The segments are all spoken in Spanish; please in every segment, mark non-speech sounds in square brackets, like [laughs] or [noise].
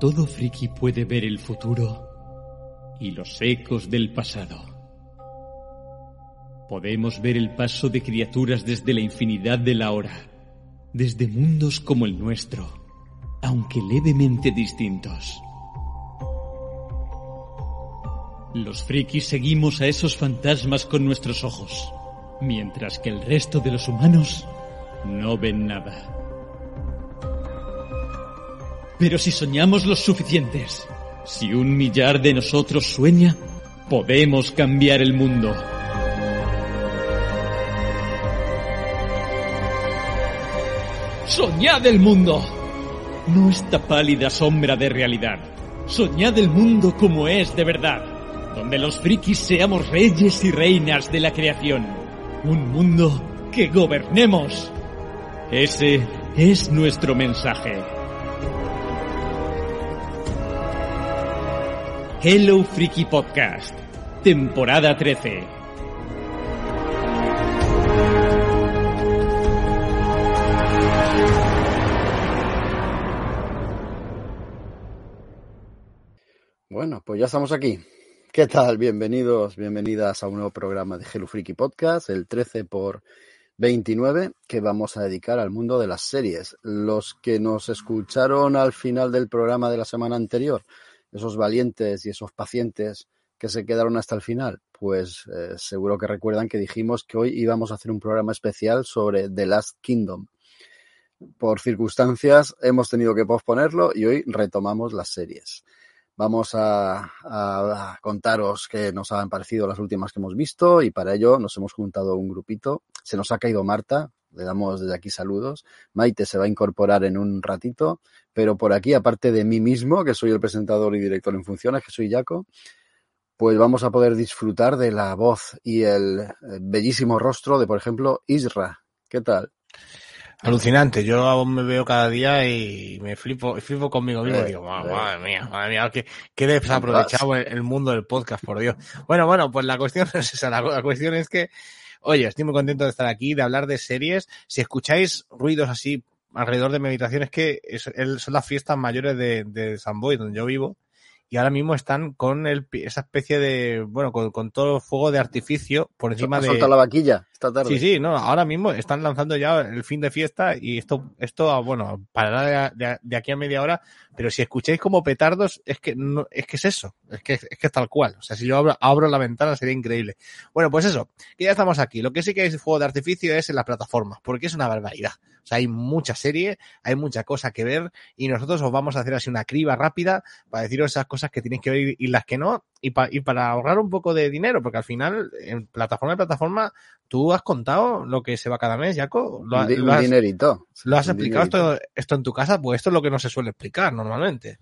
Todo friki puede ver el futuro y los ecos del pasado. Podemos ver el paso de criaturas desde la infinidad de la hora, desde mundos como el nuestro, aunque levemente distintos. Los frikis seguimos a esos fantasmas con nuestros ojos, mientras que el resto de los humanos no ven nada. Pero si soñamos los suficientes, si un millar de nosotros sueña, podemos cambiar el mundo. Soñad el mundo. No esta pálida sombra de realidad. Soñad el mundo como es de verdad, donde los frikis seamos reyes y reinas de la creación. Un mundo que gobernemos. Ese es nuestro mensaje. Hello Freaky Podcast, temporada 13. Bueno, pues ya estamos aquí. ¿Qué tal? Bienvenidos, bienvenidas a un nuevo programa de Hello Freaky Podcast, el 13 por 29, que vamos a dedicar al mundo de las series. Los que nos escucharon al final del programa de la semana anterior, esos valientes y esos pacientes que se quedaron hasta el final, pues eh, seguro que recuerdan que dijimos que hoy íbamos a hacer un programa especial sobre The Last Kingdom. Por circunstancias hemos tenido que posponerlo y hoy retomamos las series. Vamos a, a, contaros qué nos han parecido las últimas que hemos visto y para ello nos hemos juntado un grupito. Se nos ha caído Marta, le damos desde aquí saludos. Maite se va a incorporar en un ratito, pero por aquí, aparte de mí mismo, que soy el presentador y director en funciones, que soy Jaco, pues vamos a poder disfrutar de la voz y el bellísimo rostro de, por ejemplo, Isra. ¿Qué tal? Alucinante, yo aún me veo cada día y me flipo, flipo conmigo mismo. Eh, digo, madre, eh. madre mía, madre mía, qué, qué desaprovechado el, el, mundo del podcast, por Dios. Bueno, bueno, pues la cuestión [laughs] es esa, la, la cuestión es que, oye, estoy muy contento de estar aquí, de hablar de series. Si escucháis ruidos así alrededor de meditación, es que es, son las fiestas mayores de, de San Boy, donde yo vivo y ahora mismo están con el, esa especie de, bueno, con, con todo el fuego de artificio por encima de... la vaquilla esta tarde. Sí, sí, no, ahora mismo están lanzando ya el fin de fiesta y esto, esto bueno, parará de, de, de aquí a media hora, pero si escucháis como petardos, es que no, es que es eso, es que es que es tal cual. O sea, si yo abro, abro la ventana sería increíble. Bueno, pues eso, que ya estamos aquí. Lo que sí que hay fuego de artificio es en las plataformas, porque es una barbaridad. O sea, hay mucha serie, hay mucha cosa que ver y nosotros os vamos a hacer así una criba rápida para deciros esas cosas que tenéis que ver y las que no y, pa, y para ahorrar un poco de dinero, porque al final en plataforma de plataforma tú has contado lo que se va cada mes, Jaco. Lo, un, lo has, dinerito. ¿Lo has explicado esto, esto, en tu casa? Pues esto es lo que no se suele explicar normalmente.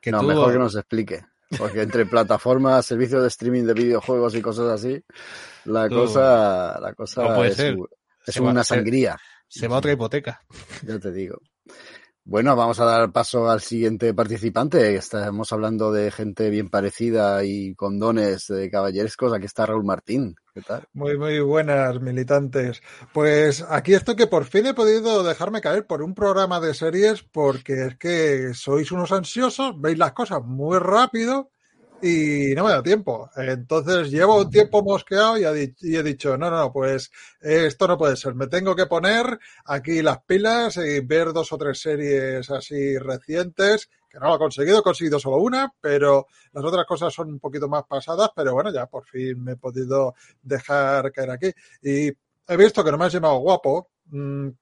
Que no, tú... mejor que no se explique. Porque entre [laughs] plataformas, servicios de streaming de videojuegos y cosas así, la tú... cosa, la cosa no puede es, ser. es una va, sangría. Se, se va otra hipoteca. Ya te digo. Bueno, vamos a dar paso al siguiente participante. Estamos hablando de gente bien parecida y con dones de caballerescos. Aquí está Raúl Martín. ¿Qué tal? Muy, muy buenas, militantes. Pues aquí estoy que por fin he podido dejarme caer por un programa de series porque es que sois unos ansiosos, veis las cosas muy rápido y no me da tiempo. Entonces llevo un tiempo mosqueado y, he dicho, no, no, no, pues esto no puede ser. Me tengo que poner aquí las pilas y ver dos o tres series así recientes, que no lo he conseguido, he conseguido solo una, pero las otras cosas son un poquito más pasadas, pero bueno, ya por fin me he podido dejar caer aquí. Y he visto que no me has llamado guapo,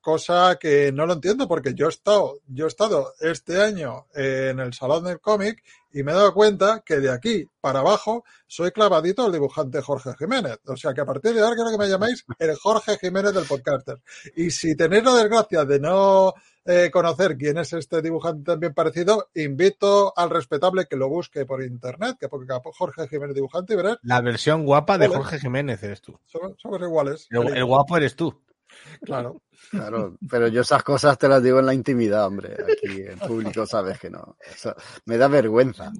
cosa que no lo entiendo porque yo he estado, yo he estado este año en el Salón del Cómic y me he dado cuenta que de aquí para abajo soy clavadito al dibujante Jorge Jiménez. O sea que a partir de ahora quiero que me llaméis el Jorge Jiménez del podcaster. Y si tenéis la desgracia de no eh, conocer quién es este dibujante también parecido, invito al respetable que lo busque por internet, que porque Jorge Jiménez dibujante y verás. La versión guapa de Jorge Jiménez eres tú. Somos, somos iguales. El, el guapo eres tú. Claro. Claro, pero yo esas cosas te las digo en la intimidad, hombre. Aquí en público sabes que no. Me da vergüenza.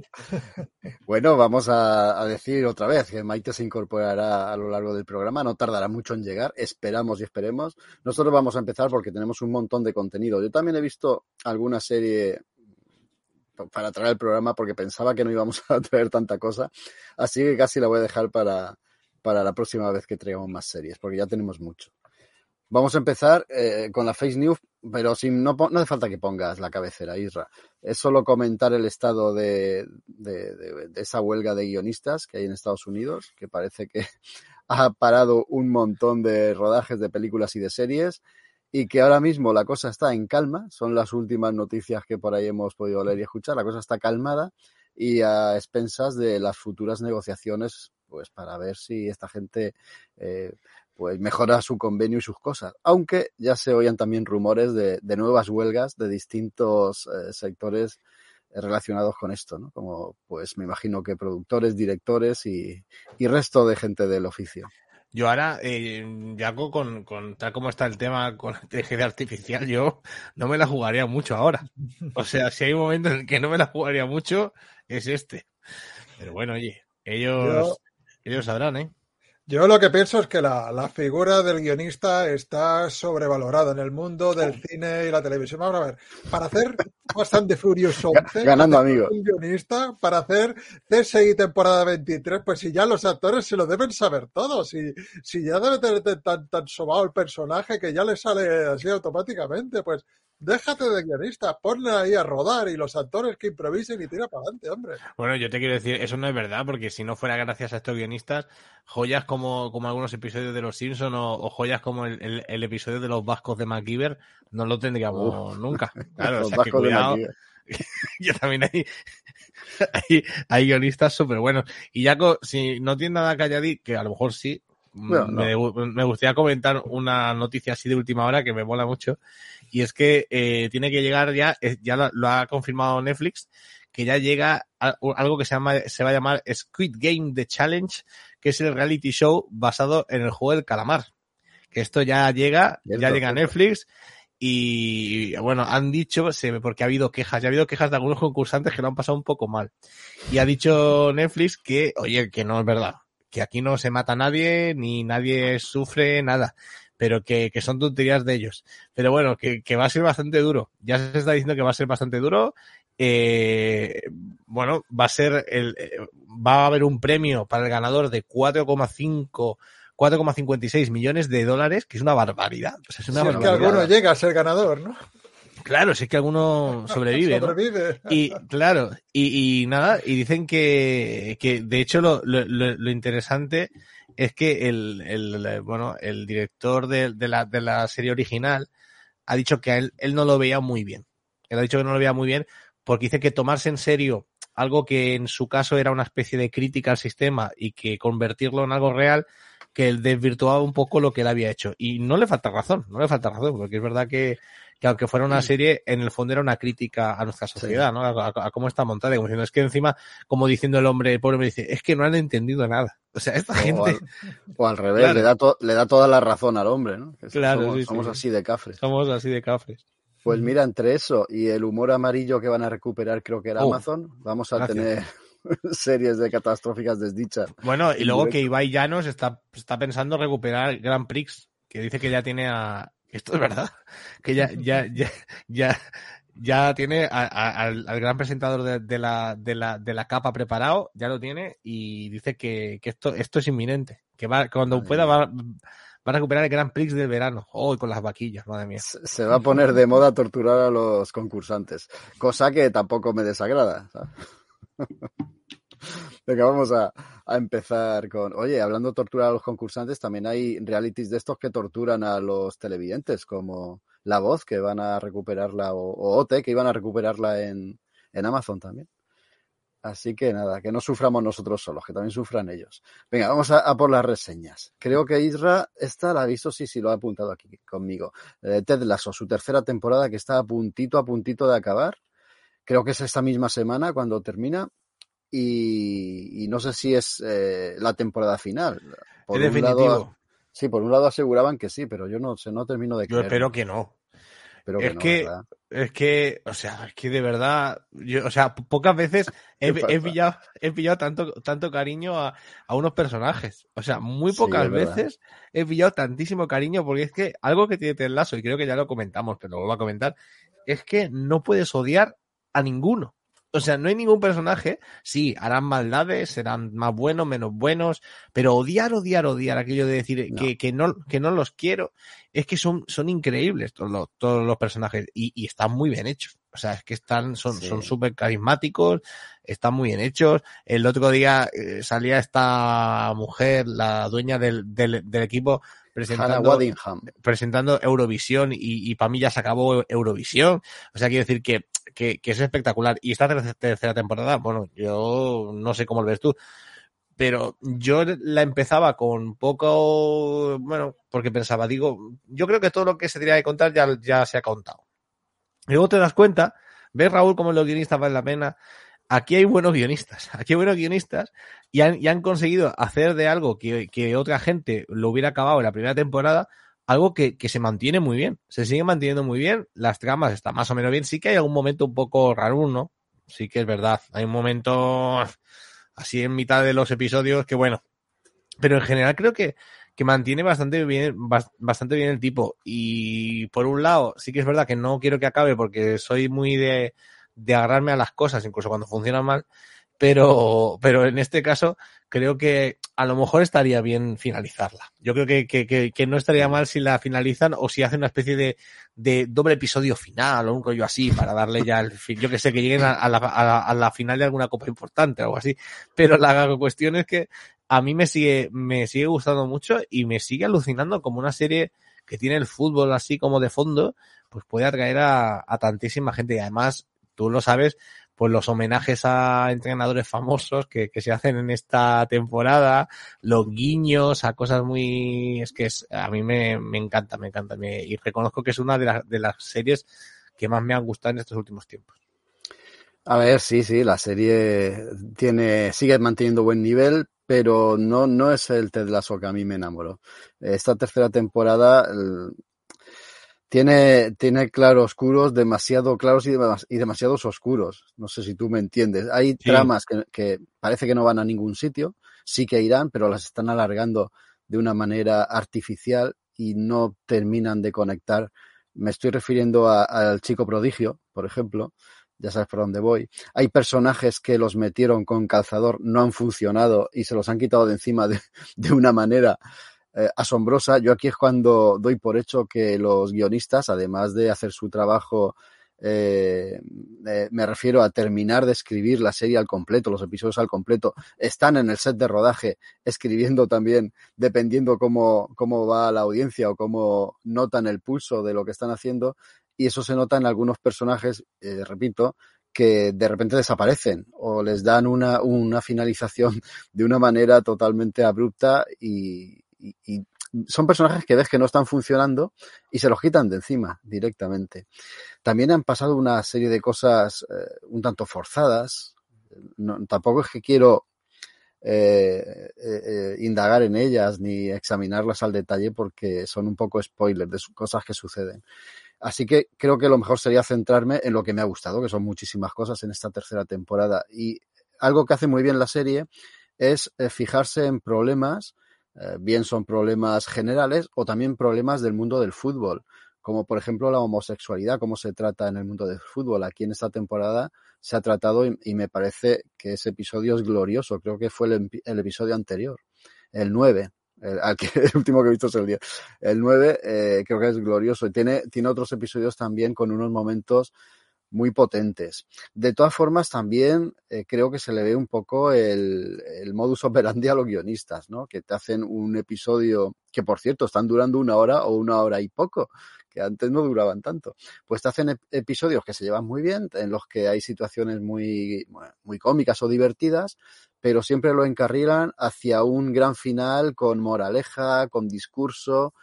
Bueno, vamos a, a, decir otra vez que Maite se incorporará a lo largo del programa. No tardará mucho en llegar. Esperamos y esperemos. Nosotros vamos a empezar porque tenemos un montón de contenido. Yo también he visto alguna serie para traer el programa porque pensaba que no íbamos a traer tanta cosa. Así que casi la voy a dejar para, para la próxima vez que traigamos más series, porque ya tenemos mucho. Vamos a empezar eh, con la Face News, pero sin, no, no hace falta que pongas la cabecera, Isra. Es solo comentar el estado de, de, esa huelga de guionistas que hay en Estados Unidos, que parece que [laughs] ha parado un montón de rodajes de películas y de series y que ahora mismo la cosa está en calma. Son las últimas noticias que por ahí hemos podido leer y escuchar. La cosa está calmada y a expensas de las futuras negociaciones, pues para ver si esta gente eh, pues mejora su convenio y sus cosas. Aunque ya se oían también rumores de, de nuevas huelgas de distintos eh, sectores relacionados con esto, ¿no? Como, pues me imagino que productores, directores y, y resto de gente del oficio. Yo ahora, eh, ya con, con, tal como está el tema con la inteligencia artificial, yo no me la jugaría mucho ahora. O sea, si hay un momento en el que no me la jugaría mucho, es este. Pero bueno, oye, ellos, yo, ellos sabrán, ¿eh? Yo lo que pienso es que la, la, figura del guionista está sobrevalorada en el mundo del cine y la televisión. Vamos a ver, para hacer bastante Furioso 11, ganando amigo. Un guionista, para hacer CSI temporada 23, pues si ya los actores se lo deben saber todos, si, si ya debe tener tan, tan sobado el personaje que ya le sale así automáticamente, pues déjate de guionista, ponle ahí a rodar y los actores que improvisen y tira para adelante, hombre. Bueno, yo te quiero decir, eso no es verdad, porque si no fuera gracias a estos guionistas, joyas como, como algunos episodios de Los Simpsons o, o joyas como el, el, el, episodio de los vascos de MacGyver, no lo tendríamos Uf. nunca. [laughs] Claro, los o sea, vascos que cuidado. de [laughs] yo también hay, hay, hay guionistas súper buenos. Y Jaco, si no tiene nada que añadir, que a lo mejor sí, Bueno, me, no. me, gustaría comentar una noticia así de última hora que me mola mucho. Y es que eh, tiene que llegar ya, ya lo, lo, ha confirmado Netflix, que ya llega a, algo que se, llama, se va a llamar Squid Game The Challenge, que es el reality show basado en el juego del calamar. Que esto ya llega, Cierto, ya llega a. Netflix. Y bueno, han dicho, porque ha habido quejas, ya ha habido quejas de algunos concursantes que lo han pasado un poco mal. Y ha dicho Netflix que, oye, que no es verdad, que aquí no se mata a nadie, ni nadie sufre nada, pero que, que son tonterías de ellos. Pero bueno, que, que, va a ser bastante duro. Ya se está diciendo que va a ser bastante duro. Eh, bueno, va a ser el, va a haber un premio para el ganador de 4,5 4,56 millones de dólares, que es una barbaridad. O sea, es una si barbaridad. es que alguno llega a ser ganador, ¿no? Claro, si es que alguno sobrevive. [laughs] sobrevive. ¿no? Y claro, y, y, nada, y dicen que, que de hecho lo, lo, lo interesante es que el, el, bueno, el director de, de, la, de la serie original ha dicho que a él, él no lo veía muy bien. Él ha dicho que no lo veía muy bien porque dice que tomarse en serio algo que en su caso era una especie de crítica al sistema y que convertirlo en algo real, que él desvirtuaba un poco lo que él había hecho. Y no le falta razón, no le falta razón, porque es verdad que, que aunque fuera una serie, en el fondo era una crítica a nuestra sociedad, sí. ¿no? A, a, a, cómo está montada. Como diciendo, es que encima, como diciendo el hombre, el pobre me dice, es que no han entendido nada. O sea, esta o gente. Al, o al revés, claro. le, da to, le da toda la razón al hombre, ¿no? Que claro, somos, sí, somos sí. así de cafres. Somos así de cafres. Pues mira, entre eso y el humor amarillo que van a recuperar, creo que era oh, Amazon, vamos a gracias. tener [laughs] series de catastróficas desdichas. Bueno, y luego que Ibai Llanos está, está pensando recuperar Grand Prix, que dice que ya tiene a. Esto es verdad. [laughs] Que ya, ya, ya, ya, ya tiene a, a, al, al, gran presentador de, de, la, de, la, de la capa preparado, ya lo tiene, y dice que, que esto, esto es inminente. Que va, cuando pueda va, va a recuperar el Grand Prix del verano. Oh, con las vaquillas, madre mía. Se, se va a poner de moda torturar a los concursantes, cosa que tampoco me desagrada. ¿sabes? [laughs] [laughs] Venga, vamos a, empezar con. Oye, hablando de torturar a los concursantes, también hay realities de estos que torturan a los televidentes, como La Voz, que van a recuperarla, o, o OT, que iban a recuperarla en, en Amazon también. Así que nada, que no suframos nosotros solos, que también sufran ellos. Venga, vamos a, a por las reseñas. Creo que Isra, esta la ha visto, sí, sí, lo ha apuntado aquí conmigo. Eh, Ted Lasso, su tercera temporada que está a puntito, a puntito de acabar. Creo que es esta misma semana cuando termina. Y, y no sé si es eh, la temporada final. Por es definitivo. Lado, sí, por un lado aseguraban que sí, pero yo no sé, no termino de creer. Yo espero que no. Pero es que, no, que, ¿verdad? es que, o sea, es que de verdad, yo, o sea, pocas veces [laughs] he, he, pillado, he pillado tanto, tanto cariño a, a unos personajes. O sea, muy pocas sí, veces he pillado tantísimo cariño porque es que algo que tiene Ted Lasso, y creo que ya lo comentamos, pero lo vuelvo a comentar, es que no puedes odiar a ninguno. O sea, no hay ningún personaje, sí, harán maldades, serán más buenos, menos buenos, pero odiar, odiar, odiar, aquello de decir No. Que, que no, que no los quiero, es que son, son increíbles todos los, todos los personajes y, y están muy bien hechos. O sea, es que están, son, Sí. son súper carismáticos, están muy bien hechos. El otro día eh, salía esta mujer, la dueña del, del, del equipo, presentando, presentando Eurovisión y, y para mí ya se acabó Eurovisión. O sea, quiero decir que, que, es espectacular. Y esta ter- tercera temporada, bueno, yo no sé cómo lo ves tú, pero yo la empezaba con poco, bueno, porque pensaba, digo, yo creo que todo lo que se tenía que contar ya, ya se ha contado. Y luego te das cuenta, ves Raúl como los guionistas vale la pena. Aquí hay buenos guionistas, [laughs] aquí hay buenos guionistas y han, y han conseguido hacer de algo que, que otra gente lo hubiera acabado en la primera temporada, algo que, que se mantiene muy bien, se sigue manteniendo muy bien, las tramas están más o menos bien, sí que hay algún momento un poco raro, ¿no? Sí que es verdad, hay un momento así en mitad de los episodios que bueno, pero en general creo que, que mantiene bastante bien, bas- bastante bien el tipo. Y por un lado, sí que es verdad que no quiero que acabe porque soy muy de, de agarrarme a las cosas, incluso cuando funcionan mal. Pero, pero en este caso, creo que a lo mejor estaría bien finalizarla. Yo creo que, que, que, que no estaría mal si la finalizan o si hacen una especie de, de doble episodio final o un rollo así para darle ya el fin. Yo que sé, que lleguen a, la, a, la, a la final de alguna copa importante o algo así. Pero la cuestión es que a mí me sigue, me sigue gustando mucho y me sigue alucinando como una serie que tiene el fútbol así como de fondo, pues puede atraer a, a tantísima gente. Y además, tú lo sabes, pues los homenajes a entrenadores famosos que, que se hacen en esta temporada, los guiños a cosas muy, es que es, a mí me, me encanta, me encanta. Me, y reconozco que es una de, las de las series que más me han gustado en estos últimos tiempos. A ver, sí, sí, la serie tiene, sigue manteniendo buen nivel, pero no, no es el Ted Lasso que a mí me enamoró. Esta tercera temporada tiene, tiene claroscuros demasiado claros y, demas- y demasiados oscuros. No sé si tú me entiendes. Hay Sí. tramas que, que parece que no van a ningún sitio, sí que irán, pero las están alargando de una manera artificial y no terminan de conectar. Me estoy refiriendo al chico prodigio, por ejemplo. Ya sabes por dónde voy. Hay personajes que los metieron con calzador, no han funcionado y se los han quitado de encima de, de una manera eh, asombrosa. Yo aquí es cuando doy por hecho que los guionistas, además de hacer su trabajo, eh, eh, me refiero a terminar de escribir la serie al completo, los episodios al completo, están en el set de rodaje escribiendo también, dependiendo cómo, cómo va la audiencia o cómo notan el pulso de lo que están haciendo. Y eso se nota en algunos personajes, repito, que de repente desaparecen o les dan una, una finalización de una manera totalmente abrupta y, y, son personajes que ves que no están funcionando y se los quitan de encima directamente. También han pasado una serie de cosas eh, un tanto forzadas. Tampoco es que quiero eh, eh, indagar en ellas ni examinarlas al detalle porque son un poco spoilers de cosas que suceden. Así que creo que lo mejor sería centrarme en lo que me ha gustado, que son muchísimas cosas en esta tercera temporada. Y algo que hace muy bien la serie es fijarse en problemas, eh, bien son problemas generales o también problemas del mundo del fútbol, como por ejemplo la homosexualidad, cómo se trata en el mundo del fútbol. Aquí en esta temporada se ha tratado y, me parece que ese episodio es glorioso. Creo que fue el, episodio anterior, el 9, [laughs] el, último que he visto es el 10. El 9 eh, creo que es glorioso y tiene, tiene otros episodios también con unos momentos muy potentes. De todas formas, también eh, creo que se le ve un poco el, modus operandi a los guionistas, ¿no? Que te hacen un episodio que, por cierto, están durando una hora o una hora y poco, que antes no duraban tanto. Pues te hacen ep episodios que se llevan muy bien, en los que hay situaciones muy, muy cómicas o divertidas, pero siempre lo encarrilan hacia un gran final con moraleja, con discurso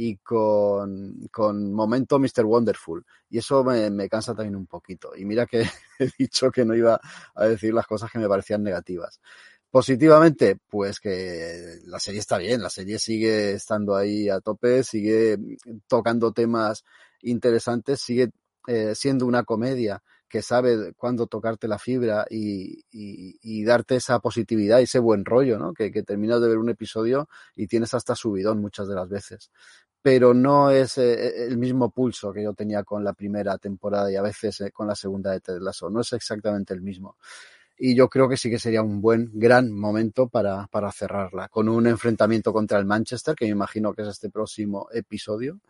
y con, con momento Mr. Wonderful. Y eso me, me, cansa también un poquito. Y mira que [laughs] he dicho que no iba a decir las cosas que me parecían negativas. Positivamente, pues que la serie está bien, la serie sigue estando ahí a tope, sigue tocando temas interesantes, sigue eh, siendo una comedia que sabe cuándo tocarte la fibra y, y, y, darte esa positividad y ese buen rollo, ¿no? Que, que terminas de ver un episodio y tienes hasta subidón muchas de las veces. Pero no es eh, el mismo pulso que yo tenía con la primera temporada y a veces eh, con la segunda de Ted Lasso. No es exactamente el mismo. Y yo creo que sí que sería un buen, gran momento para, para cerrarla, con un enfrentamiento contra el Manchester, que me imagino que es este próximo episodio,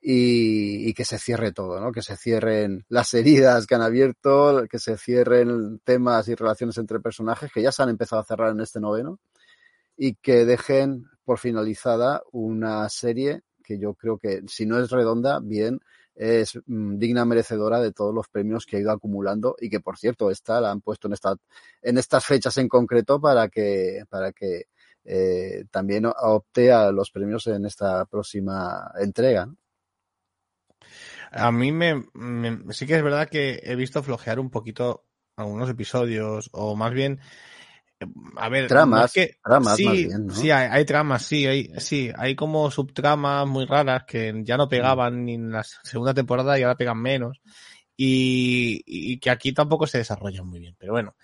y, y, que se cierre todo, ¿no? Que se cierren las heridas que han abierto, que se cierren temas y relaciones entre personajes que ya se han empezado a cerrar en este noveno y que dejen por finalizada una serie que yo creo que si no es redonda, bien, es mm, digna merecedora de todos los premios que ha ido acumulando y que por cierto esta la han puesto en esta en estas fechas en concreto para que para que eh, también opte a los premios en esta próxima entrega. A mí me, sí que es verdad que he visto flojear un poquito algunos episodios o más bien a ver, tramas, que, tramas sí, más bien, ¿no? sí hay, hay, tramas, sí, hay, sí, hay como subtramas muy raras que ya no pegaban ni en la segunda temporada y ahora pegan menos y, y que aquí tampoco se desarrollan muy bien. Pero bueno,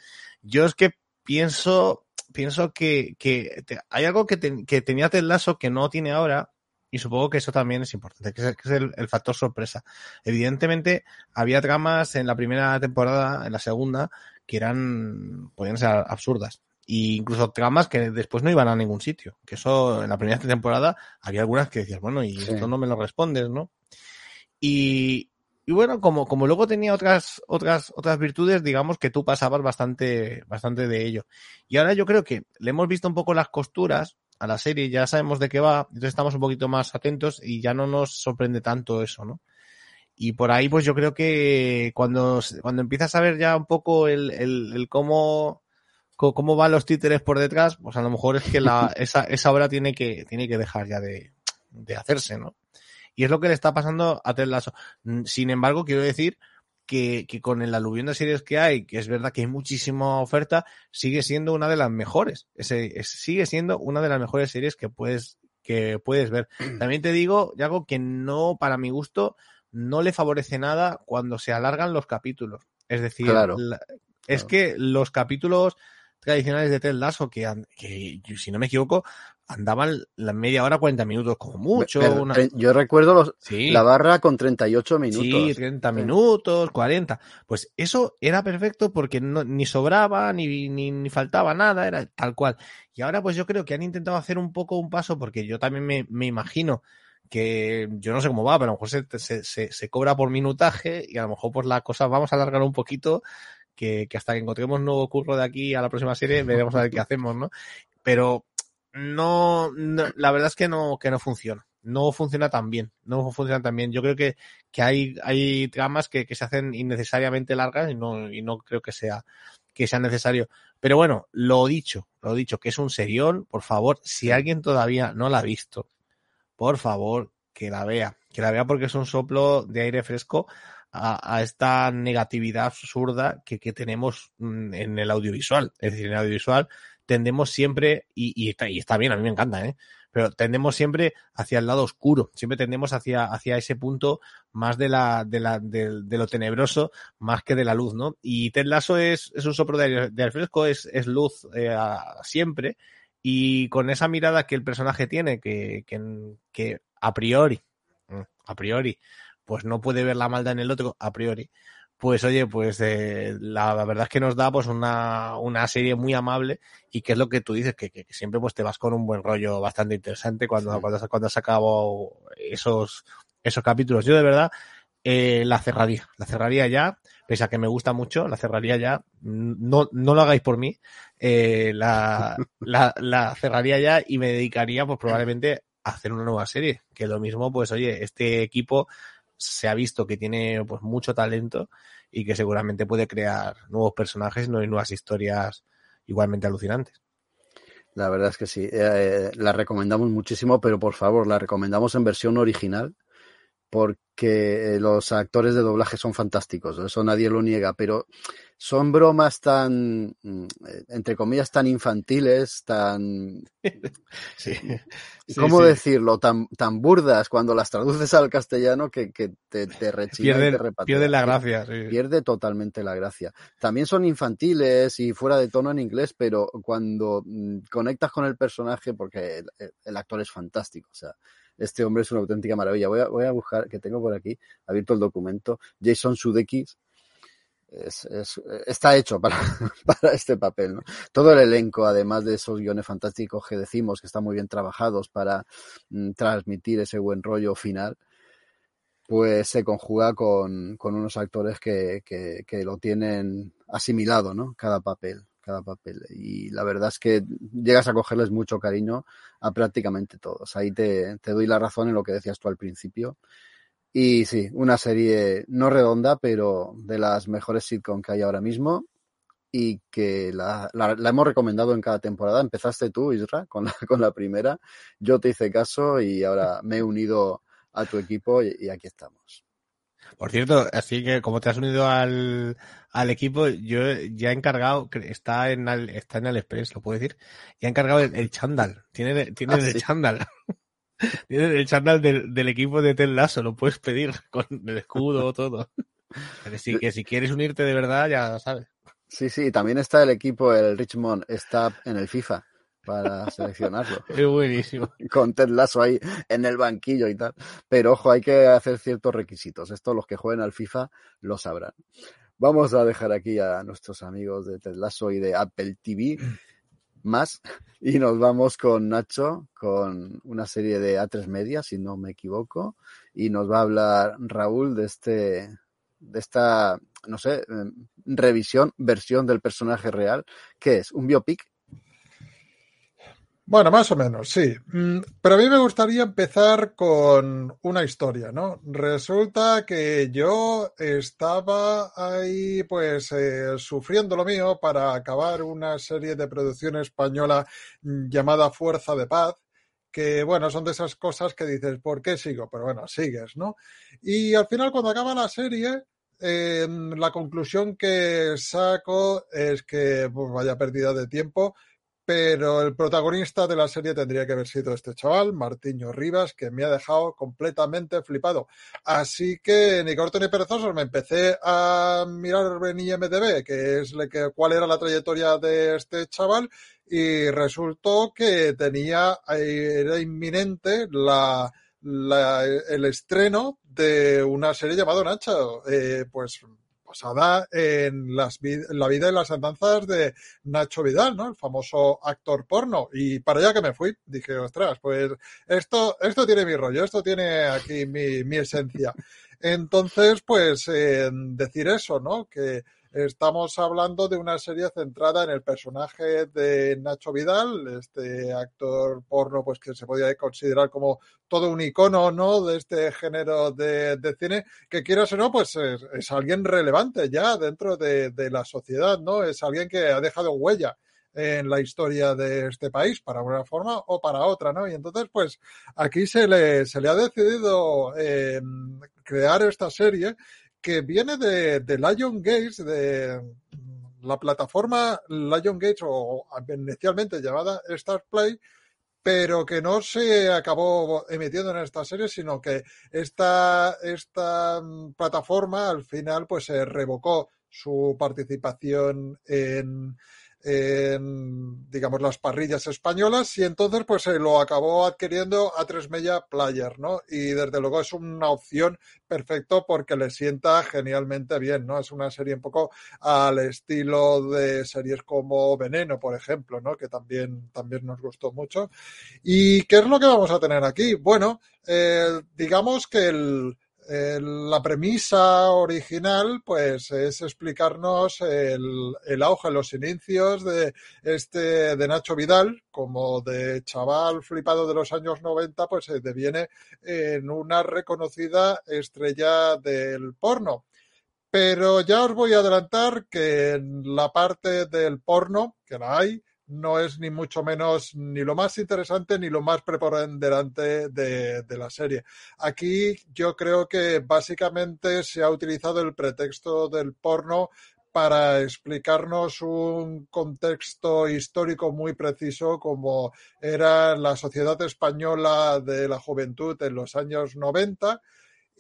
yo es que pienso, pienso que, que te, hay algo que, te, que tenía Ted Lasso que no tiene ahora y supongo que eso también es importante, que es, que es el, el, factor sorpresa. Evidentemente, había tramas en la primera temporada, en la segunda, que eran, podían ser absurdas. Y incluso tramas que después no iban a ningún sitio. Que eso, en la primera temporada, había algunas que decías, bueno, y sí. esto no me lo respondes, ¿no? Y, y bueno, como, como luego tenía otras, otras, otras virtudes, digamos que tú pasabas bastante, bastante de ello. Y ahora yo creo que le hemos visto un poco las costuras, a la serie, ya sabemos de qué va, entonces estamos un poquito más atentos y ya no nos sorprende tanto eso, ¿no? Y por ahí, pues yo creo que cuando, cuando empiezas a ver ya un poco el, el, el cómo, cómo van los títeres por detrás, pues a lo mejor es que la, [laughs] esa, esa obra tiene que, tiene que dejar ya de, de hacerse, ¿no? Y es lo que le está pasando a Ted Lasso. Sin embargo, quiero decir que, que, con el aluvión de series que hay, que es verdad que hay muchísima oferta, sigue siendo una de las mejores. Ese, es, sigue siendo una de las mejores series que puedes, que puedes ver. [clears throat] También te digo, Yago, que no, para mi gusto, no le favorece nada cuando se alargan los capítulos. Es decir, claro, la, es claro. que los capítulos tradicionales de Ted Lasso, que, que si no me equivoco, andaban la media hora, 40 minutos como mucho. Pero, una... Yo recuerdo los, sí. la barra con 38 minutos. Sí, 30 sí. minutos, 40. Pues eso era perfecto porque no, ni sobraba, ni, ni, ni, faltaba nada, era tal cual. Y ahora pues yo creo que han intentado hacer un poco un paso porque yo también me, me imagino que yo no sé cómo va, pero a lo mejor se, se, se, se cobra por minutaje y a lo mejor pues la cosa vamos a alargar un poquito que, que, hasta que encontremos nuevo curro de aquí a la próxima serie veremos a ver qué [laughs] hacemos, ¿no? Pero no, no, la verdad es que no, que no funciona. No funciona tan bien. No funciona tan bien. Yo creo que, que hay, hay tramas que, que se hacen innecesariamente largas y no, y no creo que sea, que sea necesario. Pero bueno, lo dicho, lo dicho, que es un serión, por favor, si alguien todavía no la ha visto, por favor, que la vea. Que la vea porque es un soplo de aire fresco a, esta negatividad absurda que, que tenemos mm, en el audiovisual. Es decir, en el audiovisual tendemos siempre, y, está, y, está, bien, a mí me encanta, ¿eh? pero tendemos siempre hacia el lado oscuro, siempre tendemos hacia, hacia ese punto más de la, de la, de, lo tenebroso, más que de la luz, ¿no? Y Ted Lasso es, es un soplo de, de fresco, es, es luz eh, siempre, y con esa mirada que el personaje tiene, que, que, que a priori, mm, a priori, pues no puede ver la maldad en el otro, a priori, pues oye, pues eh, la, la, verdad es que nos da pues una, una serie muy amable y que es lo que tú dices, que, que, siempre pues te vas con un buen rollo bastante interesante cuando, sí. cuando, cuando has acabado esos, esos capítulos. Yo de verdad eh, la cerraría, la cerraría ya, pese a que me gusta mucho, la cerraría ya, no, no lo hagáis por mí, eh, la, [laughs] la, la cerraría ya y me dedicaría pues probablemente a hacer una nueva serie, que lo mismo pues oye, este equipo se ha visto que tiene pues mucho talento y que seguramente puede crear nuevos personajes y nuevas historias igualmente alucinantes. La verdad es que sí, eh, la recomendamos muchísimo, pero por favor, la recomendamos en versión original porque los actores de doblaje son fantásticos, eso nadie lo niega, pero son bromas tan, entre comillas, tan infantiles, tan... [laughs] Sí. ¿Cómo sí, decirlo? Tan, tan burdas cuando las traduces al castellano que, que te, te pierde, y te repatea. Pierde la gracia. Sí. Pierde totalmente la gracia. También son infantiles y fuera de tono en inglés, pero cuando conectas con el personaje, porque el, el actor es fantástico, o sea, este hombre es una auténtica maravilla. Voy a, voy a buscar, que tengo por aquí, abierto el documento, Jason Sudeikis, es, es, está hecho para, [laughs] este papel. Todo el elenco, además de esos guiones fantásticos que decimos que están muy bien trabajados para mm, transmitir ese buen rollo final, pues se conjuga con, unos actores que, que, que, lo tienen asimilado, ¿no? Cada papel, papel. Y la verdad es que llegas a cogerles mucho cariño a prácticamente todos. Ahí te, te doy la razón en lo que decías tú al principio. Y sí, una serie no redonda, pero de las mejores sitcom que hay ahora mismo y que la, la, hemos recomendado en cada temporada. Empezaste tú, Isra, con la, con la primera. Yo te hice caso y ahora me he unido a tu equipo y aquí estamos. Por cierto, así que como te has unido al, al equipo, yo ya he encargado, está en el, está en el Express, lo puedo decir, ya he encargado el, el chándal. Tiene, tiene Ah, el sí. chándal. [laughs] Tiene el chándal del, del equipo de Ted Lasso, lo puedes pedir [laughs] con el escudo, todo. Que si, que si quieres unirte de verdad, ya sabes. Sí, sí, también está el equipo, el Richmond, está en el FIFA para seleccionarlo. [laughs] Es buenísimo. Con Ted Lasso ahí en el banquillo y tal. Pero ojo, hay que hacer ciertos requisitos. Esto los que jueguen al FIFA lo sabrán. Vamos a dejar aquí a nuestros amigos de Ted Lasso y de Apple TV más y nos vamos con Nacho con una serie de A3 Media, si no me equivoco, y nos va a hablar Raúl de este de esta, no sé, revisión, versión del personaje real, que es un biopic Bueno, más o menos, sí. Mm, Pero a mí me gustaría empezar con una historia, ¿no? Resulta que yo estaba ahí, pues, eh, sufriendo lo mío para acabar una serie de producción española llamada Fuerza de Paz, que, bueno, son de esas cosas que dices, ¿por qué sigo? Pero bueno, sigues, ¿no? Y al final, cuando acaba la serie, eh, la conclusión que saco es que, pues, vaya pérdida de tiempo pero el protagonista de la serie tendría que haber sido este chaval, Martiño Rivas, que me ha dejado completamente flipado. Así que, ni corto ni perezoso, me empecé a mirar en IMDB, que es que, cuál era la trayectoria de este chaval, y resultó que tenía, era inminente la, el estreno de una serie llamada Nacho, eh, pues basada en, las, en, la vida y las andanzas de Nacho Vidal, ¿no? El famoso actor porno. Y para allá que me fui, dije, ostras, pues esto, esto tiene mi rollo, esto tiene aquí mi, mi esencia. Entonces, pues eh, decir eso, ¿no? Que estamos hablando de una serie centrada en el personaje de Nacho Vidal, este actor porno, pues que se podría considerar como todo un icono, ¿no? De este género de, de cine, que quieras o no, pues es, es alguien relevante ya dentro de, de, la sociedad, ¿no? Es alguien que ha dejado huella en la historia de este país, para una forma o para otra, ¿no? Y entonces, pues aquí se le, se le ha decidido eh, crear esta serie que viene de, de Lion Gates, de la plataforma Lion Gates, o inicialmente llamada Star Play, pero que no se acabó emitiendo en esta serie, sino que esta, esta plataforma al final pues se revocó su participación en, en, digamos, las parrillas españolas y entonces pues se lo acabó adquiriendo a tres Media Player, ¿no? Y desde luego es una opción perfecto porque le sienta genialmente bien, ¿no? Es una serie un poco al estilo de series como Veneno, por ejemplo, ¿no? Que también, también nos gustó mucho. ¿Y qué es lo que vamos a tener aquí? Bueno, eh, digamos que el, la premisa original, pues, es explicarnos el, el, auge, los inicios de este, de Nacho Vidal, como de chaval flipado de los años 90, pues se deviene en una reconocida estrella del porno. Pero ya os voy a adelantar que en la parte del porno, que la hay, no es ni mucho menos ni lo más interesante ni lo más preponderante de, de, la serie. Aquí yo creo que básicamente se ha utilizado el pretexto del porno para explicarnos un contexto histórico muy preciso como era la sociedad española de la juventud en los años 90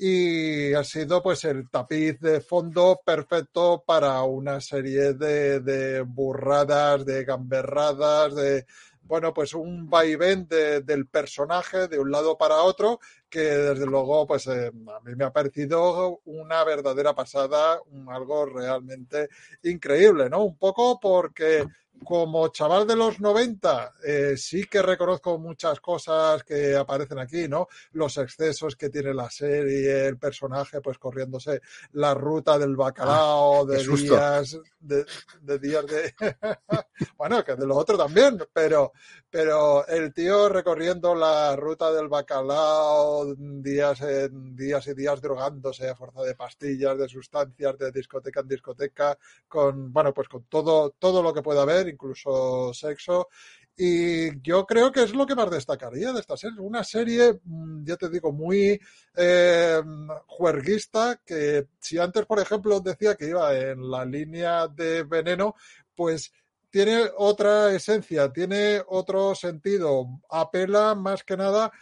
y ha sido pues el tapiz de fondo perfecto para una serie de, de burradas, de gamberradas, de bueno, pues un vaivén de, del personaje de un lado para otro, que desde luego, pues eh, a mí me ha parecido una verdadera pasada, algo realmente increíble, ¿no? Un poco porque como chaval de los 90, eh, sí que reconozco muchas cosas que aparecen aquí, ¿no? Los excesos que tiene la serie, el personaje, pues corriéndose la ruta del bacalao, Ah, de días, de, de días de. [laughs] bueno, que de lo otro también, pero, pero el tío recorriendo la ruta del bacalao, días en días y días drogándose a fuerza de pastillas, de sustancias, de discoteca en discoteca, con, bueno, pues con todo, todo lo que pueda haber, incluso sexo. Y yo creo que es lo que más destacaría de esta serie. Una serie, mm, ya te digo, muy eh, juerguista, que si antes, por ejemplo, decía que iba en la línea de veneno, pues tiene otra esencia, tiene otro sentido, apela más que nada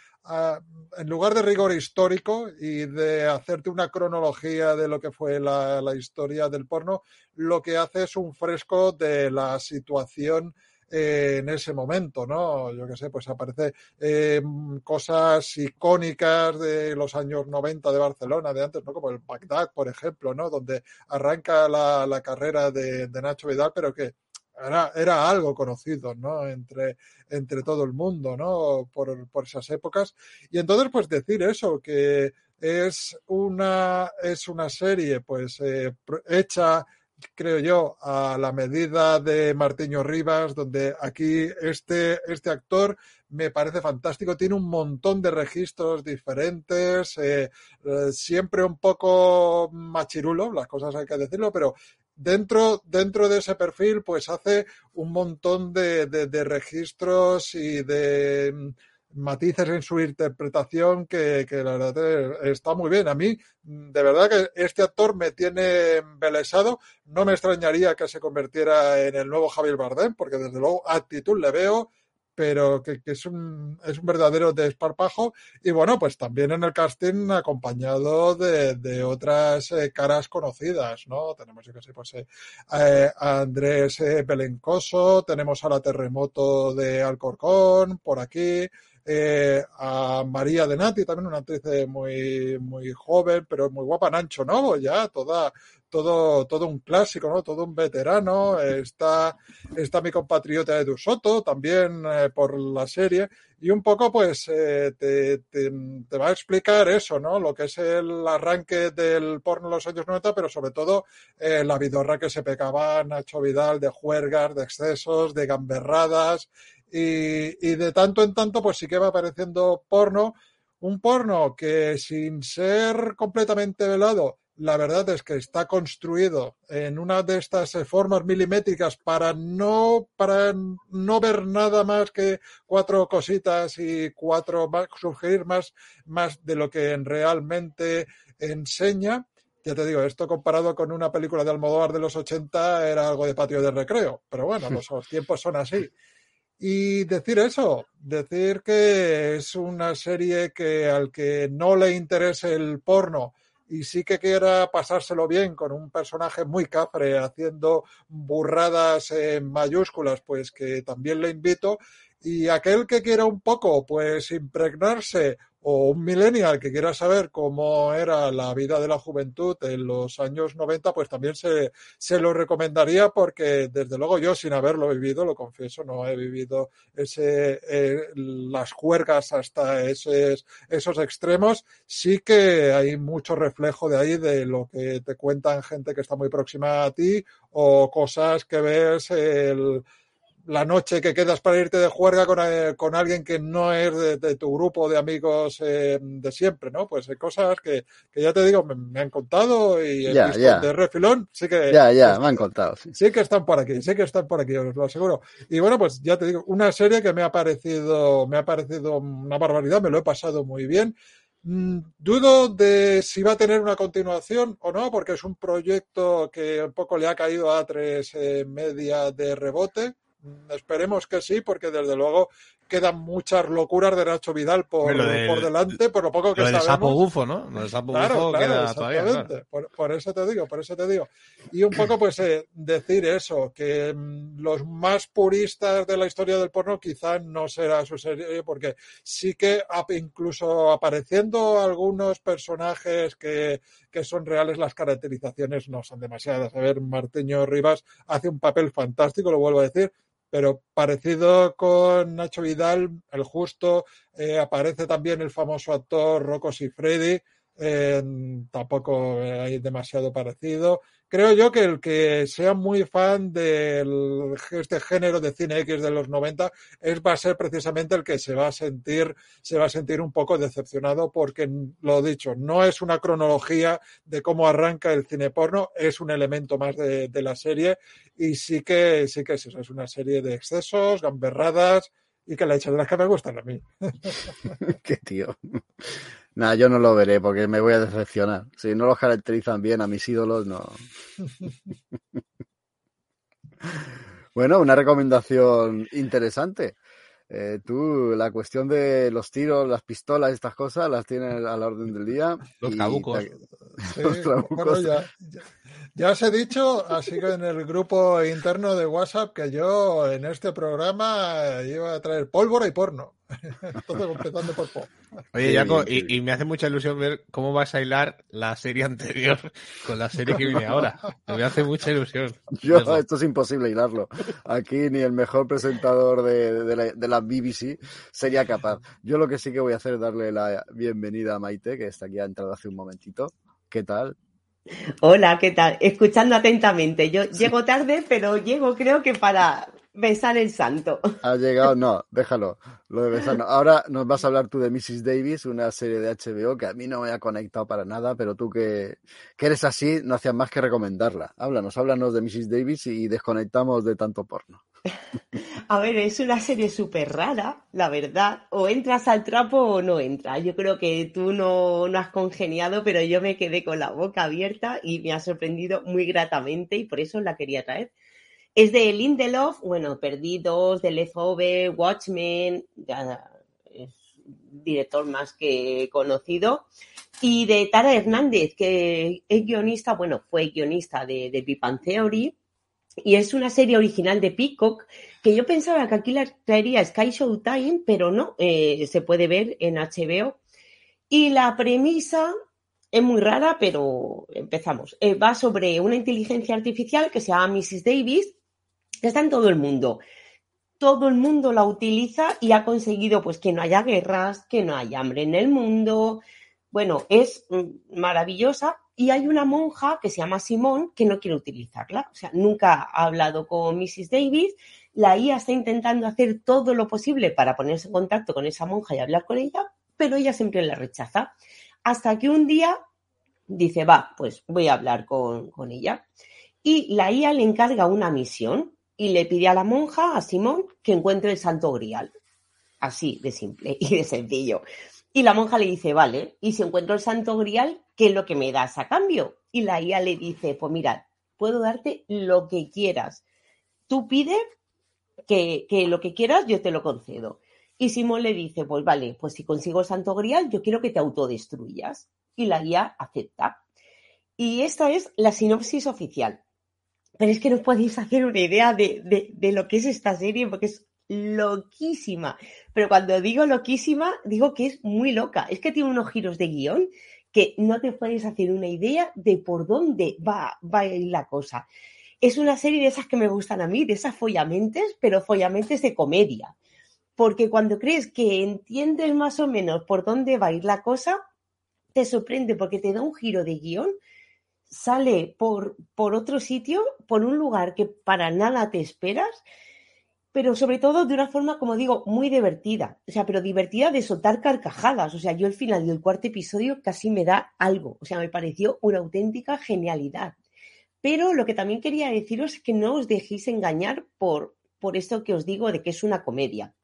en lugar de rigor histórico y de hacerte una cronología de lo que fue la, la historia del porno, lo que hace es un fresco de la situación eh, en ese momento, ¿no? Yo qué sé, pues aparece eh, cosas icónicas de los años 90 de Barcelona, de antes, ¿no? Como el Bagdad, por ejemplo, ¿no? Donde arranca la, la carrera de, de Nacho Vidal, pero que era, era, algo conocido, ¿no? Entre, entre todo el mundo, ¿no? Por, por, esas épocas. Y entonces, pues decir eso, que es una, es una serie, pues, eh, hecha, creo yo, a la medida de Martiño Rivas, donde aquí este, este actor me parece fantástico, tiene un montón de registros diferentes, eh, eh, siempre un poco machirulo, las cosas hay que decirlo, pero dentro, dentro de ese perfil, pues hace un montón de, de, registros y de mm, matices en su interpretación que, que, la verdad está muy bien. A mí, de verdad que este actor me tiene embelesado. No me extrañaría que se convirtiera en el nuevo Javier Bardem, porque desde luego actitud le veo, pero que, es, un, es un verdadero desparpajo. Y bueno, pues también en el casting acompañado de, de otras eh, caras conocidas, ¿no? Tenemos, yo que sé, pues eh, a Andrés eh, Belencoso, tenemos a la Terremoto de Alcorcón, por aquí. Eh, a María de Nati, también una actriz muy, muy joven, pero muy guapa, Nancho Novo, ya, toda, todo, todo un clásico, ¿no? Todo un veterano. Está, está mi compatriota Edu Soto, también eh, por la serie. Y un poco, pues, eh, te, te, va a explicar eso, ¿no? Lo que es el arranque del porno en los años 90, pero sobre todo eh, la vidorra que se pegaba Nacho Vidal de juergas, de excesos, de gamberradas. Y, y de tanto en tanto, pues sí que va apareciendo porno. Un porno que sin ser completamente velado, la verdad es que está construido en una de estas formas milimétricas para no, para no ver nada más que cuatro cositas y cuatro sugerir más, más de lo que realmente enseña. Ya te digo, esto comparado con una película de Almodóvar de los 80 era algo de patio de recreo, pero bueno, los, los tiempos son así. Y decir eso, decir que es una serie que al que no le interese el porno, y sí que quiera pasárselo bien con un personaje muy cafre haciendo burradas en mayúsculas, pues que también le invito. Y aquel que quiera un poco, pues impregnarse, o un millennial que quiera saber cómo era la vida de la juventud en los años 90, pues también se, se lo recomendaría porque desde luego yo sin haberlo vivido, lo confieso, no he vivido ese, eh, las juergas hasta esos, esos extremos. Sí que hay mucho reflejo de ahí de lo que te cuentan gente que está muy próxima a ti o cosas que ves el, la noche que quedas para irte de juerga con, eh, con alguien que no es de, de tu grupo de amigos eh, de siempre, ¿no? Pues hay cosas que, que ya te digo, me, me, han contado y he visto de refilón, sí que... Ya, ya, me han contado. Sí. sí. que están por aquí, sí que están por aquí, os lo aseguro. Y bueno, pues ya te digo, una serie que me ha parecido, me ha parecido una barbaridad, me lo he pasado muy bien. Mm, dudo de si va a tener una continuación o no, porque es un proyecto que un poco le ha caído a tres eh, media de rebote Esperemos que sí, porque desde luego quedan muchas locuras de Nacho Vidal por, del- por delante, por lo poco que Lo del sabemos. sapo bufo, ¿no? Lo del sapo Claro, bufo claro, queda todavía. claro. Por, por eso te digo, por eso te digo. Y un poco, pues, eh, decir eso, que mm, los más puristas de la historia del porno quizás no será su serie, porque sí que incluso apareciendo algunos personajes que, que son reales, las caracterizaciones no son demasiadas. A ver, Martiño Rivas hace un papel fantástico, lo vuelvo a decir, pero parecido con Nacho Vidal, el justo, eh, aparece también el famoso actor Rocco Siffredi, eh, tampoco hay demasiado parecido. Creo yo que el que sea muy fan de este género de cine X de los 90 es, va a ser precisamente el que se va a sentir, se va a sentir un poco decepcionado porque, lo dicho, no es una cronología de cómo arranca el cine porno, es un elemento más de, de la serie y sí que, sí que es eso, es una serie de excesos, gamberradas y que la hecha de las que me gustan a mí. [laughs] Qué tío. Nada, yo no lo veré porque me voy a decepcionar. Si no los caracterizan bien a mis ídolos, no. [laughs] Bueno, una recomendación interesante. Eh, tú, la cuestión de los tiros, las pistolas, estas cosas, las tienes a la orden del día. Los te- [laughs] Sí, Los bueno, ya, ya, ya os he dicho, así que en el grupo interno de WhatsApp, que yo en este programa iba a traer pólvora y porno. [laughs] Entonces, empezando por po. Oye, Jaco, y, me hace mucha ilusión ver cómo vas a hilar la serie [laughs] anterior con la serie que viene ahora. Me hace mucha ilusión. Yo, esto es imposible hilarlo. Aquí ni el mejor presentador de, de la, de la BBC sería capaz. Yo lo que sí que voy a hacer es darle la bienvenida a Maite, que está aquí, ha entrado hace un momentito. ¿Qué tal? Hola, ¿qué tal? Escuchando atentamente. Yo llego tarde, pero llego creo que para besar el santo. [laughs] ¿Ha llegado? No, déjalo. Lo de besar no. Ahora nos vas a hablar tú de Mrs. Davis, una serie de HBO que a mí no me ha conectado para nada, pero tú que, que eres así, no hacías más que recomendarla. Háblanos, háblanos de Mrs. Davis y desconectamos de tanto porno. [laughs] A ver, es una serie súper rara, la verdad. O entras al trapo o no entras. Yo creo que tú no, no has congeniado, pero yo me quedé con la boca abierta y me ha sorprendido muy gratamente y por eso la quería traer. Es de Lindelof, bueno, Perdidos, The Leftover, Watchmen, ya es director más que conocido. Y de Tara Hernández, que es guionista, bueno, fue guionista de, de Bang Theory. Y es una serie original de Peacock que yo pensaba que aquí la traería Sky Showtime, pero no, eh, se puede ver en HBO. Y la premisa es muy rara, pero empezamos. Eh, va sobre una inteligencia artificial que se llama Mrs. Davis, está en todo el mundo. Todo el mundo la utiliza y ha conseguido pues que no haya guerras, que no haya hambre en el mundo. Bueno, es mm, maravillosa y hay una monja que se llama Simón que no quiere utilizarla. O sea, nunca ha hablado con Mrs. Davis. La IA está intentando hacer todo lo posible para ponerse en contacto con esa monja y hablar con ella, pero ella siempre la rechaza. Hasta que un día dice, va, pues voy a hablar con, con ella. Y la IA le encarga una misión y le pide a la monja, a Simón, que encuentre el santo grial. Así de simple [laughs] y de sencillo. Y la monja le dice, vale, y si encuentro el santo grial, ¿qué es lo que me das a cambio? Y la IA le dice, pues mira, puedo darte lo que quieras. Tú pide que, que lo que quieras, yo te lo concedo. Y Simón le dice, pues vale, pues si consigo el santo grial, yo quiero que te autodestruyas. Y la IA acepta. Y esta es la sinopsis oficial. Pero es que no podéis hacer una idea de, de, de lo que es esta serie, porque es loquísima. Pero cuando digo loquísima, digo que es muy loca. Es que tiene unos giros de guion que no te puedes hacer una idea de por dónde va, va a ir la cosa. Es una serie de esas que me gustan a mí, de esas follamentes, pero follamentes de comedia. Porque cuando crees que entiendes más o menos por dónde va a ir la cosa, te sorprende porque te da un giro de guion, sale por, por otro sitio, por un lugar que para nada te esperas, pero sobre todo de una forma, como digo, muy divertida. O sea, pero divertida de soltar carcajadas. O sea, yo al final del cuarto episodio casi me da algo. O sea, me pareció una auténtica genialidad. Pero lo que también quería deciros es que no os dejéis engañar por, por esto que os digo de que es una comedia.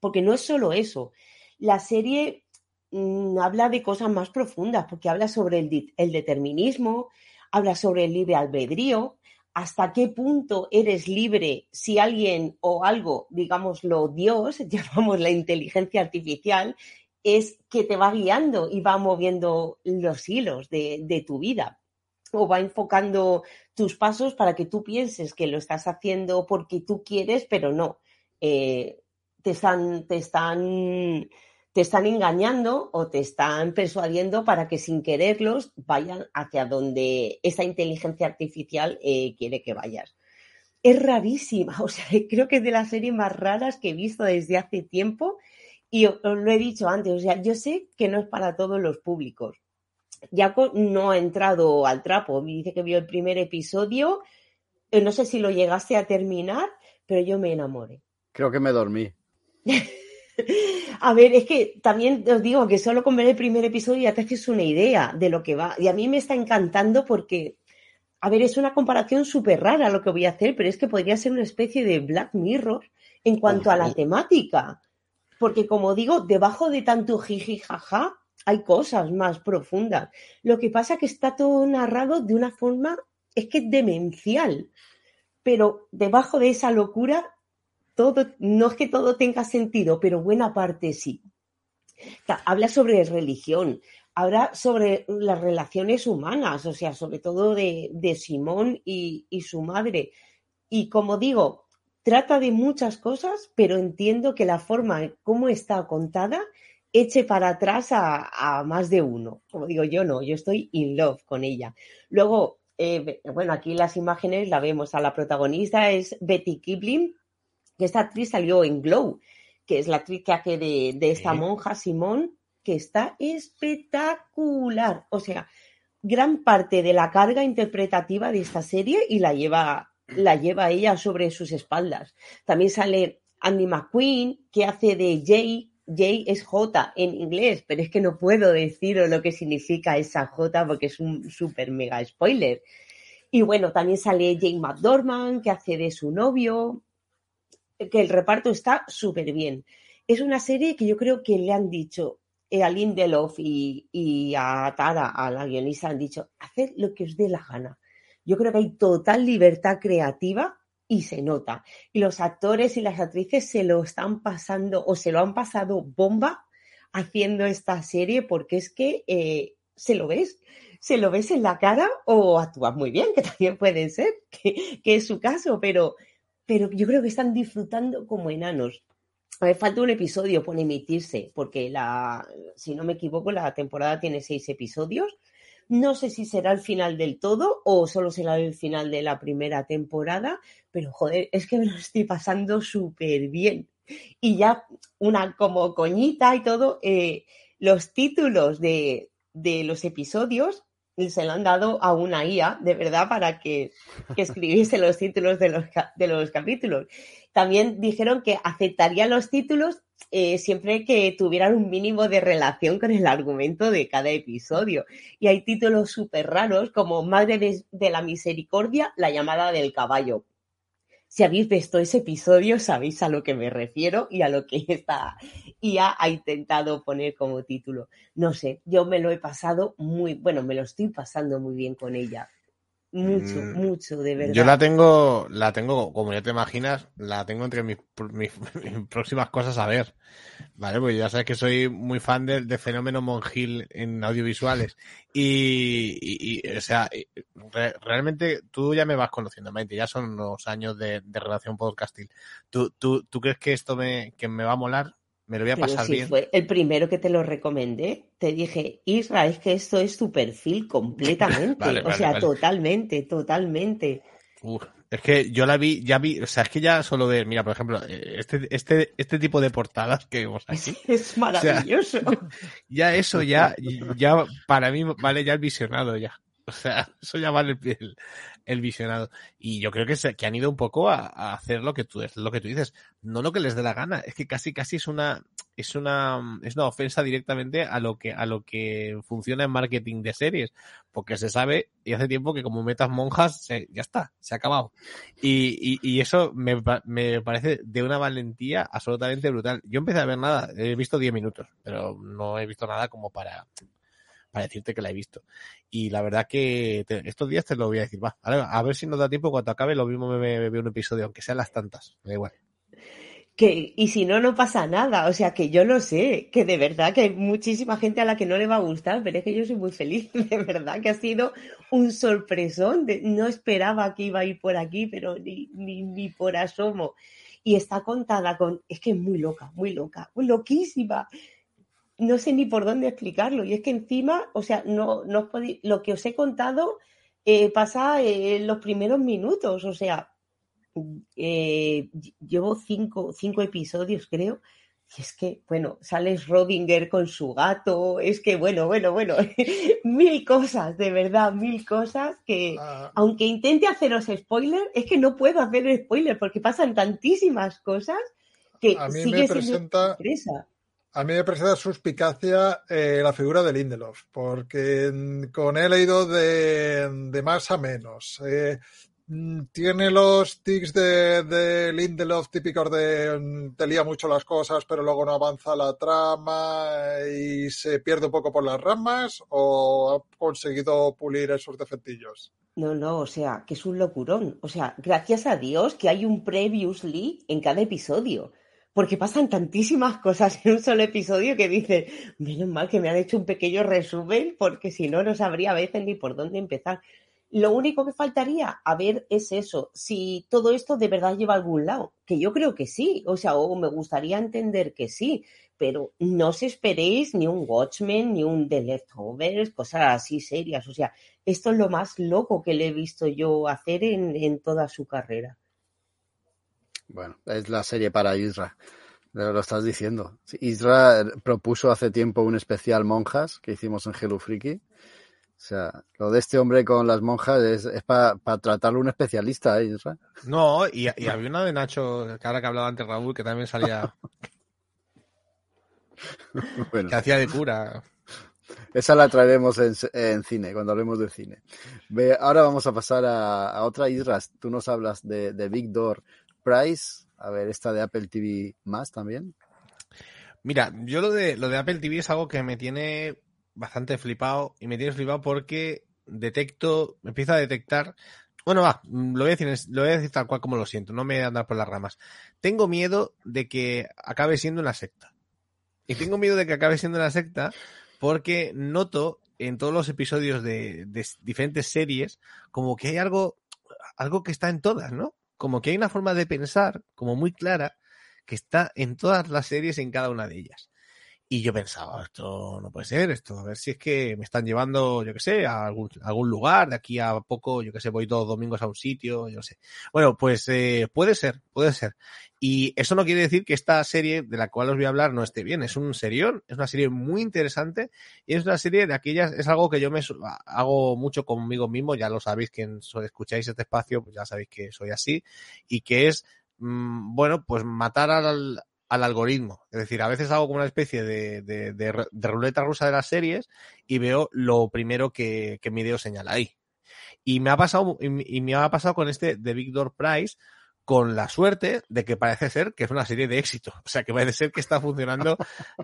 Porque no es solo eso. La serie mmm, habla de cosas más profundas, porque habla sobre el, determinismo, habla sobre el libre albedrío, hasta qué punto eres libre si alguien o algo, digámoslo Dios, [laughs] llamamos la inteligencia artificial, es que te va guiando y va moviendo los hilos de, de tu vida o va enfocando tus pasos para que tú pienses que lo estás haciendo porque tú quieres, pero no. Eh, te están, te están, te están engañando o te están persuadiendo para que sin quererlos vayan hacia donde esa inteligencia artificial eh, quiere que vayas. Es rarísima, [laughs] o sea, creo que es de las series más raras que he visto desde hace tiempo y os lo he dicho antes, o sea, yo sé que no es para todos los públicos, Jaco no ha entrado al trapo. Me dice que vio el primer episodio. Eh, no sé si lo llegaste a terminar, pero yo me enamoré. Creo que me dormí. [laughs] a ver, es que también os digo que solo con ver el primer episodio ya te haces una idea de lo que va. Y a mí me está encantando porque, a ver, es una comparación súper rara lo que voy a hacer, pero es que podría ser una especie de Black Mirror en cuanto a la temática. Porque, como digo, debajo de tanto jiji jaja, hay cosas más profundas. Lo que pasa es que está todo narrado de una forma, es que demencial, pero debajo de esa locura, todo, no es que todo tenga sentido, pero buena parte sí. Habla sobre religión, habla sobre las relaciones humanas, o sea, sobre todo de, Simón y, y su madre. Y como digo, trata de muchas cosas, pero entiendo que la forma en cómo está contada eche para atrás a, más de uno. Como digo yo, no, yo estoy in love con ella. Luego, eh, bueno, aquí las imágenes la vemos. A la protagonista es Betty Kipling, que esta actriz salió en Glow, que es la actriz que hace de, esta monja Simón, que está espectacular. O sea, gran parte de la carga interpretativa de esta serie y la lleva, la lleva ella sobre sus espaldas. También sale Andy McQueen, que hace de Jay, J es J en inglés, pero es que no puedo decir lo que significa esa J porque es un súper mega spoiler. Y bueno, también sale Jane McDormand, que hace de su novio, que el reparto está súper bien. Es una serie que yo creo que le han dicho eh, a Lindelof y, y a Tara, a la guionista, han dicho, haced lo que os dé la gana. Yo creo que hay total libertad creativa y se nota. Y los actores y las actrices se lo están pasando o se lo han pasado bomba haciendo esta serie porque es que eh, se lo ves, se lo ves en la cara o actúas muy bien, que también puede ser, que, es su caso, pero, pero yo creo que están disfrutando como enanos. A ver, falta un episodio por emitirse, porque la, si no me equivoco, la temporada tiene seis episodios no sé si será el final del todo o solo será el final de la primera temporada, pero joder, es que me lo estoy pasando súper bien. Y ya una como coñita y todo, eh, los títulos de, de los episodios se lo han dado a una IA, de verdad, para que, escribiese los títulos de los, de los capítulos. También dijeron que aceptarían los títulos eh, siempre que tuvieran un mínimo de relación con el argumento de cada episodio. Y hay títulos súper raros como Madre de, la Misericordia, la llamada del caballo. Si habéis visto ese episodio, sabéis a lo que me refiero y a lo que [laughs] esta IA ha intentado poner como título. No sé, yo me lo he pasado muy, bueno, me lo estoy pasando muy bien con ella. Mucho, mm, mucho, de verdad. Yo la tengo, la tengo, como ya te imaginas, la tengo entre [laughs] mis, próximas cosas a ver. Vale, pues ya sabes que soy muy fan del fenómeno Monjil en audiovisuales. Y, o sea, realmente tú ya me vas conociendo, Maite, ya son unos años de, relación podcastil. ¿Tú, tú, ¿Tú crees que esto me, que me va a molar? Me lo voy a pasar bien. Fue el primero que te lo recomendé. Te dije, Isra, es que esto es tu perfil [laughs] completamente. o sea, totalmente, totalmente. es que yo la vi, ya vi, o sea, es que ya solo ver, mira, por ejemplo, eh, este, este, este tipo de portadas que vemos [laughs] aquí. Es maravilloso. [laughs] ya eso, ya, ya, para mí, vale ya el visionado ya. [laughs] O sea, eso ya vale el, el visionado. Y yo creo que, se, que han ido un poco a, hacer lo que tú lo que tú dices, no lo que les dé la gana, es que casi casi es una es una es una ofensa directamente a lo que a lo que funciona en marketing de series, porque se sabe y hace tiempo que como metas monjas ya está, se ha acabado. Y, y, eso me, me parece de una valentía absolutamente brutal. Yo empecé a ver nada, he visto 10 minutos, pero no he visto nada como para para decirte que la he visto. Y la verdad que estos días te lo voy a decir. Va, a ver, si nos da tiempo cuando acabe, lo mismo me veo un episodio, aunque sean las tantas. Me da igual que, y si no, no pasa nada. O sea, que yo lo sé, que de verdad que hay muchísima gente a la que no le va a gustar, pero es que yo soy muy feliz, [laughs] de verdad que ha sido un sorpresón. no esperaba que iba a ir por aquí, pero ni, ni, ni por asomo. Y está contada con, es que es muy loca, muy loca, muy loquísima. No sé ni por dónde explicarlo. Y es que encima, o sea, no, no lo que os he contado eh, pasa en los primeros minutos. O sea, eh, llevo cinco, cinco episodios, creo, y es que, bueno, sales Rodinger con su gato, es que, bueno, bueno, bueno, [laughs] mil cosas, de verdad, mil cosas que, ah. aunque intente haceros spoiler, es que no puedo hacer spoiler porque pasan tantísimas cosas que a mí me presenta, A mí me presenta suspicacia eh, la figura de Lindelof, porque con él he ido de, más a menos. Eh, Mm, tiene los tics de, de, Lindelof típicos de mm, te lía mucho las cosas, pero luego no avanza la trama y se pierde un poco por las ramas o ha conseguido pulir esos defectillos? No, no, o sea, que es un locurón. O sea, gracias a Dios que hay un previously en cada episodio. Porque pasan tantísimas cosas en un solo episodio que dices, menos mal que me han hecho un pequeño resumen, porque si no, no sabría a veces ni por dónde empezar. Lo único que faltaría a ver es eso, si todo esto de verdad lleva algún lado, que yo creo que sí, o sea, o me gustaría entender que sí, pero no os esperéis ni un Watchmen, ni un The Leftovers, cosas así serias, o sea, esto es lo más loco que le he visto yo hacer en, toda su carrera. Bueno, es la serie para Isra. Lo estás diciendo. Isra propuso hace tiempo un especial monjas que hicimos en Hello Freaky o sea, lo de este hombre con las monjas es, es para tratarlo un especialista, ¿eh? No, y, y, había una de Nacho, que ahora que hablaba antes Raúl, que también salía. [laughs] Que hacía de cura. Esa la traeremos en, en, cine, cuando hablemos de cine. Ve, ahora vamos a pasar a, a otra Isra. Tú nos hablas de, de Victor Price. A ver, esta de Apple TV más también. Mira, yo lo de, lo de Apple TV es algo que me tiene bastante flipado y me tiene flipado porque detecto, empiezo a detectar. Bueno, va, lo voy a decir, lo tal cual como lo siento, no me voy a andar por las ramas. Tengo miedo de que acabe siendo una secta. Y tengo miedo de que acabe siendo una secta porque noto en todos los episodios de, de diferentes series como que hay algo, algo que está en todas, ¿no? Como que hay una forma de pensar como muy clara que está en todas las series en cada una de ellas. Y yo pensaba, esto no puede ser, esto, a ver si es que me están llevando, yo qué sé, a algún, algún lugar, de aquí a poco, yo qué sé, voy todos domingos a un sitio, yo sé. Bueno, pues eh, puede ser, puede ser. Y eso no quiere decir que esta serie de la cual os voy a hablar no esté bien, es un serión, es una serie muy interesante y es una serie de aquellas, es algo que yo me hago mucho conmigo mismo, ya lo sabéis, quien escucháis este espacio, pues ya sabéis que soy así, y que es, mm, bueno, pues matar al, al algoritmo. Es decir, a veces hago como una especie de, de, ruleta rusa de las series y veo lo primero que, que mi dedo señala ahí. Y me ha pasado, y, me ha pasado con este de Victor Price, con la suerte de que parece ser que es una serie de éxito. O sea, que parece ser que está funcionando,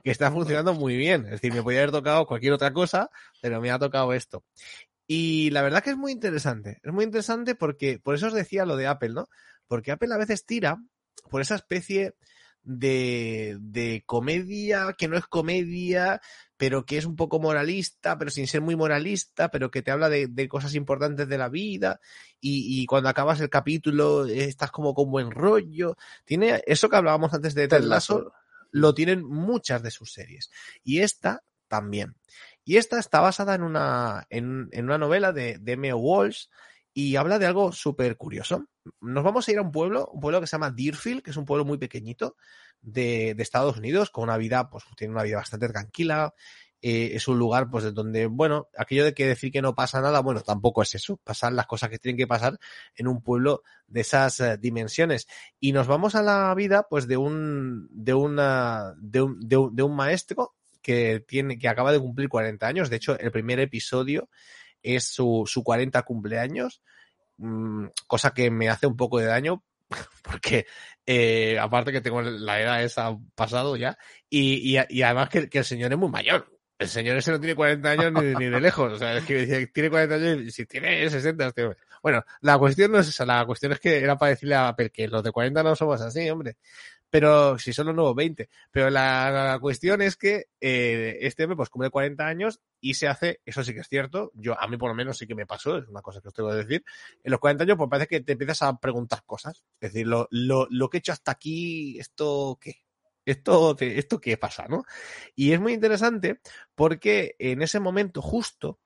que está funcionando muy bien. Es decir, me podría haber tocado cualquier otra cosa, pero me ha tocado esto. Y la verdad que es muy interesante. Es muy interesante porque, por eso os decía lo de Apple, ¿no? Porque Apple a veces tira por esa especie de, de comedia que no es comedia, pero que es un poco moralista, pero sin ser muy moralista, pero que te habla de, de cosas importantes de la vida y, y, cuando acabas el capítulo estás como con buen rollo. Tiene eso que hablábamos antes de Ted Lasso, lo tienen muchas de sus series. Y esta también. Y esta está basada en una, en, en una novela de, de M. Walsh y habla de algo súper curioso. Nos vamos a ir a un pueblo, un pueblo que se llama Deerfield, que es un pueblo muy pequeñito de, de Estados Unidos, con una vida, pues tiene una vida bastante tranquila. Eh, es un lugar, pues, de donde, bueno, aquello de que decir que no pasa nada, bueno, tampoco es eso. Pasan las cosas que tienen que pasar en un pueblo de esas uh, dimensiones. Y nos vamos a la vida, pues, de un, de una, de un, de un, de un maestro que tiene, que acaba de cumplir 40 años. De hecho, el primer episodio es su, su 40 cumpleaños, mmm, cosa que me hace un poco de daño [laughs] porque eh, aparte que tengo la edad esa pasado ya y, y, y además que, el señor es muy mayor. el señor ese no tiene 40 años ni, de lejos. O sea, es que tiene 40 años y si tiene 60, este. Bueno, la cuestión no es esa. La cuestión es que era para decirle a Apple que los de 40 no somos así, hombre. Pero si son los nuevos 20. Pero la, cuestión es que eh, este hombre pues cumple 40 años y se hace, eso sí que es cierto, yo a mí por lo menos sí que me pasó, es una cosa que os tengo que decir, en los 40 años pues parece que te empiezas a preguntar cosas. Es decir, lo, lo, lo que he hecho hasta aquí, ¿esto qué? esto, esto qué pasa, ¿no? Y es muy interesante porque en ese momento justo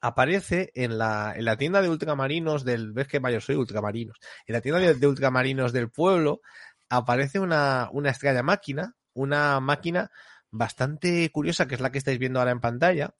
aparece en la, en la tienda de ultramarinos del, ves que mayor soy ultramarinos, en la tienda de ultramarinos del pueblo aparece una, una extraña máquina, una máquina bastante curiosa que es la que estáis viendo ahora en pantalla,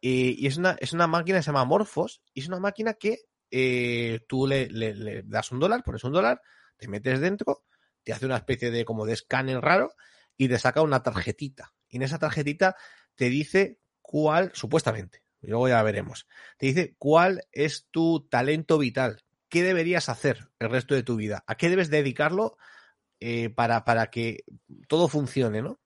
y es una, es una máquina que se llama Morphos, y es una máquina que eh, tú le das un dólar, pones un dólar, te metes dentro, te hace una especie de como de escáner raro y te saca una tarjetita. Y en esa tarjetita te dice cuál, supuestamente, y luego ya veremos, te dice cuál es tu talento vital, qué deberías hacer el resto de tu vida, a qué debes dedicarlo eh, para, para que todo funcione, ¿no?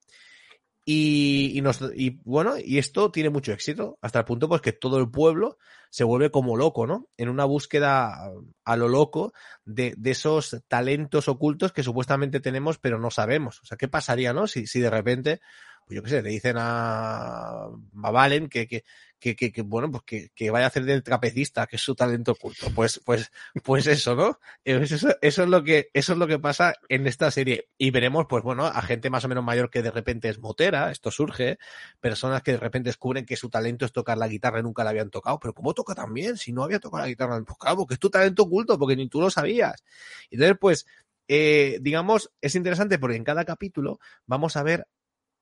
Y, y, bueno, y esto tiene mucho éxito, hasta el punto pues que todo el pueblo se vuelve como loco, ¿no? En una búsqueda a lo loco de, de esos talentos ocultos que supuestamente tenemos, pero no sabemos. O sea, ¿qué pasaría, no? Si, si de repente, pues yo qué sé, le dicen a, a Valen que, que, que, que, que bueno, pues que, que, vaya a hacer del trapecista, que es su talento oculto. Pues, pues, pues eso, ¿no? Eso, eso es lo que, eso es lo que pasa en esta serie. Y veremos, pues bueno, a gente más o menos mayor que de repente es motera, esto surge, personas que de repente descubren que su talento es tocar la guitarra y nunca la habían tocado, pero ¿cómo toca también? Si no había tocado la guitarra, pues claro, porque es tu talento oculto, porque ni tú lo sabías. Entonces, pues, eh, digamos, es interesante porque en cada capítulo vamos a ver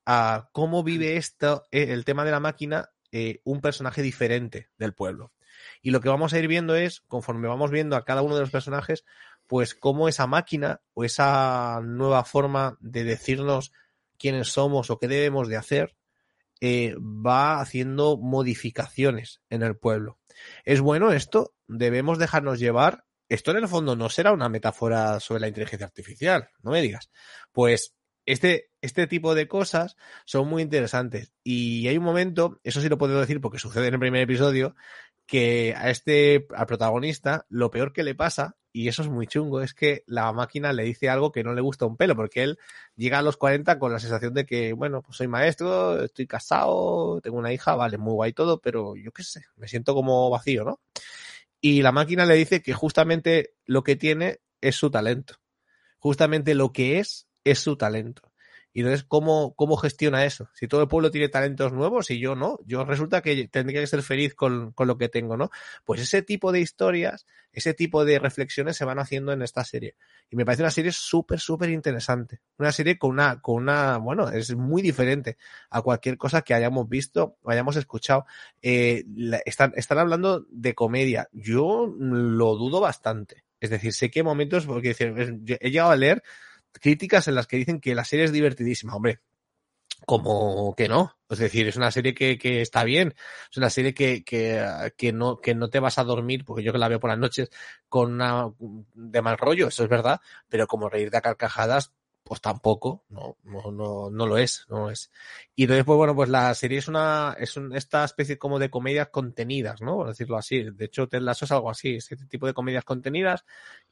a cómo vive esto, eh, el tema de la máquina eh, un personaje diferente del pueblo. Y lo que vamos a ir viendo es, conforme vamos viendo a cada uno de los personajes, pues cómo esa máquina o esa nueva forma de decirnos quiénes somos o qué debemos de hacer, eh, va haciendo modificaciones en el pueblo. ¿Es bueno esto? ¿Debemos dejarnos llevar? Esto en el fondo no será una metáfora sobre la inteligencia artificial, no me digas. Pues este, este tipo de cosas son muy interesantes. Y hay un momento, eso sí lo puedo decir porque sucede en el primer episodio, que a este, al protagonista, lo peor que le pasa, y eso es muy chungo, es que la máquina le dice algo que no le gusta un pelo, porque él llega a los 40 con la sensación de que, bueno, pues soy maestro, estoy casado, tengo una hija, vale, muy guay todo, pero yo qué sé, me siento como vacío, ¿no? Y la máquina le dice que justamente lo que tiene es su talento. Justamente lo que es es su talento. Y entonces, ¿cómo, ¿cómo gestiona eso? Si todo el pueblo tiene talentos nuevos y yo no, yo resulta que tendría que ser feliz con, con, lo que tengo, ¿no? Pues ese tipo de historias, ese tipo de reflexiones se van haciendo en esta serie. Y me parece una serie súper, súper interesante. Una serie con una, con una, bueno, es muy diferente a cualquier cosa que hayamos visto o hayamos escuchado. Eh, están, están hablando de comedia. Yo lo dudo bastante. Es decir, sé que momentos, porque he llegado a leer críticas en las que dicen que la serie es divertidísima. Hombre, como que no. Es decir, es una serie que, que está bien. Es una serie que, que, que, no, que no te vas a dormir, porque yo que la veo por las noches, con una de mal rollo, eso es verdad, pero como reír de carcajadas, pues tampoco, no, no, no, no lo es, no lo es. Y entonces, pues bueno, pues la serie es una, es un, esta especie como de comedias contenidas, ¿no? Por decirlo así. De hecho, Ted Lasso es algo así, este tipo de comedias contenidas,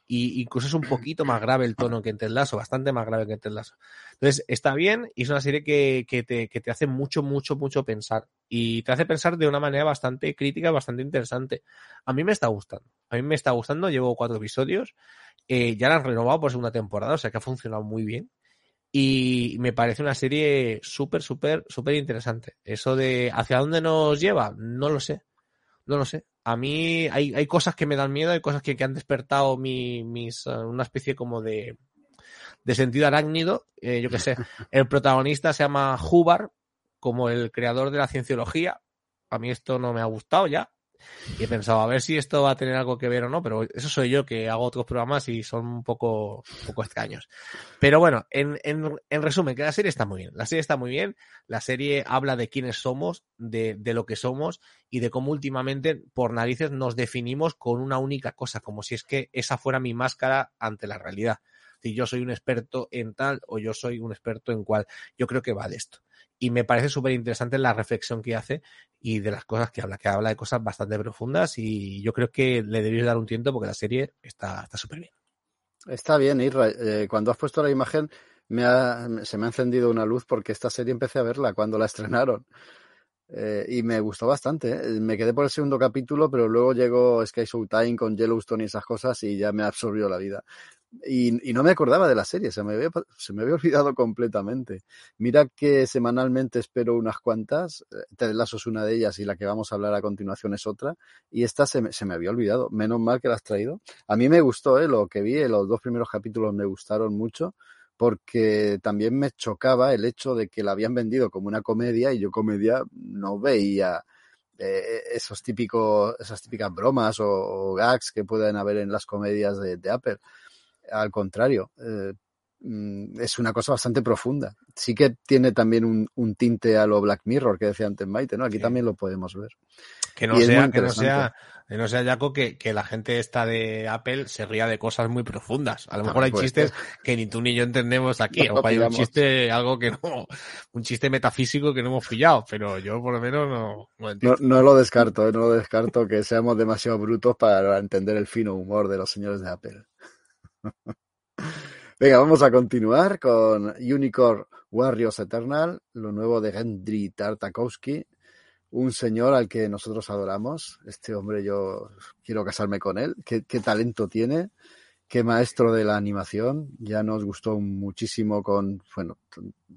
y incluso es un poquito más grave el tono que en Ted bastante más grave que en Ted. Entonces, está bien, y es una serie que, que te, que te hace mucho, mucho, mucho pensar. Y te hace pensar de una manera bastante crítica, bastante interesante. A mí me está gustando. A mí me está gustando, llevo cuatro episodios. Eh, ya la han renovado por segunda temporada, o sea que ha funcionado muy bien. Y me parece una serie súper, súper, súper interesante. Eso de hacia dónde nos lleva, no lo sé. No lo sé. A mí hay, hay cosas que me dan miedo, hay cosas que, que han despertado mi, mis, uh, una especie como de, de sentido arácnido. Eh, yo qué sé. [laughs] El protagonista se llama Hubar, como el creador de la cienciología. A mí esto no me ha gustado ya. Y he pensado, a ver si esto va a tener algo que ver o no, pero eso soy yo que hago otros programas y son un poco, un poco extraños. Pero bueno, en, en, en, resumen, que la serie está muy bien. La serie está muy bien. La serie habla de quiénes somos, de, de lo que somos y de cómo últimamente, por narices, nos definimos con una única cosa, como si es que esa fuera mi máscara ante la realidad. Si yo soy un experto en tal o yo soy un experto en cual. Yo creo que va de esto. Y me parece súper interesante la reflexión que hace y de las cosas que habla, que habla de cosas bastante profundas y yo creo que le debéis dar un tiempo porque la serie está súper bien. Está bien, Irra. Eh, cuando has puesto la imagen, me ha, se me ha encendido una luz porque esta serie empecé a verla cuando la [laughs] estrenaron. Eh, y me gustó bastante. ¿eh? Me quedé por el segundo capítulo, pero luego llegó Sky Showtime con Yellowstone y esas cosas y ya me absorbió la vida. Y, no me acordaba de la serie, se me, había, se me había [laughs] olvidado completamente. Mira que semanalmente espero unas cuantas, eh, Ted Lasso es una de ellas y la que vamos a hablar a continuación es otra, y esta se me, se me había olvidado, menos mal que la has traído. A mí me gustó eh, lo que vi, los dos primeros capítulos me gustaron mucho, porque también me chocaba el hecho de que la habían vendido como una comedia y yo comedia no veía eh, esos típicos, esas típicas bromas o, o, gags que pueden haber en las comedias de, de Apple. Al contrario, eh, mm, es una cosa bastante profunda. Sí que tiene también un, un, tinte a lo Black Mirror que decía antes Maite, ¿no? Aquí sí. también lo podemos ver. Que no, sea, que no sea, no sea, Jaco, que, que, la gente esta de Apple se ría de cosas muy profundas. A lo mejor hay chistes que ni tú ni yo entendemos aquí. [laughs] No, o hay un chiste, algo que no, un chiste metafísico que no hemos pillado, pero yo por lo menos no, no No, no lo descarto, ¿eh? no lo descarto que seamos demasiado brutos para entender el fino humor de los señores de Apple. [laughs] Venga, vamos a continuar con Unicorn Warriors Eternal, lo nuevo de Gendry Tartakovsky, un señor al que nosotros adoramos. Este hombre yo quiero casarme con él. ¿Qué, qué talento tiene? Qué maestro de la animación. Ya nos gustó muchísimo con, bueno,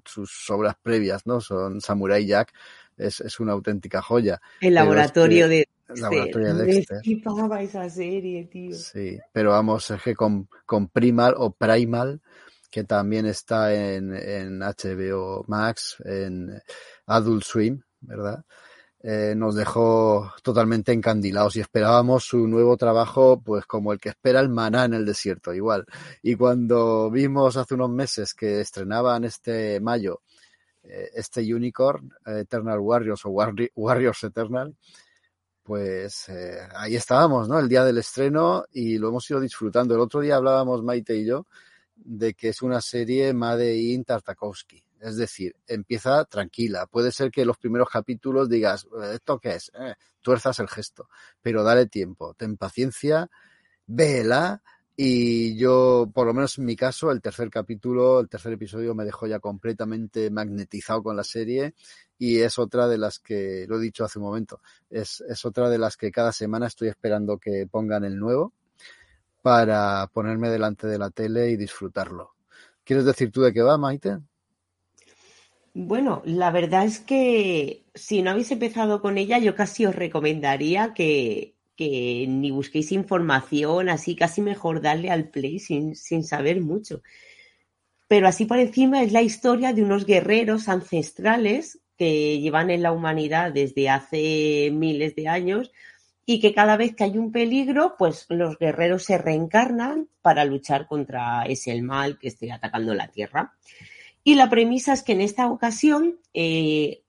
sus obras previas, ¿no? Son Samurai Jack. Es, es una auténtica joya. El laboratorio de Laboratorio de Dexter. esa serie, tío. Sí, pero vamos, es que con, con Primal o Primal, que también está en, en HBO Max, en Adult Swim, ¿verdad? Eh, nos dejó totalmente encandilados y esperábamos su nuevo trabajo, pues como el que espera el maná en el desierto, igual. Y cuando vimos hace unos meses que estrenaban este mayo eh, este Unicorn, eh, Eternal Warriors o Warri Warriors Eternal, pues ahí estábamos, ¿no? El día del estreno y lo hemos ido disfrutando. El otro día hablábamos Maite y yo de que es una serie Made in Tartakovsky. Es decir, empieza tranquila. Puede ser que los primeros capítulos digas, ¿esto qué es? Eh, tuerzas el gesto. Pero dale tiempo, ten paciencia, véela y yo, por lo menos en mi caso, el tercer capítulo, el tercer episodio me dejó ya completamente magnetizado con la serie y es otra de las que, lo he dicho hace un momento, es, es otra de las que cada semana estoy esperando que pongan el nuevo para ponerme delante de la tele y disfrutarlo. ¿Quieres decir tú de qué va, Maite? Bueno, la verdad es que si no habéis empezado con ella, yo casi os recomendaría que, ni busquéis información, así casi mejor darle al play sin, sin saber mucho. Pero así por encima es la historia de unos guerreros ancestrales que llevan en la humanidad desde hace miles de años y que cada vez que hay un peligro, pues los guerreros se reencarnan para luchar contra ese mal que esté atacando la Tierra. Y la premisa es que en esta ocasión eh,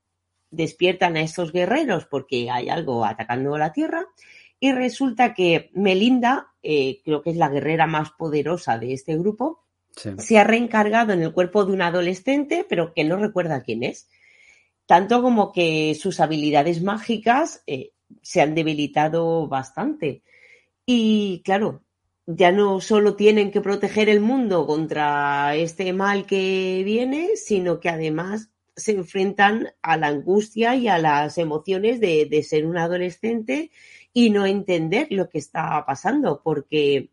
despiertan a esos guerreros porque hay algo atacando la Tierra y resulta que Melinda, eh, creo que es la guerrera más poderosa de este grupo, sí. se ha reencargado en el cuerpo de un adolescente, pero que no recuerda quién es. Tanto como que sus habilidades mágicas eh, se han debilitado bastante. Y claro, ya no solo tienen que proteger el mundo contra este mal que viene, sino que además se enfrentan a la angustia y a las emociones de, de ser un adolescente y no entender lo que está pasando, porque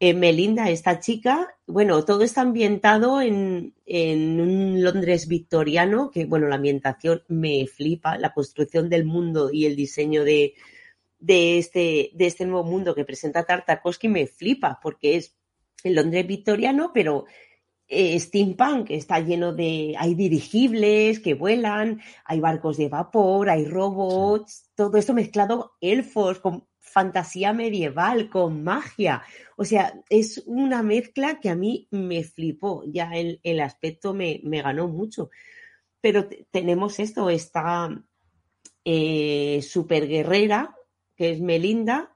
eh, Melinda, esta chica, bueno, todo está ambientado en, en, un Londres victoriano, que bueno, la ambientación me flipa, la construcción del mundo y el diseño de, de, este, de este nuevo mundo que presenta Tartakovsky me flipa, porque es el Londres victoriano, pero eh, steampunk, está lleno de, hay dirigibles que vuelan, hay barcos de vapor, hay robots, sí. todo esto mezclado elfos con fantasía medieval, con magia. O sea, es una mezcla que a mí me flipó, ya el, el aspecto me, me, ganó mucho. Pero tenemos esto, esta eh, super guerrera, que es Melinda,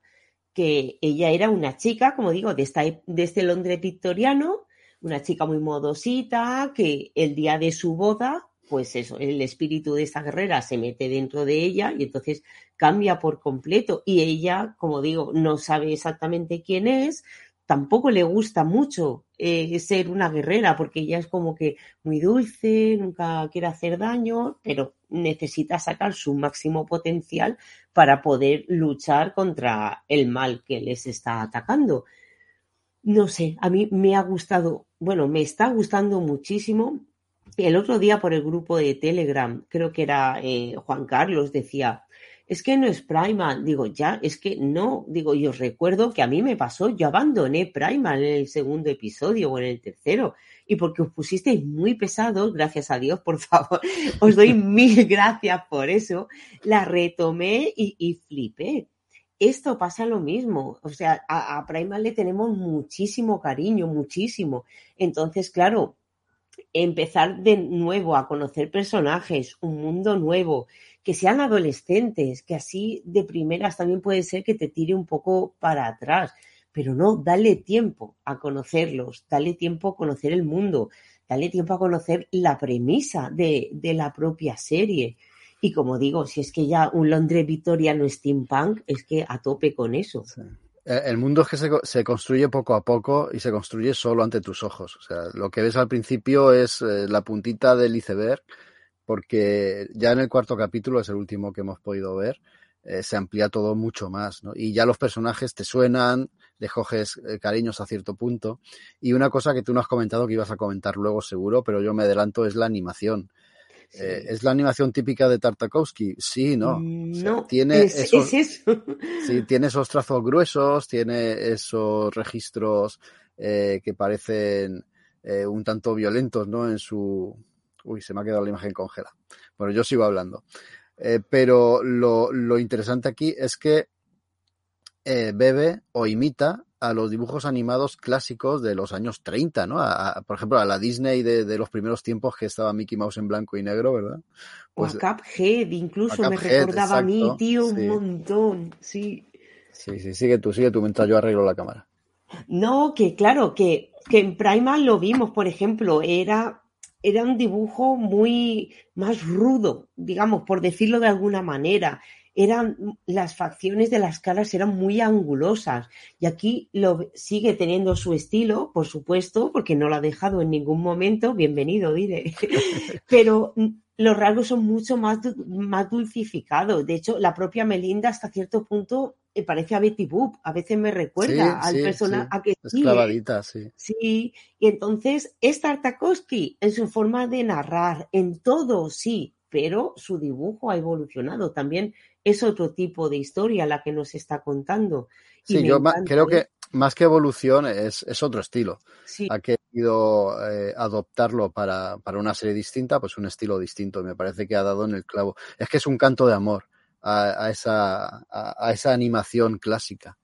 que ella era una chica, como digo, de, esta, de este Londres victoriano, una chica muy modosita que el día de su boda, pues eso, el espíritu de esta guerrera se mete dentro de ella y entonces cambia por completo. Y ella, como digo, no sabe exactamente quién es, tampoco le gusta mucho eh, ser una guerrera, porque ella es como que muy dulce, nunca quiere hacer daño, pero necesita sacar su máximo potencial para poder luchar contra el mal que les está atacando. No sé, a mí me ha gustado, bueno, me está gustando muchísimo. El otro día por el grupo de Telegram, creo que era eh, Juan Carlos, decía, es que no es Primal. Digo, ya, es que no. Digo, yo recuerdo que a mí me pasó, yo abandoné Primal en el segundo episodio o en el tercero. Y porque os pusisteis muy pesados, gracias a Dios, por favor, [laughs] os doy mil gracias por eso. La retomé y, flipé. Esto pasa lo mismo. O sea, a, a Primal le tenemos muchísimo cariño, muchísimo. Entonces, claro, empezar de nuevo a conocer personajes, un mundo nuevo, que sean adolescentes, que así de primeras también puede ser que te tire un poco para atrás, pero no, dale tiempo a conocerlos, dale tiempo a conocer el mundo, dale tiempo a conocer la premisa de, de la propia serie. Y como digo, si es que ya un Londres victoriano steampunk, es que a tope con eso. Eh, el mundo es que se, se, construye poco a poco y se construye solo ante tus ojos. O sea, lo que ves al principio es eh, la puntita del iceberg, porque ya en el cuarto capítulo, es el último que hemos podido ver, eh, se amplía todo mucho más, ¿no? Y ya los personajes te suenan, le coges eh, cariños a cierto punto. Y una cosa que tú no has comentado, que ibas a comentar luego seguro, pero yo me adelanto, es la animación. Sí. Eh, ¿Es la animación típica de Tartakovsky? Sí, no. Mm, no, o sea, tiene es, esos, es eso. [laughs] sí, tiene esos trazos gruesos, tiene esos registros eh, que parecen eh, un tanto violentos, ¿no? En su. Uy, se me ha quedado la imagen congela. Bueno, yo sigo hablando. Pero lo, lo, interesante aquí es que bebe o imita a los dibujos animados clásicos de los años 30, ¿no? A, a, por ejemplo, a la Disney de, de, los primeros tiempos que estaba Mickey Mouse en blanco y negro, ¿verdad? Pues, o a Cuphead, incluso a Cuphead, me recordaba exacto, a mí, tío, sí. un montón, sí. Sí, sí, sigue tú, sigue tú mientras yo arreglo la cámara. No, que claro, que, que en Primal lo vimos, por ejemplo, era, era un dibujo muy más rudo, digamos, por decirlo de alguna manera eran las facciones de las caras eran muy angulosas y aquí lo sigue teniendo su estilo, por supuesto, porque no lo ha dejado en ningún momento, bienvenido, diré. [laughs] Pero los rasgos son mucho más, más dulcificados. De hecho, la propia Melinda hasta cierto punto me parece a Betty Boop, a veces me recuerda sí, al sí, personaje sí. a que es clavadita, sí. Sí, y entonces es Tartakovsky en su forma de narrar, en todo, sí, pero su dibujo ha evolucionado. También es otro tipo de historia la que nos está contando. Y sí, yo creo que más que evolución es, es otro estilo. Sí. Ha querido eh, adoptarlo para, para, una serie distinta, pues un estilo distinto. Me parece que ha dado en el clavo. Es que es un canto de amor a, a esa, a, a esa animación clásica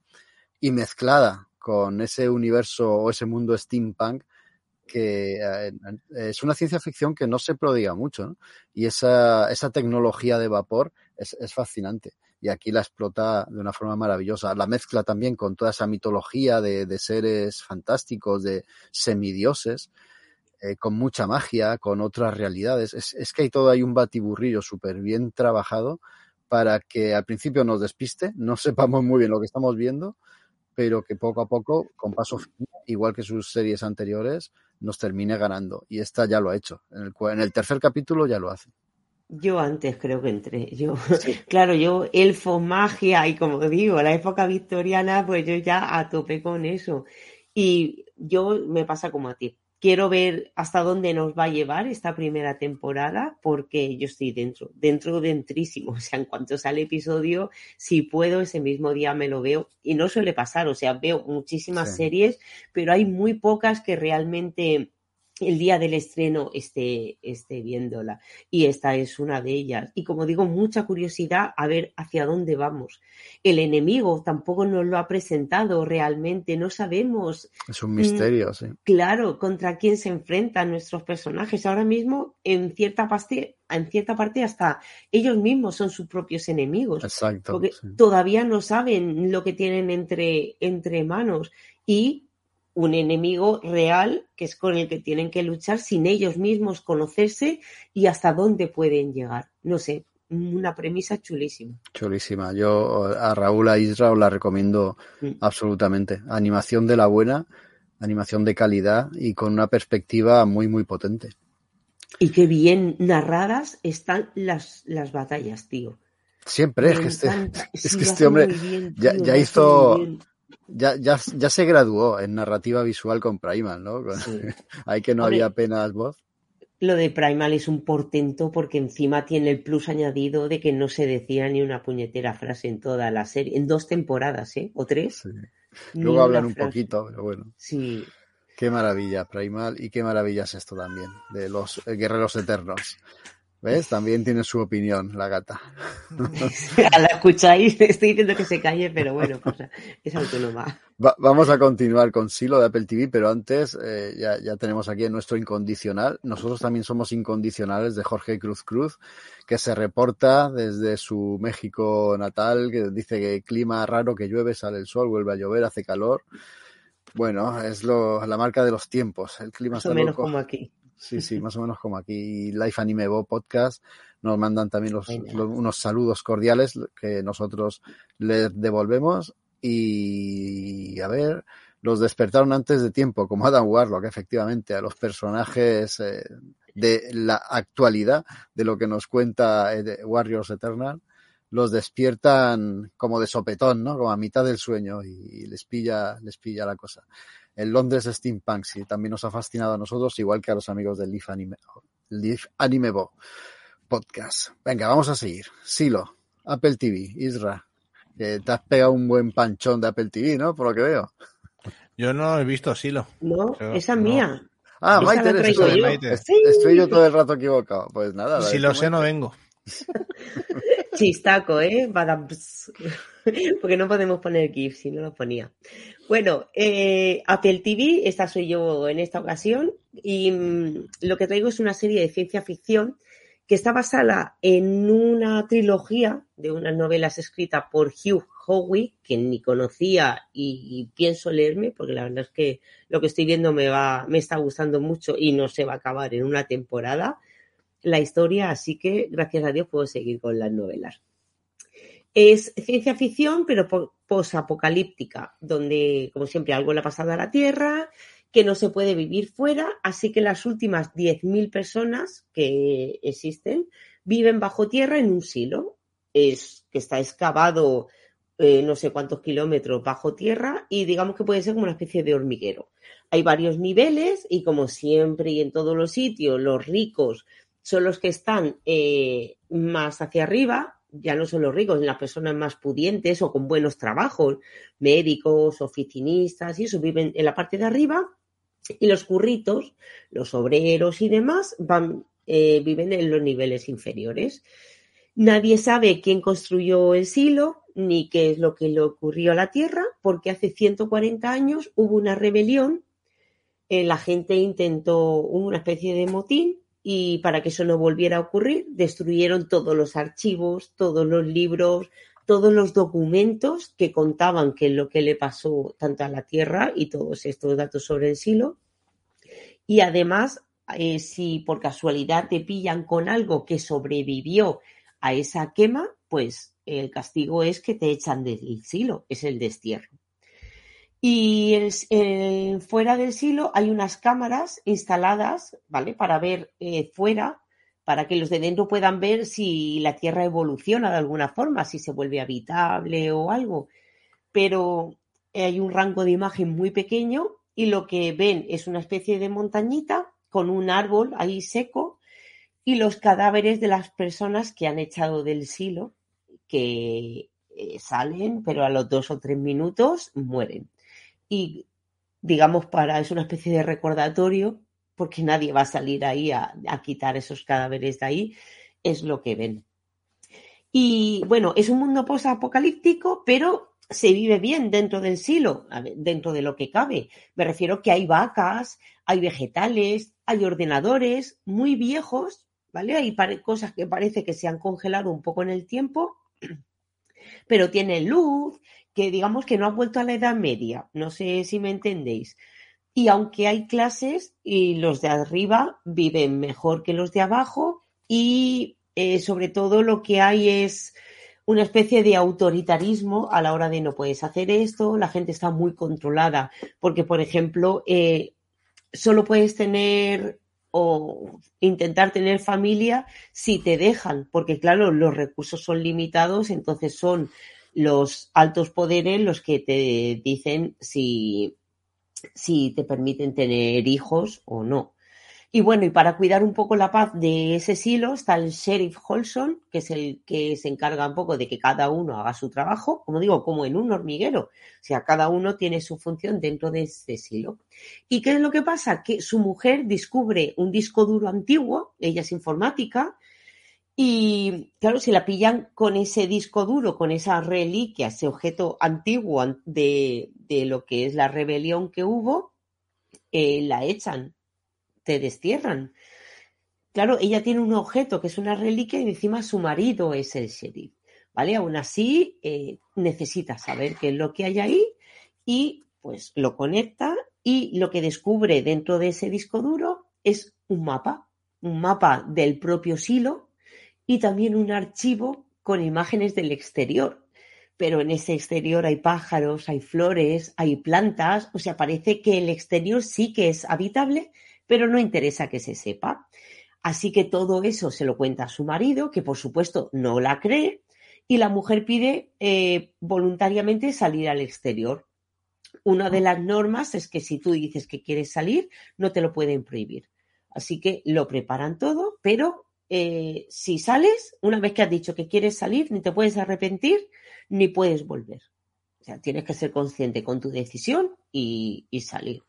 y mezclada con ese universo o ese mundo steampunk que eh, es una ciencia ficción que no se prodiga mucho, ¿no? Y esa, esa tecnología de vapor es, es, fascinante. Y aquí la explota de una forma maravillosa. La mezcla también con toda esa mitología de, de seres fantásticos, de semidioses, eh, con mucha magia, con otras realidades. Es, es que hay todo, hay un batiburrillo súper bien trabajado para que al principio nos despiste, no [laughs] sepamos muy bien lo que estamos viendo, pero que poco a poco, con paso firme, igual que sus series anteriores, nos termine ganando. Y esta ya lo ha hecho. En el, en el tercer capítulo ya lo hace. Yo antes creo que entré. Yo, sí. [laughs] claro, yo elfo, magia y como digo, la época victoriana, pues yo ya a tope con eso. Y yo me pasa como a ti. Quiero ver hasta dónde nos va a llevar esta primera temporada, porque yo estoy dentro, dentro, dentrísimo. [laughs] O sea, en cuanto sale episodio, si puedo, ese mismo día me lo veo. Y no suele pasar, o sea, veo muchísimas sí. series, pero hay muy pocas que realmente el día del estreno esté, esté viéndola. Y esta es una de ellas. Y como digo, mucha curiosidad a ver hacia dónde vamos. El enemigo tampoco nos lo ha presentado realmente, no sabemos. Es un misterio, mm, sí. Claro, contra quién se enfrentan nuestros personajes. Ahora mismo, en cierta parte, en cierta parte hasta ellos mismos son sus propios enemigos. Exacto. Porque sí. todavía no saben lo que tienen entre, entre manos. Y un enemigo real que es con el que tienen que luchar sin ellos mismos conocerse y hasta dónde pueden llegar. No sé, una premisa chulísima. Chulísima. Yo a Raúl a Israel la recomiendo mm. absolutamente. Animación de la buena, animación de calidad y con una perspectiva muy, muy potente. Y qué bien narradas están las, las batallas, tío. Siempre, es que este, [laughs] es que este hombre ya, hizo, ya, ya, ya, se graduó en narrativa visual con Primal, ¿no? Hay [laughs] que no había apenas voz. Lo de Primal es un portento porque encima tiene el plus añadido de que no se decía ni una puñetera frase en toda la serie, en dos temporadas, ¿eh? O tres. Luego hablan un poquito, pero bueno. Sí. Qué maravilla, Primal, y qué maravilla es esto también, de los guerreros eternos. ¿Ves? También tiene su opinión, la gata. [laughs] la escucháis, [laughs] estoy diciendo que se calle, pero bueno, pues, es autónoma. vamos a continuar con Silo de Apple TV, pero antes eh, ya, ya, tenemos aquí nuestro incondicional. Nosotros también somos incondicionales de Jorge Cruz Cruz, que se reporta desde su México natal, que dice que clima raro, que llueve, sale el sol, vuelve a llover, hace calor. Bueno, es lo, la marca de los tiempos. El clima Más o menos como aquí. Sí, sí, más o menos como aquí. Life Anime Bo Podcast nos mandan también los, unos saludos cordiales que nosotros les devolvemos. Y a ver, los despertaron antes de tiempo, como Adam Warlock, efectivamente, a los personajes eh, de la actualidad de lo que nos cuenta eh, Warriors Eternal, los despiertan como de sopetón, ¿no? Como a mitad del sueño y les pilla, les pilla la cosa el Londres Steampunk, sí, también nos ha fascinado a nosotros, igual que a los amigos del Leaf Anime, Leaf Anime Bo podcast. Venga, vamos a seguir. Silo, Apple TV, Isra, que te has pegado un buen panchón de Apple TV, ¿no? Por lo que veo. Yo no he visto Silo. No, esa es mía. Ah, Maite, estoy, yo todo el rato equivocado. Pues nada. Si lo sé, no vengo. [laughs] Chistaco, ¿eh? [laughs] Porque no podemos poner GIF si no lo ponía. Bueno, eh, Apple TV, esta soy yo en esta ocasión, y mm, lo que traigo es una serie de ciencia ficción que está basada en una trilogía de unas novelas escritas por Hugh Howey, que ni conocía y, pienso leerme, porque la verdad es que lo que estoy viendo me va, me está gustando mucho y no se va a acabar en una temporada la historia, así que gracias a Dios puedo seguir con las novelas. Es ciencia ficción, pero posapocalíptica, donde, como siempre, algo le ha pasado a la Tierra, que no se puede vivir fuera, así que las últimas 10.000 personas que existen viven bajo tierra en un silo, es, que está excavado eh, no sé cuántos kilómetros bajo tierra y digamos que puede ser como una especie de hormiguero. Hay varios niveles y como siempre y en todos los sitios, los ricos son los que están eh, más hacia arriba, ya no son los ricos, las personas más pudientes o con buenos trabajos, médicos, oficinistas, y eso viven en la parte de arriba, y los curritos, los obreros y demás, van, eh, viven en los niveles inferiores. Nadie sabe quién construyó el silo ni qué es lo que le ocurrió a la Tierra, porque hace 140 años hubo una rebelión, eh, la gente intentó una especie de motín y para que eso no volviera a ocurrir, destruyeron todos los archivos, todos los libros, todos los documentos que contaban qué es lo que le pasó tanto a la Tierra y todos estos datos sobre el silo. Y además, eh, si por casualidad te pillan con algo que sobrevivió a esa quema, pues el castigo es que te echan del silo, es el destierro. Y fuera del silo hay unas cámaras instaladas, ¿vale? Para ver eh, fuera, para que los de dentro puedan ver si la Tierra evoluciona de alguna forma, si se vuelve habitable o algo. Pero hay un rango de imagen muy pequeño y lo que ven es una especie de montañita con un árbol ahí seco y los cadáveres de las personas que han echado del silo, que eh, salen, pero a los dos o tres minutos mueren y digamos para, es una especie de recordatorio, porque nadie va a salir ahí a, quitar esos cadáveres de ahí, es lo que ven. Y bueno, es un mundo post-apocalíptico, pero se vive bien dentro del silo, dentro de lo que cabe. Me refiero que hay vacas, hay vegetales, hay ordenadores muy viejos, ¿vale? Hay cosas que parece que se han congelado un poco en el tiempo, pero tienen luz, que digamos que no ha vuelto a la Edad Media, no sé si me entendéis. Y aunque hay clases, y los de arriba viven mejor que los de abajo, y eh, sobre todo lo que hay es una especie de autoritarismo a la hora de no puedes hacer esto, la gente está muy controlada, porque, por ejemplo, eh, solo puedes tener o intentar tener familia si te dejan, porque claro, los recursos son limitados, entonces son los altos poderes los que te dicen si, si te permiten tener hijos o no. Y bueno, y para cuidar un poco la paz de ese silo está el sheriff Holson, que es el que se encarga un poco de que cada uno haga su trabajo, como digo, como en un hormiguero. O sea, cada uno tiene su función dentro de ese silo. ¿Y qué es lo que pasa? Que su mujer descubre un disco duro antiguo, ella es informática, y claro, si la pillan con ese disco duro, con esa reliquia, ese objeto antiguo de, de lo que es la rebelión que hubo, eh, la echan te destierran. Claro, ella tiene un objeto que es una reliquia y encima su marido es el sheriff. ¿Vale? Aún así, eh, necesita saber qué es lo que hay ahí y pues lo conecta y lo que descubre dentro de ese disco duro es un mapa, un mapa del propio silo y también un archivo con imágenes del exterior. Pero en ese exterior hay pájaros, hay flores, hay plantas, o sea, parece que el exterior sí que es habitable, pero no interesa que se sepa. Así que todo eso se lo cuenta a su marido, que por supuesto no la cree, y la mujer pide eh, voluntariamente salir al exterior. Una de las normas es que si tú dices que quieres salir, no te lo pueden prohibir. Así que lo preparan todo, pero eh, si sales, una vez que has dicho que quieres salir, ni te puedes arrepentir, ni puedes volver. O sea, tienes que ser consciente con tu decisión y, y salir.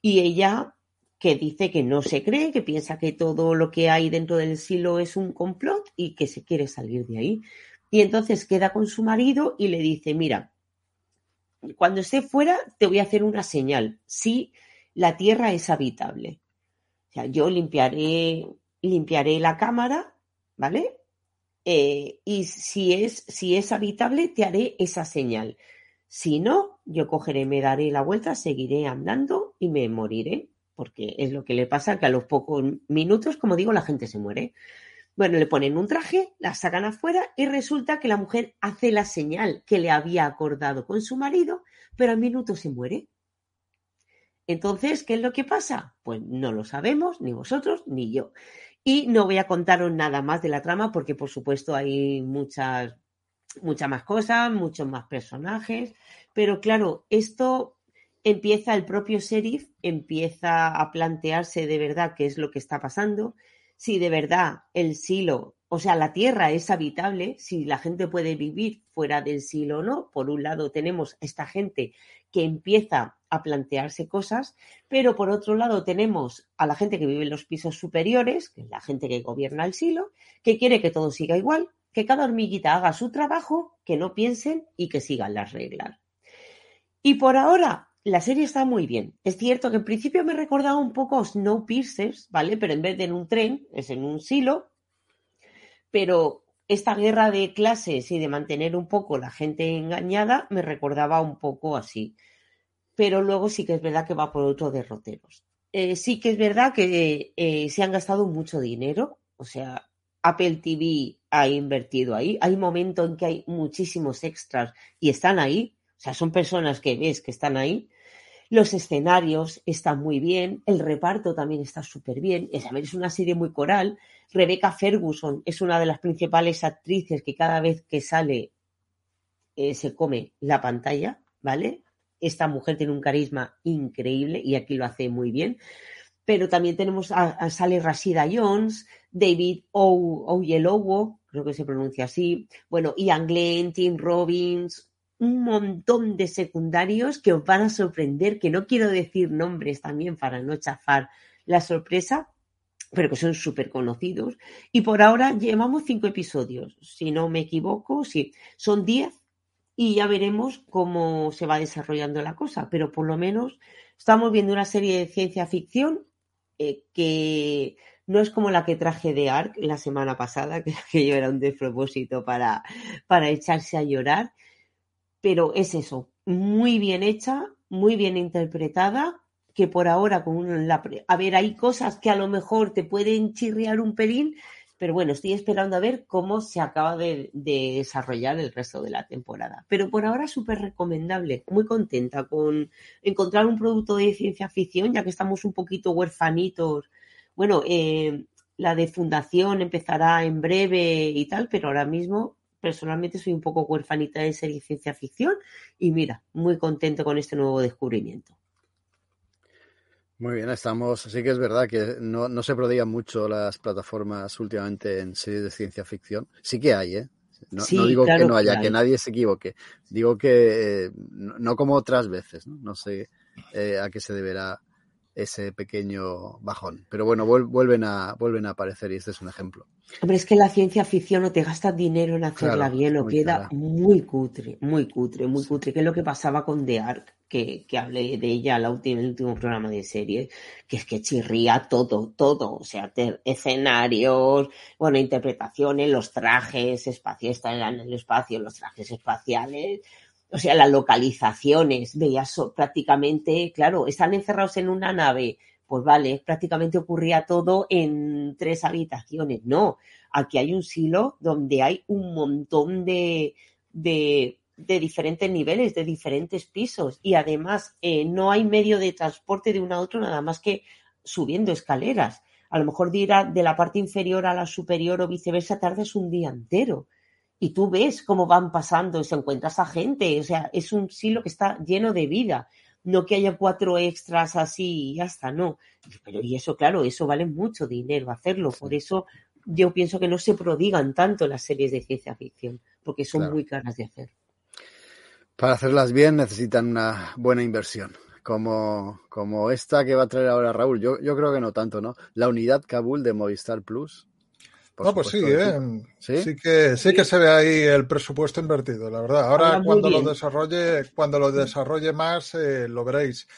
Y ella que dice que no se cree, que piensa que todo lo que hay dentro del silo es un complot y que se quiere salir de ahí. Y entonces queda con su marido y le dice, mira, cuando esté fuera te voy a hacer una señal, si la tierra es habitable. O sea, yo limpiaré, limpiaré la cámara, ¿vale? Eh, y si es, si es habitable, te haré esa señal. Si no, yo cogeré, me daré la vuelta, seguiré andando y me moriré porque es lo que le pasa, que a los pocos minutos, como digo, la gente se muere. Bueno, le ponen un traje, la sacan afuera y resulta que la mujer hace la señal que le había acordado con su marido, pero al minuto se muere. Entonces, ¿qué es lo que pasa? Pues no lo sabemos, ni vosotros, ni yo. Y no voy a contaros nada más de la trama porque, por supuesto, hay muchas, muchas más cosas, muchos más personajes. Pero claro, esto empieza el propio sheriff, empieza a plantearse de verdad qué es lo que está pasando, si de verdad el silo, o sea, la tierra es habitable, si la gente puede vivir fuera del silo o no. Por un lado tenemos esta gente que empieza a plantearse cosas, pero por otro lado tenemos a la gente que vive en los pisos superiores, que es la gente que gobierna el silo, que quiere que todo siga igual, que cada hormiguita haga su trabajo, que no piensen y que sigan las reglas. Y por ahora la serie está muy bien. Es cierto que en principio me recordaba un poco a ¿vale? Pero en vez de en un tren, es en un silo. Pero esta guerra de clases y de mantener un poco la gente engañada me recordaba un poco así. Pero luego sí que es verdad que va por otros derroteros. Eh, sí que es verdad que eh, se han gastado mucho dinero. O sea, Apple TV ha invertido ahí. Hay momentos en que hay muchísimos extras y están ahí o sea, son personas que ves que están ahí. Los escenarios están muy bien, el reparto también está súper bien. Es, es una serie muy coral. Rebecca Ferguson es una de las principales actrices que cada vez que sale eh, se come la pantalla, ¿vale? Esta mujer tiene un carisma increíble y aquí lo hace muy bien. Pero también tenemos a, sale Rashida Jones, David Oyelowo, creo que se pronuncia así. Bueno, Ian Glenn, Tim Robbins, un montón de secundarios que os van a sorprender, que no quiero decir nombres también para no chafar la sorpresa, pero que son súper conocidos. Y por ahora llevamos cinco episodios, si no me equivoco, sí, son diez y ya veremos cómo se va desarrollando la cosa, pero por lo menos estamos viendo una serie de ciencia ficción eh, que no es como la que traje de Ark la semana pasada, [laughs] que aquello era un despropósito para, para echarse a llorar pero es eso, muy bien hecha, muy bien interpretada, que por ahora, con la, a ver, hay cosas que a lo mejor te pueden chirriar un pelín, pero bueno, estoy esperando a ver cómo se acaba de, desarrollar el resto de la temporada. Pero por ahora súper recomendable, muy contenta con encontrar un producto de ciencia ficción, ya que estamos un poquito huerfanitos. Bueno, eh, la de Fundación empezará en breve y tal, pero ahora mismo personalmente soy un poco huerfanita de serie ciencia ficción y mira, muy contento con este nuevo descubrimiento. Muy bien, estamos. Sí que es verdad que no, no se prodigan mucho las plataformas últimamente en series de ciencia ficción. Sí que hay, ¿eh? No, digo que no haya, que, nadie se equivoque. Digo que eh, no, como otras veces, ¿no? No sé eh, a qué se deberá ese pequeño bajón. Pero bueno, vuelven a, vuelven a aparecer y este es un ejemplo. Hombre, es que la ciencia ficción no te gasta dinero en hacerla bien o queda muy cutre, muy cutre, muy cutre, que es lo que pasaba con The Ark, que, que hablé de ella en el último programa de serie, que es que chirría todo, todo, o sea, escenarios, bueno, interpretaciones, los trajes espaciales, están en el espacio, los trajes espaciales, o sea, las localizaciones, veías prácticamente, claro, están encerrados en una nave, pues vale, prácticamente ocurría todo en tres habitaciones. No, aquí hay un silo donde hay un montón de, de, diferentes niveles, de diferentes pisos y además eh, no hay medio de transporte de uno a otro nada más que subiendo escaleras. A lo mejor de ir de la parte inferior a la superior o viceversa tardas un día entero y tú ves cómo van pasando y se encuentras a gente. O sea, es un silo que está lleno de vida. No que haya cuatro extras así y ya está, no. Pero y eso, claro, eso vale mucho dinero hacerlo. Por eso yo pienso que no se prodigan tanto las series de ciencia ficción, porque son muy caras de hacer. Para hacerlas bien necesitan una buena inversión. Como, como esta que va a traer ahora Raúl. Yo, yo creo que no tanto, ¿no? La unidad Kabul de Movistar Plus no, pues sí, ¿eh? sí, que sí que se ve ahí el presupuesto invertido, la verdad. Ahora cuando lo desarrolle, cuando lo desarrolle más, eh, lo veréis.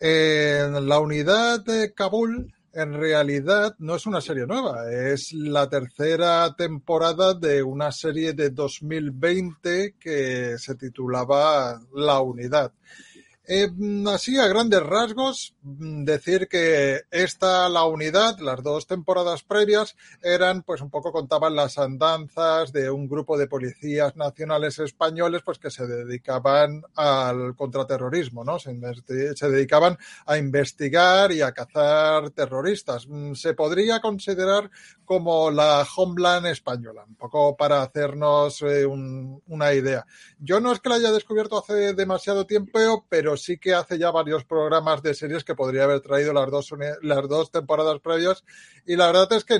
la unidad de Kabul en realidad no es una serie nueva, es la tercera temporada de una serie de 2020 que se titulaba La Unidad. Eh, así, a grandes rasgos, mm, decir que esta, la unidad, las dos temporadas previas, eran, pues un poco contaban las andanzas de un grupo de policías nacionales españoles, pues que se dedicaban al contraterrorismo, ¿no? Se, dedicaban a investigar y a cazar terroristas. Mm, se podría considerar como la Homeland española, un poco para hacernos eh, una idea. Yo no es que la haya descubierto hace demasiado tiempo, pero sí que hace ya varios programas de series que podría haber traído las dos, las dos temporadas previas y la verdad es que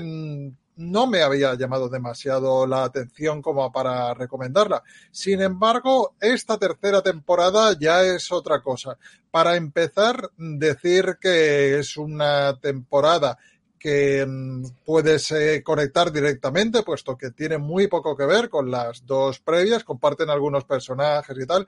no me había llamado demasiado la atención como para recomendarla. Sin embargo, esta tercera temporada ya es otra cosa. Para empezar, decir que es una temporada que mm, puedes eh, conectar directamente, puesto que tiene muy poco que ver con las dos previas, comparten algunos personajes y tal,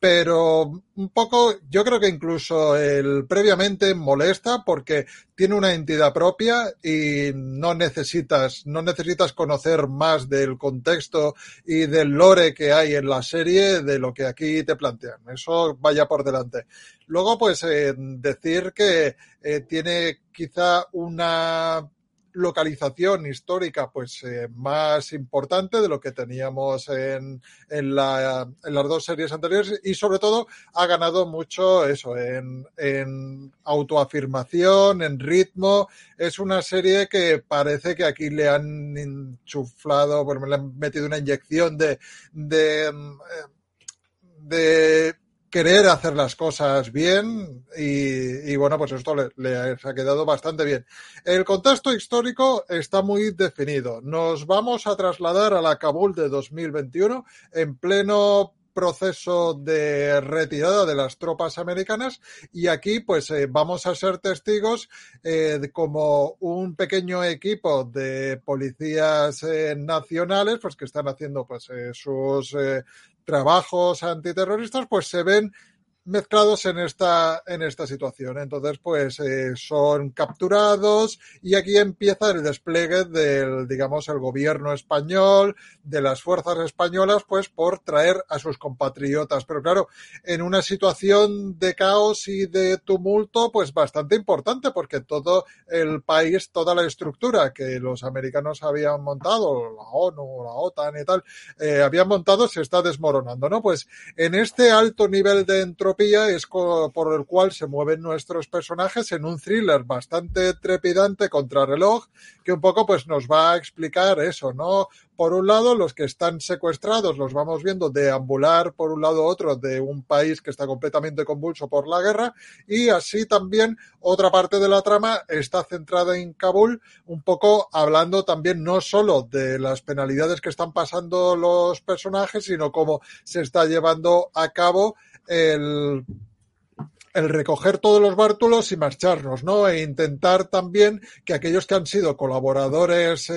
pero un poco, yo creo que incluso el previamente molesta porque tiene una entidad propia y no necesitas, no necesitas conocer más del contexto y del lore que hay en la serie de lo que aquí te plantean. Eso vaya por delante. Luego, pues, eh, decir que eh, tiene quizá una localización histórica pues eh, más importante de lo que teníamos en, en, la, en, las dos series anteriores y sobre todo ha ganado mucho eso en, en autoafirmación, en ritmo. Es una serie que parece que aquí le han enchuflado, bueno, le han metido una inyección de, de, de querer hacer las cosas bien y, bueno, pues esto le, ha quedado bastante bien. El contexto histórico está muy definido. Nos vamos a trasladar a la Kabul de 2021 en pleno proceso de retirada de las tropas americanas y aquí pues eh, vamos a ser testigos eh, de como un pequeño equipo de policías eh, nacionales pues que están haciendo pues sus trabajos antiterroristas, pues se ven mezclados en esta, en esta situación. Entonces, pues eh, son capturados y aquí empieza el despliegue del, digamos, el gobierno español, de las fuerzas españolas, pues por traer a sus compatriotas. Pero claro, en una situación de caos y de tumulto, pues bastante importante, porque todo el país, toda la estructura que los americanos habían montado, la ONU, la OTAN y tal, eh, habían montado, se está desmoronando, ¿no? Pues en este alto nivel de entropía, es por el cual se mueven nuestros personajes en un thriller bastante trepidante contra reloj, que un poco pues nos va a explicar eso, ¿no? Por un lado, los que están secuestrados los vamos viendo deambular por un lado u otro de un país que está completamente convulso por la guerra y así también otra parte de la trama está centrada en Kabul, un poco hablando también no solo de las penalidades que están pasando los personajes, sino cómo se está llevando a cabo el, recoger todos los bártulos y marcharnos, ¿no? E intentar también que aquellos que han sido colaboradores,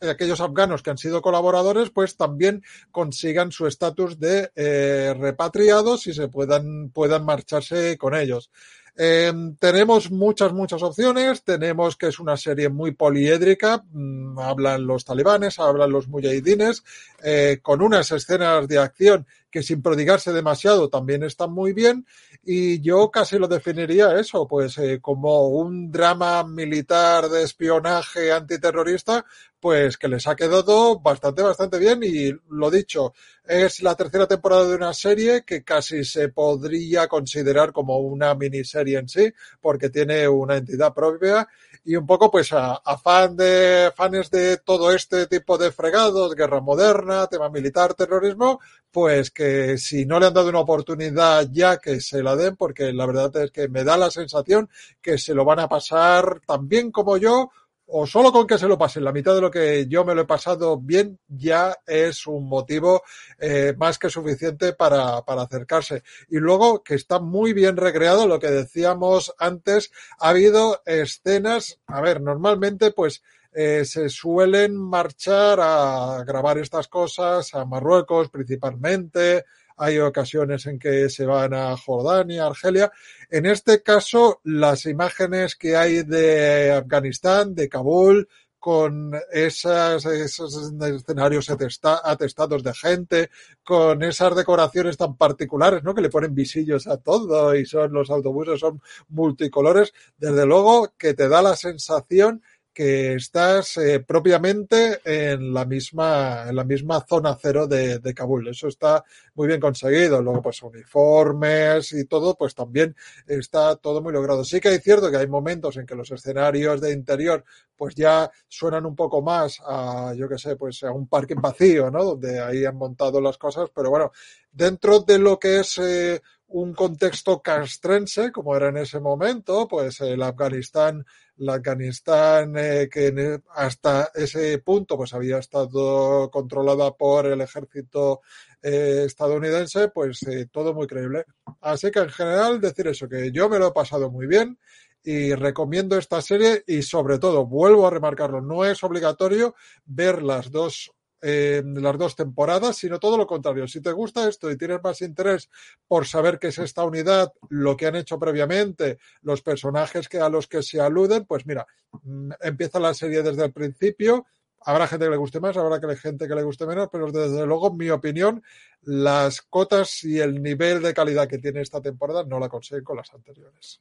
aquellos afganos que han sido colaboradores, pues también consigan su estatus de eh, repatriados y se puedan, puedan marcharse con ellos. Eh, tenemos muchas, muchas opciones. Tenemos que es una serie muy poliédrica. Mm, hablan los talibanes, hablan los mujahidines, eh, con unas escenas de acción que sin prodigarse demasiado también están muy bien. Y yo casi lo definiría eso, pues eh, como un drama militar de espionaje antiterrorista, pues que les ha quedado bastante, bastante bien. Y lo dicho, es la tercera temporada de una serie que casi se podría considerar como una miniserie en sí, porque tiene una entidad propia y un poco pues a, fan de fans de todo este tipo de fregados, guerra moderna, tema militar, terrorismo, pues que si no le han dado una oportunidad ya que se la den, porque la verdad es que me da la sensación que se lo van a pasar tan bien como yo o solo con que se lo pasen la mitad de lo que yo me lo he pasado bien, ya es un motivo eh, más que suficiente para, para acercarse. Y luego que está muy bien recreado, lo que decíamos antes, ha habido escenas, a ver, normalmente pues eh, se suelen marchar a grabar estas cosas a Marruecos principalmente, hay ocasiones en que se van a Jordania, Argelia. En este caso, las imágenes que hay de Afganistán, de Kabul, con esas, esos escenarios atestados de gente, con esas decoraciones tan particulares, ¿no? Que le ponen visillos a todo y son los autobuses son multicolores. Desde luego que te da la sensación que estás eh, propiamente en la misma en la misma zona cero de, de, Kabul. Eso está muy bien conseguido. Luego, pues uniformes y todo, pues también está todo muy logrado. Sí que es cierto que hay momentos en que los escenarios de interior, pues ya suenan un poco más a, yo qué sé, pues a un parque vacío, ¿no? Donde ahí han montado las cosas, pero bueno, dentro de lo que es eh, un contexto castrense, como era en ese momento, pues el Afganistán la Afganistán, eh, que e, hasta ese punto pues había estado controlada por el ejército eh, estadounidense, pues eh, todo muy creíble. Así que en general decir eso, que yo me lo he pasado muy bien y recomiendo esta serie y sobre todo, vuelvo a remarcarlo, no es obligatorio ver las dos las dos temporadas, sino todo lo contrario. Si te gusta esto y tienes más interés por saber qué es esta unidad, lo que han hecho previamente, los personajes que a los que se aluden, pues mira, mm, empieza la serie desde el principio. Habrá gente que le guste más, habrá gente que le guste menos, pero desde luego, en mi opinión, las cotas y el nivel de calidad que tiene esta temporada no la consiguen con las anteriores.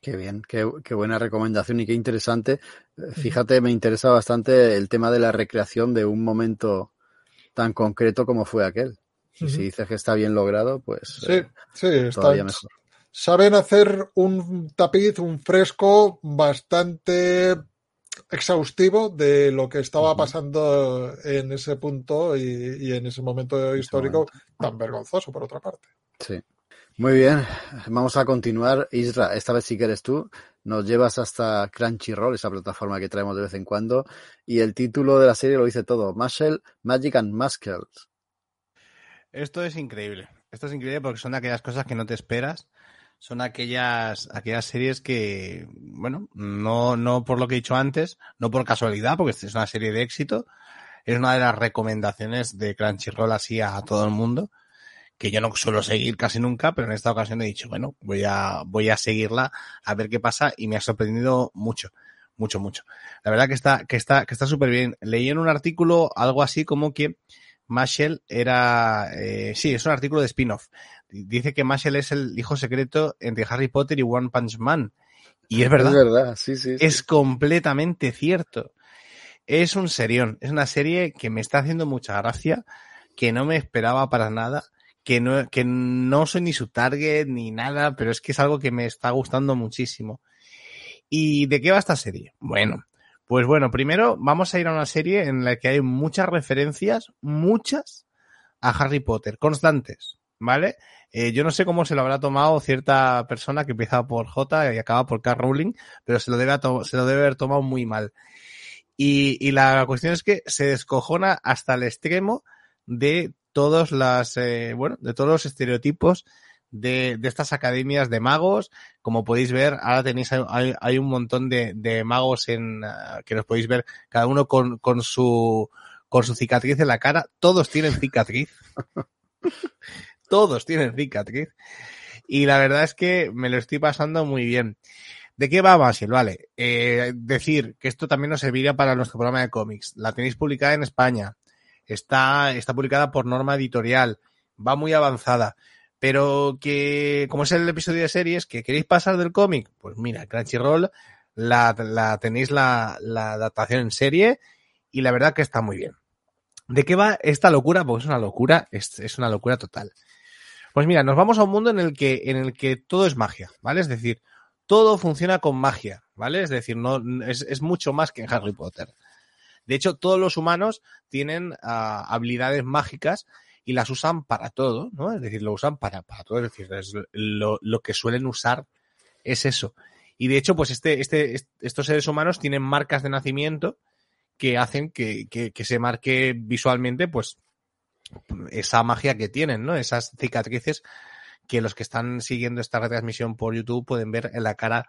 Qué bien, qué, qué, buena recomendación y qué interesante. Fíjate, me interesa bastante el tema de la recreación de un momento tan concreto como fue aquel. Y si dices que está bien logrado, pues sí, eh, sí, todavía mejor. Saben hacer un tapiz, un fresco bastante exhaustivo de lo que estaba pasando en ese punto y, y en ese momento histórico tan vergonzoso, por otra parte. Sí. Muy bien, vamos a continuar. Isra, esta vez si quieres tú, nos llevas hasta Crunchyroll, esa plataforma que traemos de vez en cuando, y el título de la serie lo dice todo, Muscle, Magic and Muscles. Esto es increíble, esto es increíble porque son aquellas cosas que no te esperas, son aquellas, aquellas series que, bueno, no, no por lo que he dicho antes, no por casualidad, porque es una serie de éxito, es una de las recomendaciones de Crunchyroll así a todo el mundo que yo no suelo seguir casi nunca, pero en esta ocasión he dicho, bueno, voy a, voy a seguirla a ver qué pasa y me ha sorprendido mucho, mucho, mucho. La verdad que está, que está, que está súper bien. Leí en un artículo algo así como que Mashel era, eh, sí, es un artículo de spin-off. Dice que Mashel es el hijo secreto entre Harry Potter y One Punch Man. Y es [laughs] verdad. Es verdad, sí, sí. sí. Es completamente cierto. Es un serión. Es una serie que me está haciendo mucha gracia, que no me esperaba para nada, que no, que no soy ni su target ni nada, pero es que es algo que me está gustando muchísimo. ¿Y de qué va esta serie? Bueno, pues bueno, primero vamos a ir a una serie en la que hay muchas referencias, muchas, a Harry Potter, constantes, ¿vale? Eh, yo no sé cómo se lo habrá tomado cierta persona que empieza por J y acaba por K. Rowling, pero se lo debe, se lo debe haber tomado muy mal. Y, y, la cuestión es que se descojona hasta el extremo de todos las, eh, bueno, de todos los estereotipos de, de, estas academias de magos. Como podéis ver, ahora tenéis, hay, hay un montón de, de magos en, uh, que los podéis ver, cada uno con, con su, con su cicatriz en la cara. Todos tienen cicatriz. [laughs] Todos tienen cicatriz. Y la verdad es que me lo estoy pasando muy bien. ¿De qué va Basil? Vale. Eh, decir que esto también nos serviría para nuestro programa de cómics. La tenéis publicada en España. Está, está publicada por norma editorial. Va muy avanzada. Pero que, como es el episodio de series, que queréis pasar del cómic, pues mira, Crunchyroll la, la tenéis la, adaptación en serie y la verdad que está muy bien. ¿De qué va esta locura? Pues es una locura, es, es una locura total. Pues mira, nos vamos a un mundo en el que, en el que todo es magia, ¿vale? Es decir, todo funciona con magia, ¿vale? Es decir, no, es, es mucho más que en Harry Potter. De hecho, todos los humanos tienen uh, habilidades mágicas y las usan para todo, ¿no? Es decir, lo usan para, para todo, es decir, lo, lo, que suelen usar es eso. Y de hecho, pues este, este, estos seres humanos tienen marcas de nacimiento que hacen que, que, que se marque visualmente, pues, esa magia que tienen, ¿no? Esas cicatrices que los que están siguiendo esta retransmisión por YouTube pueden ver en la cara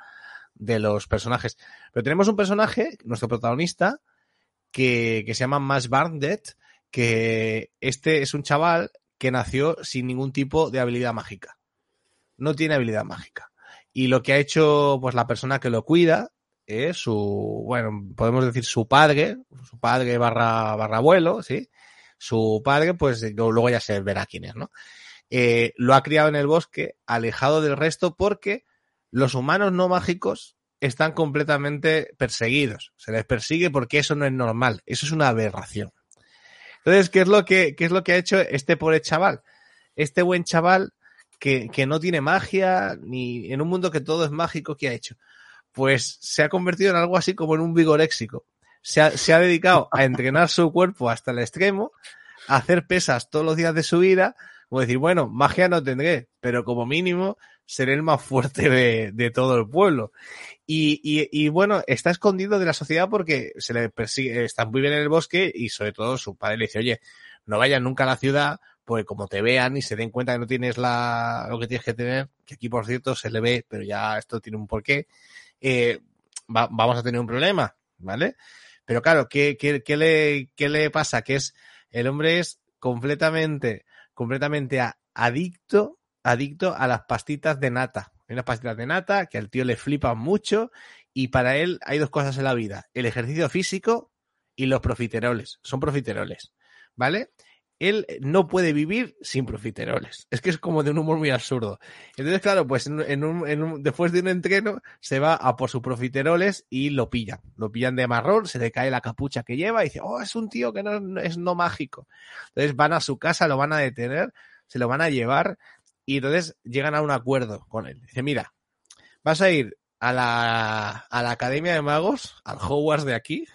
de los personajes. Pero tenemos un personaje, nuestro protagonista, que, se llama Mash Barnett, que este es un chaval que nació sin ningún tipo de habilidad mágica. No tiene habilidad mágica. Y lo que ha hecho, pues, la persona que lo cuida es su, bueno, podemos decir su padre, su padre barra, barra abuelo, ¿sí? Su padre, pues, luego ya se verá quién es, ¿no? Eh, lo ha criado en el bosque, alejado del resto, porque los humanos no mágicos están completamente perseguidos. Se les persigue porque eso no es normal. Eso es una aberración. Entonces, ¿qué es lo que, qué es lo que ha hecho este pobre chaval? Este buen chaval que, que no tiene magia, ni en un mundo que todo es mágico, ¿qué ha hecho? Pues se ha convertido en algo así como en un vigoréxico. Se ha, se ha dedicado a entrenar su cuerpo hasta el extremo, a hacer pesas todos los días de su vida, como decir, bueno, magia no tendré, pero como mínimo seré el más fuerte de, de todo el pueblo. Y, y, y, bueno, está escondido de la sociedad porque se le persigue, está muy bien en el bosque y sobre todo su padre le dice, oye, no vayas nunca a la ciudad, porque como te vean y se den cuenta que no tienes la, lo que tienes que tener, que aquí por cierto se le ve, pero ya esto tiene un porqué, eh, va, vamos a tener un problema, ¿vale? Pero claro, ¿qué, qué, qué, le, ¿qué le pasa? Que es, el hombre es completamente, completamente adicto, adicto a las pastitas de nata. Hay unas pastitas de nata que al tío le flipan mucho y para él hay dos cosas en la vida, el ejercicio físico y los profiteroles. Son profiteroles, ¿vale? Él no puede vivir sin profiteroles. Es que es como de un humor muy absurdo. Entonces, claro, pues en un, en un, después de un entreno se va a por sus profiteroles y lo pillan. Lo pillan de marrón, se le cae la capucha que lleva y dice, oh, es un tío que no es no mágico. Entonces van a su casa, lo van a detener, se lo van a llevar y entonces llegan a un acuerdo con él. Dice, mira, vas a ir a la, a la Academia de Magos, al Hogwarts de aquí,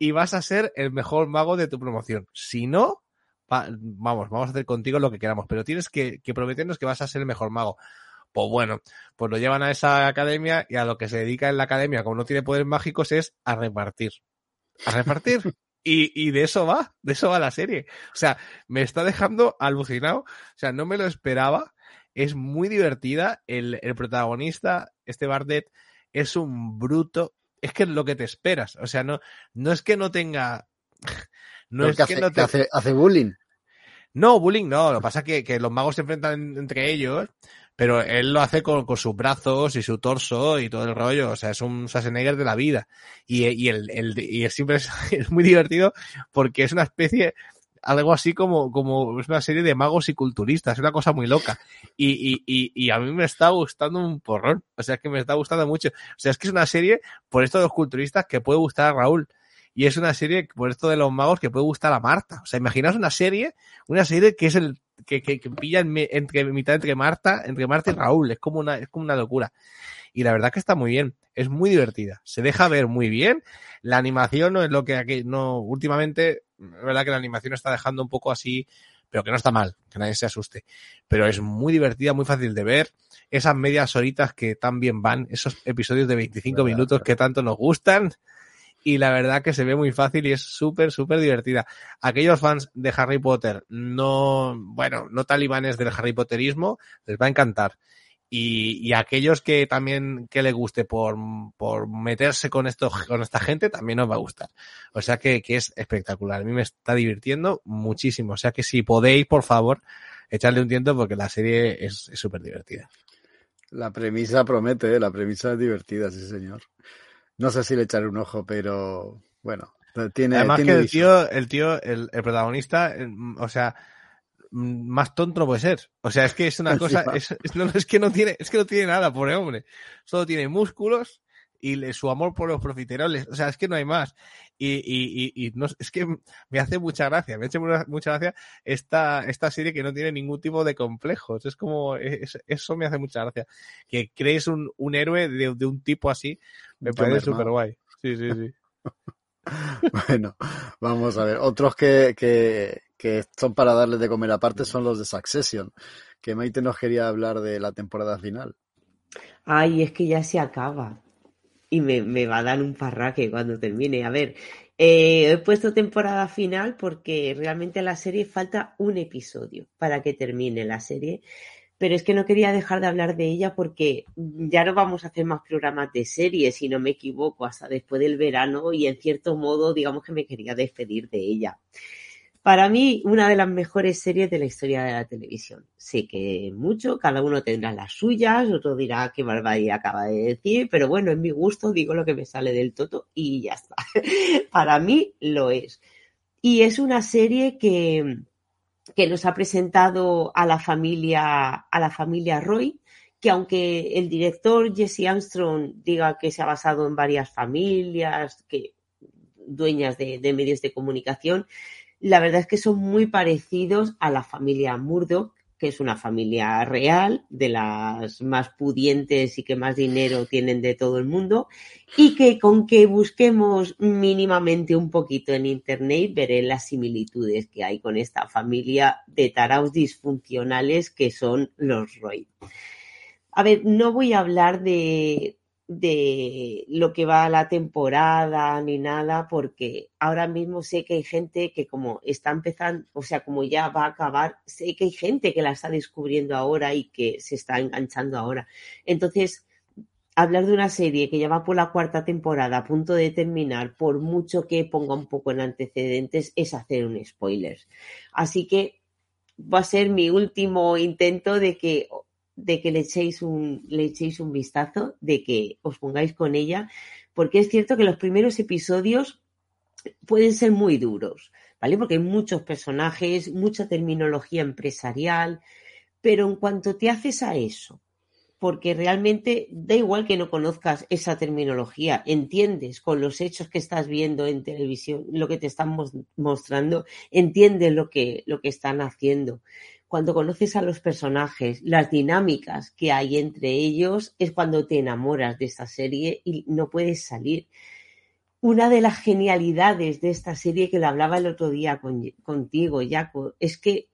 y vas a ser el mejor mago de tu promoción. Si no, va, vamos, vamos a hacer contigo lo que queramos, pero tienes que, que, prometernos que vas a ser el mejor mago. Pues bueno, pues lo llevan a esa academia y a lo que se dedica en la academia, como no tiene poderes mágicos, es a repartir. A repartir. [laughs] Y, y, de eso va, de eso va la serie. O sea, me está dejando alucinado. O sea, no me lo esperaba. Es muy divertida. El, el protagonista, este Bardet, es un bruto. Es que es lo que te esperas. O sea, no, no es que no tenga. [laughs] No es que, hace, que no te... hace, hace bullying. No, bullying no. Lo que pasa es que, que los magos se enfrentan entre ellos, pero él lo hace con, con, sus brazos y su torso y todo el rollo. O sea, es un Schwarzenegger de la vida. Y, y, el, el, y siempre es, [laughs] es muy divertido porque es una especie, algo así como, como es una serie de magos y culturistas, es una cosa muy loca. Y, y, y, y, a mí me está gustando un porrón. O sea, es que me está gustando mucho. O sea, es que es una serie, por esto de los culturistas, que puede gustar a Raúl. Y es una serie, por esto de los magos, que puede gustar a Marta. O sea, imaginaos una serie, una serie que es el, que, que, que pilla en, entre mitad entre Marta, entre Marta y Raúl. Es como una, es como una locura. Y la verdad que está muy bien. Es muy divertida. Se deja ver muy bien. La animación no es lo que aquí, no, últimamente, es verdad que la animación está dejando un poco así, pero que no está mal, que nadie se asuste. Pero es muy divertida, muy fácil de ver. Esas medias horitas que tan bien van, esos episodios de 25 minutos que tanto nos gustan y la verdad que se ve muy fácil y es súper, súper divertida. Aquellos fans de Harry Potter, no, bueno, no talibanes del Harry Potterismo, les va a encantar. Y, y aquellos que también que le guste por, por meterse con esto, con esta gente, también nos va a gustar. O sea que, que es espectacular. A mí me está divirtiendo muchísimo. O sea que si podéis, por favor, echarle un tiento porque la serie es súper divertida. La premisa promete, ¿eh? la premisa es divertida, sí señor. No sé si le echaré un ojo, pero bueno, tiene. Además tiene que el tío, el tío, el, el protagonista, el, o sea, más tonto puede ser. O sea, es que es una [laughs] cosa, es, es, no, es que no tiene, es que no tiene nada, pobre hombre. Solo tiene músculos y le, su amor por los profiteroles. O sea, es que no hay más. Y, y, y, y no, es que me hace mucha gracia, me hace mucha gracia esta, esta serie que no tiene ningún tipo de complejos. Es como, es, eso me hace mucha gracia. Que crees un, un héroe de, de un tipo así, me parece súper guay. Sí, sí, sí. [laughs] bueno, vamos a ver. Otros que, que, que son para darles de comer aparte son los de Succession, que Maite nos quería hablar de la temporada final. Ay, es que ya se acaba. Y me, me va a dar un parraque cuando termine. A ver, eh, he puesto temporada final porque realmente la serie falta un episodio para que termine la serie pero es que no quería dejar de hablar de ella porque ya no vamos a hacer más programas de serie, si no me equivoco, hasta después del verano y en cierto modo, digamos que me quería despedir de ella. Para mí, una de las mejores series de la historia de la televisión. Sé que mucho, cada uno tendrá las suyas, otro dirá qué barbaridad acaba de decir, pero bueno, en mi gusto digo lo que me sale del toto y ya está. [laughs] Para mí lo es. Y es una serie que, que nos ha presentado a la familia, a la familia Roy, que aunque el director Jesse Armstrong diga que se ha basado en varias familias, que dueñas de medios de comunicación, la verdad es que son muy parecidos a la familia Murdoch, que es una familia real, de las más pudientes y que más dinero tienen de todo el mundo, y que con que busquemos mínimamente un poquito en Internet veré las similitudes que hay con esta familia de taraos disfuncionales que son los Roy. A ver, no voy a hablar de, de lo que va a la temporada ni nada, porque ahora mismo sé que hay gente que como está empezando, o sea, como ya va a acabar, sé que hay gente que la está descubriendo ahora y que se está enganchando ahora. Entonces, hablar de una serie que ya va por la cuarta temporada a punto de terminar, por mucho que ponga un poco en antecedentes, es hacer un spoiler. Así que va a ser mi último intento de que de que le echéis un, le echéis un vistazo, de que os pongáis con ella, porque es cierto que los primeros episodios pueden ser muy duros, ¿vale? Porque hay muchos personajes, mucha terminología empresarial, pero en cuanto te haces a eso, porque realmente da igual que no conozcas esa terminología, entiendes con los hechos que estás viendo en televisión, lo que te están mostrando, entiendes lo que, lo que están haciendo cuando conoces a los personajes, las dinámicas que hay entre ellos, es cuando te enamoras de esta serie y no puedes salir. Una de las genialidades de esta serie que lo hablaba el otro día con, contigo, Jaco, es que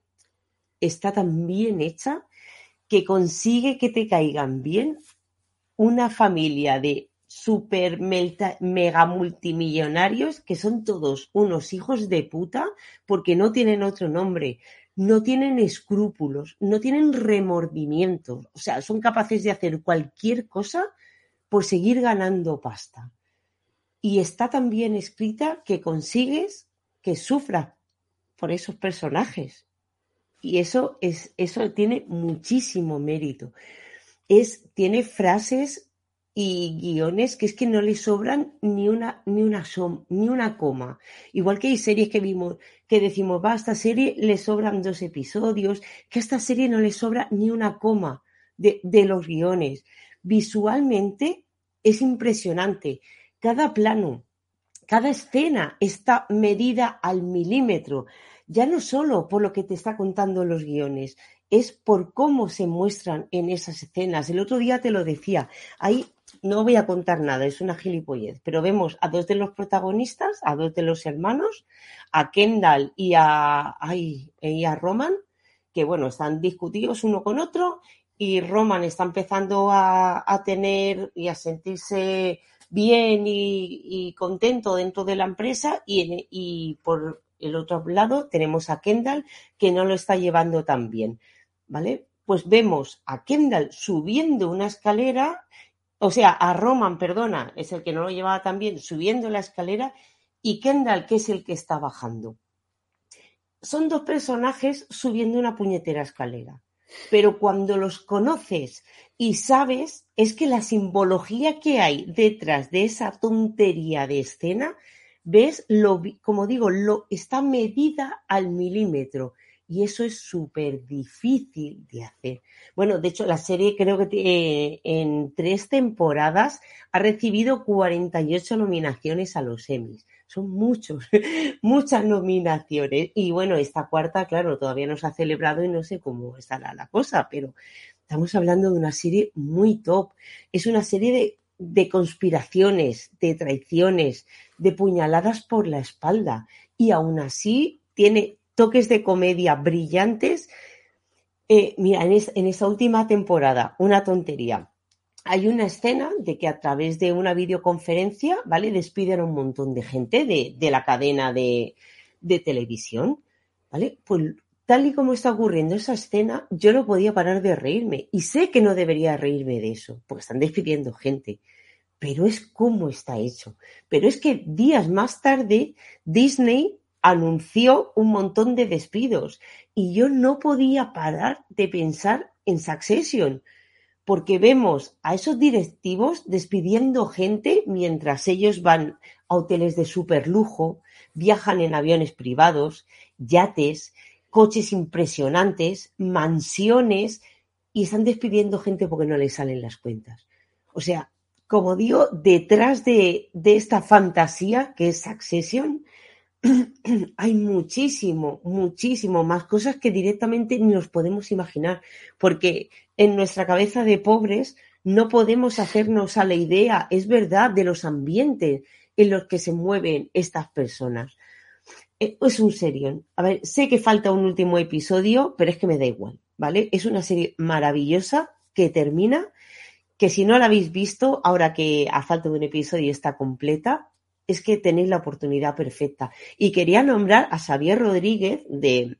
está tan bien hecha que consigue que te caigan bien una familia de super mega multimillonarios que son todos unos hijos de puta porque no tienen otro nombre no tienen escrúpulos, no tienen remordimientos, o sea, son capaces de hacer cualquier cosa por seguir ganando pasta. Y está tan bien escrita que consigues que sufra por esos personajes. y eso, es, eso tiene muchísimo mérito. Es, tiene frases y guiones que es que no le sobran ni una, ni una, ni una coma. Igual que hay series que vimos que decimos, va, a esta serie le sobran dos episodios, que a esta serie no le sobra ni una coma de, de los guiones. Visualmente es impresionante. Cada plano, cada escena está medida al milímetro, ya no solo por lo que te está contando los guiones, es por cómo se muestran en esas escenas. El otro día te lo decía, ahí no voy a contar nada, es una gilipollez, pero vemos a dos de los protagonistas, a dos de los hermanos, a Kendall y a, y a Roman, que bueno, están discutidos uno con otro y Roman está empezando a, tener y a sentirse bien y, contento dentro de la empresa y, y por el otro lado tenemos a Kendall que no lo está llevando tan bien, ¿vale? Pues vemos a Kendall subiendo una escalera o sea, a Roman, perdona, es el que no lo llevaba tan bien, subiendo la escalera, y Kendall, que es el que está bajando. Son dos personajes subiendo una puñetera escalera, pero cuando los conoces y sabes, es que la simbología que hay detrás de esa tontería de escena, ves, lo, como digo, lo está medida al milímetro y eso es súper difícil de hacer. Bueno, de hecho, la serie creo que eh, en tres temporadas ha recibido 48 nominaciones a los Emmys. Son muchos, [laughs] muchas nominaciones. Y bueno, esta cuarta, claro, todavía no se ha celebrado y no sé cómo estará la cosa, pero estamos hablando de una serie muy top. Es una serie de, de conspiraciones, de traiciones, de puñaladas por la espalda. Y aún así tiene toques de comedia brillantes. Eh, mira, en, esta última temporada, una tontería. Hay una escena de que a través de una videoconferencia, ¿vale? Despiden a un montón de gente de, la cadena de, de, televisión, ¿vale? Pues tal y como está ocurriendo esa escena, yo no podía parar de reírme. Y sé que no debería reírme de eso, porque están despidiendo gente. Pero es como está hecho. Pero es que días más tarde, Disney anunció un montón de despidos y yo no podía parar de pensar en Succession, porque vemos a esos directivos despidiendo gente mientras ellos van a hoteles de super lujo, viajan en aviones privados, yates, coches impresionantes, mansiones y están despidiendo gente porque no les salen las cuentas. O sea, como digo, detrás de, de esta fantasía que es Succession, [clears throat] hay muchísimo, muchísimo más cosas que directamente nos podemos imaginar, porque en nuestra cabeza de pobres no podemos hacernos a la idea, es verdad, de los ambientes en los que se mueven estas personas. Eh, es un serión. A ver, sé que falta un último episodio, pero es que me da igual, ¿vale? Es una serie maravillosa que termina, que si no la habéis visto, ahora que a falta de un episodio está completa, es que tenéis la oportunidad perfecta. Y quería nombrar a Xavier Rodríguez, de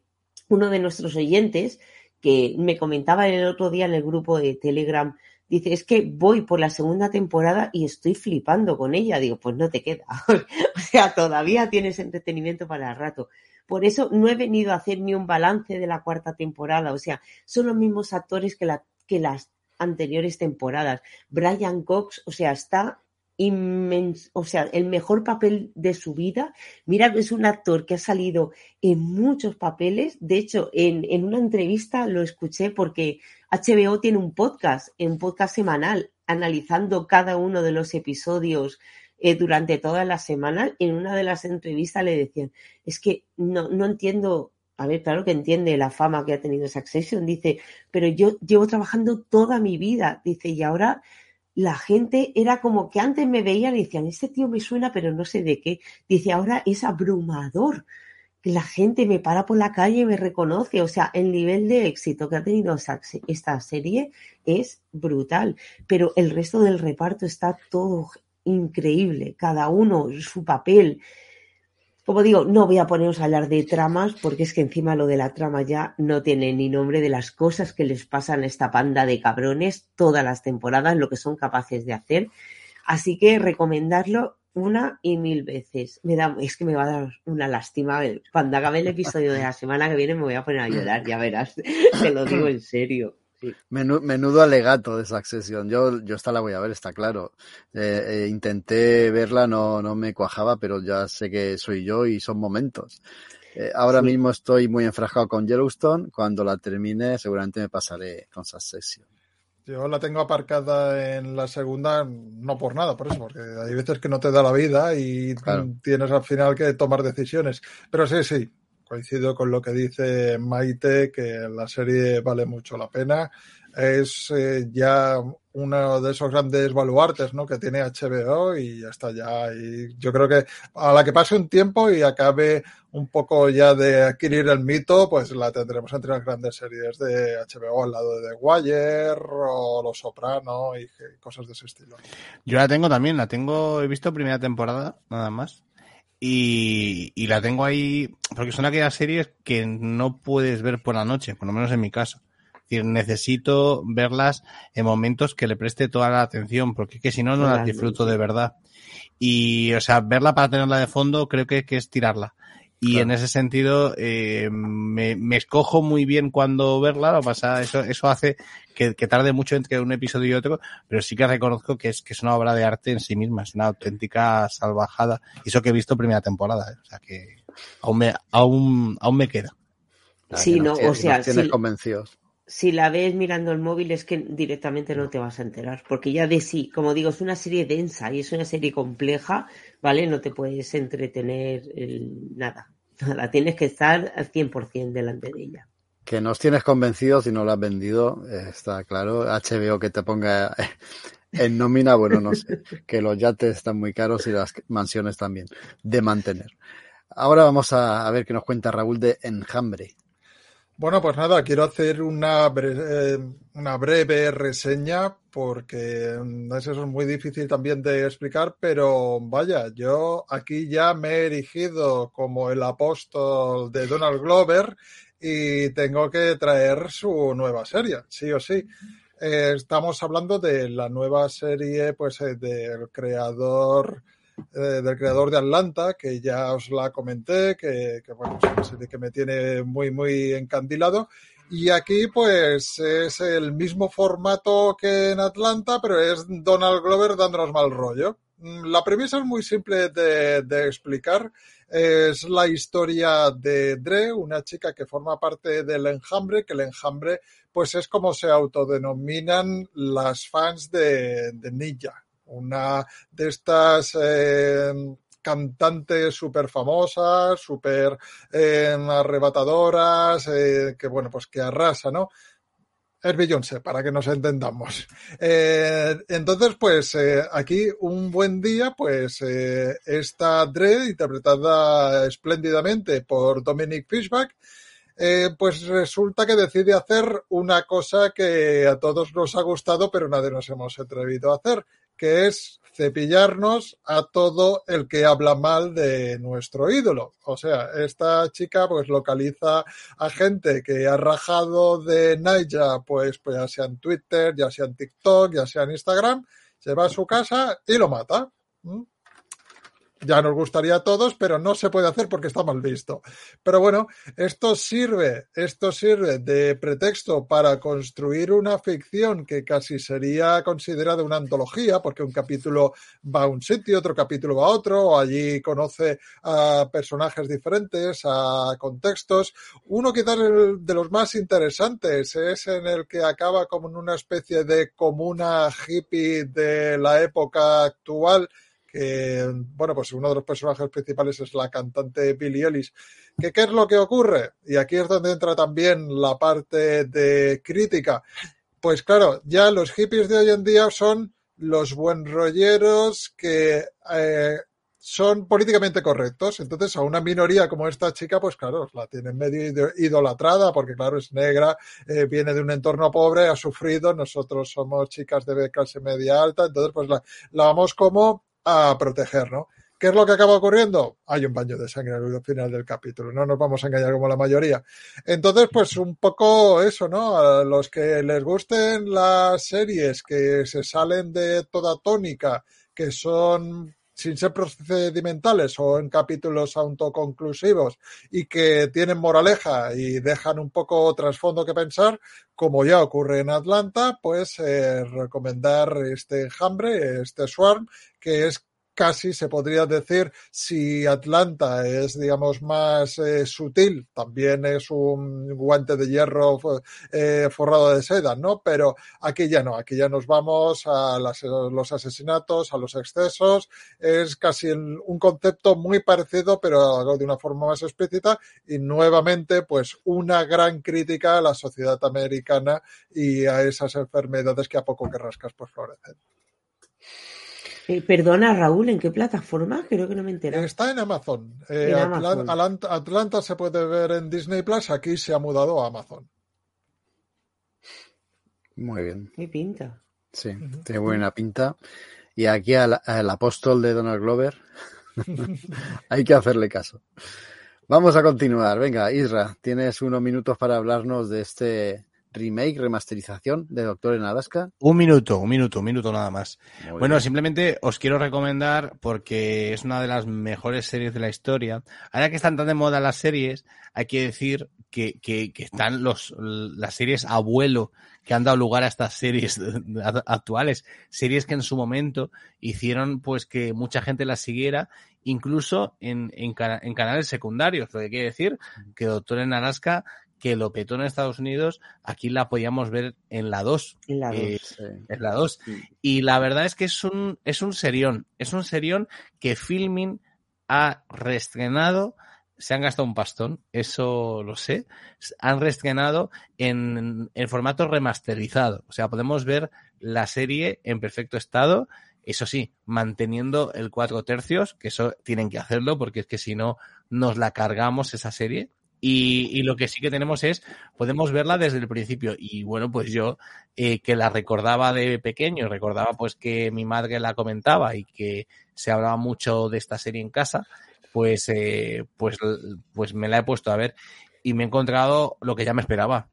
uno de nuestros oyentes, que me comentaba el otro día en el grupo de Telegram. Dice, es que voy por la segunda temporada y estoy flipando con ella. Digo, pues no te queda. [laughs] o sea, todavía tienes entretenimiento para el rato. Por eso no he venido a hacer ni un balance de la cuarta temporada. O sea, son los mismos actores que, la, que las anteriores temporadas. Brian Cox, o sea, está inmenso, o sea, el mejor papel de su vida. Mira, es un actor que ha salido en muchos papeles. De hecho, en, en una entrevista lo escuché porque HBO tiene un podcast, un podcast semanal, analizando cada uno de los episodios eh, durante toda la semana. En una de las entrevistas le decían, es que no, no entiendo a ver, claro que entiende la fama que ha tenido Succession, dice, pero yo llevo trabajando toda mi vida, dice, y ahora la gente era como que antes me veían y decían, este tío me suena, pero no sé de qué. Dice, ahora es abrumador. La gente me para por la calle y me reconoce. O sea, el nivel de éxito que ha tenido esta serie es brutal. Pero el resto del reparto está todo increíble. Cada uno, su papel. Como digo, no voy a poneros a hablar de tramas porque es que encima lo de la trama ya no tiene ni nombre de las cosas que les pasan a esta panda de cabrones todas las temporadas, lo que son capaces de hacer. Así que recomendarlo una y mil veces. Me da, es que me va a dar una lástima. Cuando acabe el episodio de la semana que viene me voy a poner a llorar, ya verás. [laughs] Te lo digo en serio. Menudo, alegato de Succession. Yo, yo esta la voy a ver, está claro. Eh, eh, intenté verla, no, no me cuajaba, pero ya sé que soy yo y son momentos. Eh, ahora mismo estoy muy enfrascado con Yellowstone. Cuando la termine, seguramente me pasaré con Succession. Yo la tengo aparcada en la segunda, no por nada, por eso, porque hay veces que no te da la vida y tienes al final que tomar decisiones. Pero sí, sí, coincido con lo que dice Maite, que la serie vale mucho la pena. Es eh, ya uno de esos grandes baluartes ¿no? que tiene HBO y ya está ya. Y yo creo que a la que pase un tiempo y acabe un poco ya de adquirir el mito, pues la tendremos entre las grandes series de HBO al lado de The Wire o Los Soprano y cosas de ese estilo. Yo la tengo también, la tengo, he visto primera temporada, nada más. Y, y la tengo ahí, porque son aquellas series que no puedes ver por la noche, por lo menos en mi caso decir, necesito verlas en momentos que le preste toda la atención, porque que si no, no las disfruto de verdad. Y, o sea, verla para tenerla de fondo creo que, que es tirarla. Y en ese sentido, eh, me, me, escojo muy bien cuando verla, lo pasa, eso, eso hace que, que, tarde mucho entre un episodio y otro, pero sí que reconozco que es, que es una obra de arte en sí misma, es una auténtica salvajada. Y eso que he visto primera temporada, ¿eh? o sea que aún me, aún, aún me queda. Sí, no, o sea, tienes convencidos si la ves mirando el móvil es que directamente no te vas a enterar, porque ya de sí, como digo, es una serie densa y es una serie compleja, ¿vale? No te puedes entretener nada, [laughs] nada, tienes que estar al 100% delante de ella. Que nos tienes convencidos y no la has vendido, está claro. HBO que te ponga [laughs] en nómina, bueno, no sé, que los yates están muy caros y las mansiones también, de mantener. Ahora vamos a, a ver qué nos cuenta Raúl de Enjambre. Bueno, pues nada, quiero hacer una, eh, una breve reseña porque mm, eso es muy difícil también de explicar, pero vaya, yo aquí ya me he erigido como el apóstol de Donald Glover y tengo que traer su nueva serie, sí o sí. Eh, estamos hablando de la nueva serie, pues, eh, del creador eh, del creador de Atlanta, que ya os la comenté, que, bueno, que me tiene muy, muy encandilado. Y aquí, pues, es el mismo formato que en Atlanta, pero es Donald Glover dándonos mal rollo. Mm, la premisa es muy simple de, de explicar. Es la historia de Dre, una chica que forma parte del enjambre, que el enjambre, pues, es como se autodenominan las fans de, de Ninja una de estas eh, cantantes súper famosas, súper eh, arrebatadoras, eh, que bueno, pues que arrasa, ¿no? Es Beyoncé, para que nos entendamos. entonces, pues aquí un buen día, pues esta Dre, interpretada espléndidamente por Dominic Fishback, pues resulta que decide hacer una cosa que a todos nos ha gustado, pero nadie nos hemos atrevido a hacer, que es cepillarnos a todo el que habla mal de nuestro ídolo. O sea, esta chica pues localiza a gente que ha rajado de Naija, pues, pues ya sea en Twitter, ya sea en TikTok, ya sea en Instagram, se va a su casa y lo mata ya nos gustaría a todos, pero no se puede hacer porque está mal visto. Pero bueno, esto sirve, esto sirve de pretexto para construir una ficción que casi sería considerada una antología, porque un capítulo va a un sitio, otro capítulo va a otro, allí conoce a personajes diferentes, a contextos. Uno quizás de los más interesantes es en el que acaba como en una especie de comuna hippie de la época actual bueno, pues uno de los personajes principales es la cantante Billie Ellis. ¿Qué, ¿Qué es lo que ocurre? Y aquí es donde entra también la parte de crítica. Pues claro, ya los hippies de hoy en día son los buen rolleros que eh, son políticamente correctos. Entonces, a una minoría como esta chica, pues claro, la tienen medio idolatrada porque, claro, es negra, eh, viene de un entorno pobre, ha sufrido. Nosotros somos chicas de clase media alta, entonces, pues la, la vamos como a proteger, ¿no? ¿Qué es lo que acaba ocurriendo? Hay un baño de sangre al final del capítulo, no nos vamos a engañar como la mayoría. Entonces, pues un poco eso, ¿no? A los que les gusten las series que se salen de toda tónica, que son sin ser procedimentales o en capítulos autoconclusivos y que tienen moraleja y dejan un poco trasfondo que pensar, como ya ocurre en Atlanta, pues eh, recomendar este enjambre, este Swarm, que es casi se podría decir si Atlanta es, digamos, más eh, sutil, también es un guante de hierro eh, forrado de seda, ¿no? Pero aquí ya no, aquí ya nos vamos a las, los asesinatos, a los excesos, es casi un concepto muy parecido, pero de una forma más explícita y nuevamente, pues, una gran crítica a la sociedad americana y a esas enfermedades que a poco que rascas pues florecen. Eh, perdona, Raúl, ¿en qué plataforma? Creo que no me enteré. Está en Amazon. Eh, Atlanta, se puede ver en Disney Plus, aquí se ha mudado a Amazon. Muy bien. ¿Qué pinta? Sí, tiene buena pinta. Y aquí al, al apóstol de Donald Glover [laughs] hay que hacerle caso. Vamos a continuar. Venga, Isra, tienes unos minutos para hablarnos de este remake, remasterización de Doctor en Alaska? Un minuto, un minuto, un minuto nada más. bueno, simplemente os quiero recomendar porque es una de las mejores series de la historia. Ahora que están tan de moda las series, hay que decir que, que, que están los, las series abuelo que han dado lugar a estas series [laughs] actuales, series que en su momento hicieron pues que mucha gente las siguiera, incluso en, en, en canales secundarios, lo que quiere decir que Doctor en Alaska que lo petó en Estados Unidos, aquí la podíamos ver en la 2. En la 2. Eh, en la 2. Y la verdad es que es un, es un serión. Es un serión que Filming ha reestrenado. Se han gastado un pastón, eso lo sé. Han reestrenado en, en formato remasterizado. O sea, podemos ver la serie en perfecto estado. Eso sí, manteniendo el 4 tercios, que eso tienen que hacerlo porque es que si no nos la cargamos esa serie. Y, lo que sí que tenemos es, podemos verla desde el principio. Y bueno, pues yo, eh, que la recordaba de pequeño, recordaba pues que mi madre la comentaba y que se hablaba mucho de esta serie en casa, pues, eh, pues, pues me la he puesto a ver y me he encontrado lo que ya me esperaba.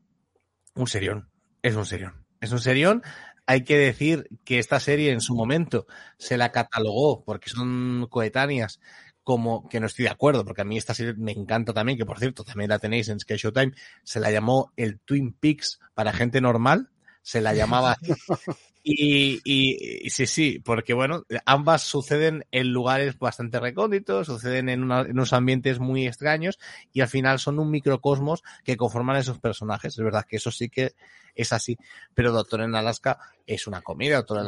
Un serión. Es un serión. Es un serión. Hay que decir que esta serie en su momento se la catalogó, porque son coetáneas, como que no estoy de acuerdo, porque a mí esta serie me encanta también, que por cierto, también la tenéis en Sky Showtime, se la llamó el Twin Peaks para gente normal, se la llamaba [laughs] Y, y, sí, sí, porque bueno, ambas suceden en lugares bastante recónditos, suceden en, una, en, unos ambientes muy extraños y al final son un microcosmos que conforman esos personajes. Es verdad que eso sí que es así. Pero Doctor en Alaska es una comedia. Doctor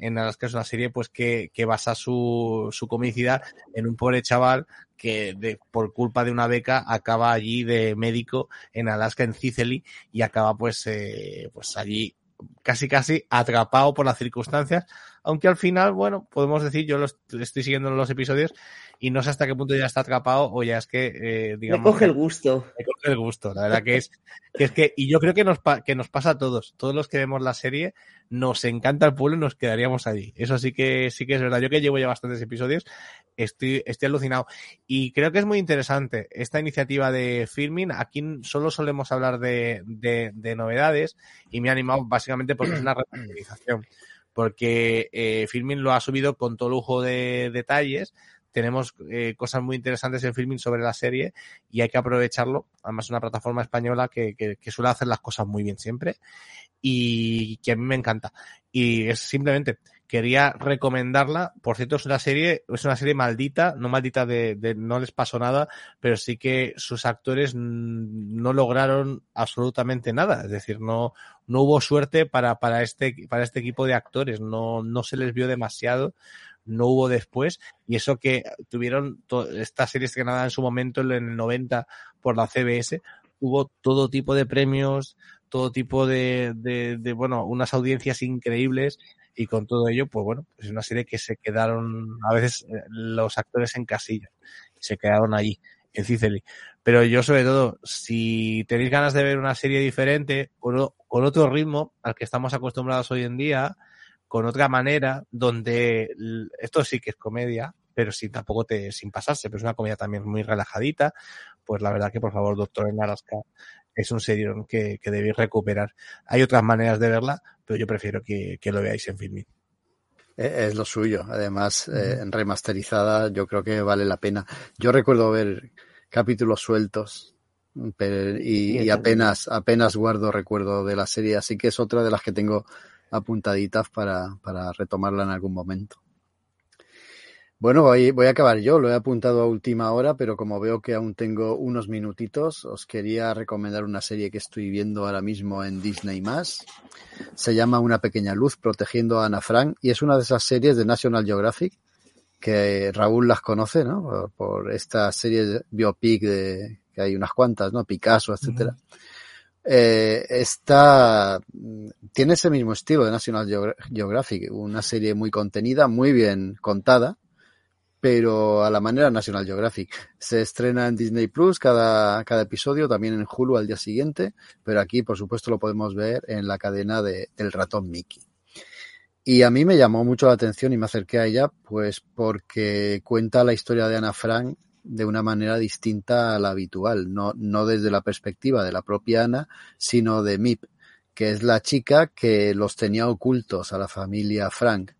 en, Alaska es una serie pues que, que basa su, su comicidad en un pobre chaval que de, por culpa de una beca acaba allí de médico en Alaska, en Cicely, y acaba pues, eh, pues allí casi casi atrapado por las circunstancias, aunque al final, bueno, podemos decir, yo lo estoy siguiendo en los episodios y no sé hasta qué punto ya está atrapado o ya es que, eh, digamos... Me coge el gusto. Me coge el gusto, la verdad que es que, es que y yo creo que nos, que nos pasa a todos, todos los que vemos la serie, nos encanta el pueblo y nos quedaríamos allí. Eso sí que, sí que es verdad. Yo que llevo ya bastantes episodios, estoy, estoy alucinado. Y creo que es muy interesante esta iniciativa de Filming. Aquí solo solemos hablar de, de, de novedades y me ha animado básicamente porque es una [clears throat] reutilización. Porque eh, Filming lo ha subido con todo lujo de detalles tenemos eh, cosas muy interesantes en filming sobre la serie y hay que aprovecharlo. Además, es una plataforma española que, suele hacer las cosas muy bien siempre y que a mí me encanta. Y es simplemente, quería recomendarla. Por cierto, es una serie, es una serie maldita, no maldita de, de no les pasó nada, pero sí que sus actores no lograron absolutamente nada. Es decir, no, no hubo suerte para, para este, para este equipo de actores. No, no se les vio demasiado no hubo después, y eso que tuvieron esta serie estrenada en su momento en el 90 por la CBS, hubo todo tipo de premios, todo tipo de, de, de, bueno, unas audiencias increíbles y con todo ello, pues bueno, es una serie que se quedaron a veces eh, los actores en casilla, se quedaron allí, en Cicely. Pero yo sobre todo, si tenéis ganas de ver una serie diferente, con, con otro ritmo al que estamos acostumbrados hoy en día, con otra manera, donde esto sí que es comedia, pero sin tampoco te, sin pasarse, pero es una comedia también muy relajadita, pues la verdad que por favor, Doctor en Alaska es un serio que, que debéis recuperar. Hay otras maneras de verla, pero yo prefiero que, que lo veáis en Filmin. Es lo suyo. Además, eh, remasterizada, yo creo que vale la pena. Yo recuerdo ver capítulos sueltos pero, y, y, apenas, apenas guardo recuerdo de la serie, así que es otra de las que tengo apuntaditas para, para retomarla en algún momento. Bueno, voy, voy, a acabar yo, lo he apuntado a última hora, pero como veo que aún tengo unos minutitos, os quería recomendar una serie que estoy viendo ahora mismo en Disney Se llama Una pequeña luz protegiendo a Ana Frank y es una de esas series de National Geographic que Raúl las conoce, ¿no? Por, por estas series biopic de que hay unas cuantas, ¿no? Picasso, etcétera. Uh -huh. eh, está tiene ese mismo estilo de National Geographic, una serie muy contenida, muy bien contada pero a la manera National Geographic. Se estrena en Disney Plus cada, cada episodio, también en Hulu al día siguiente, pero aquí, por supuesto, lo podemos ver en la cadena de El ratón Mickey. Y a mí me llamó mucho la atención y me acerqué a ella, pues porque cuenta la historia de Ana Frank de una manera distinta a la habitual, no, no desde la perspectiva de la propia Ana, sino de Mip, que es la chica que los tenía ocultos a la familia Frank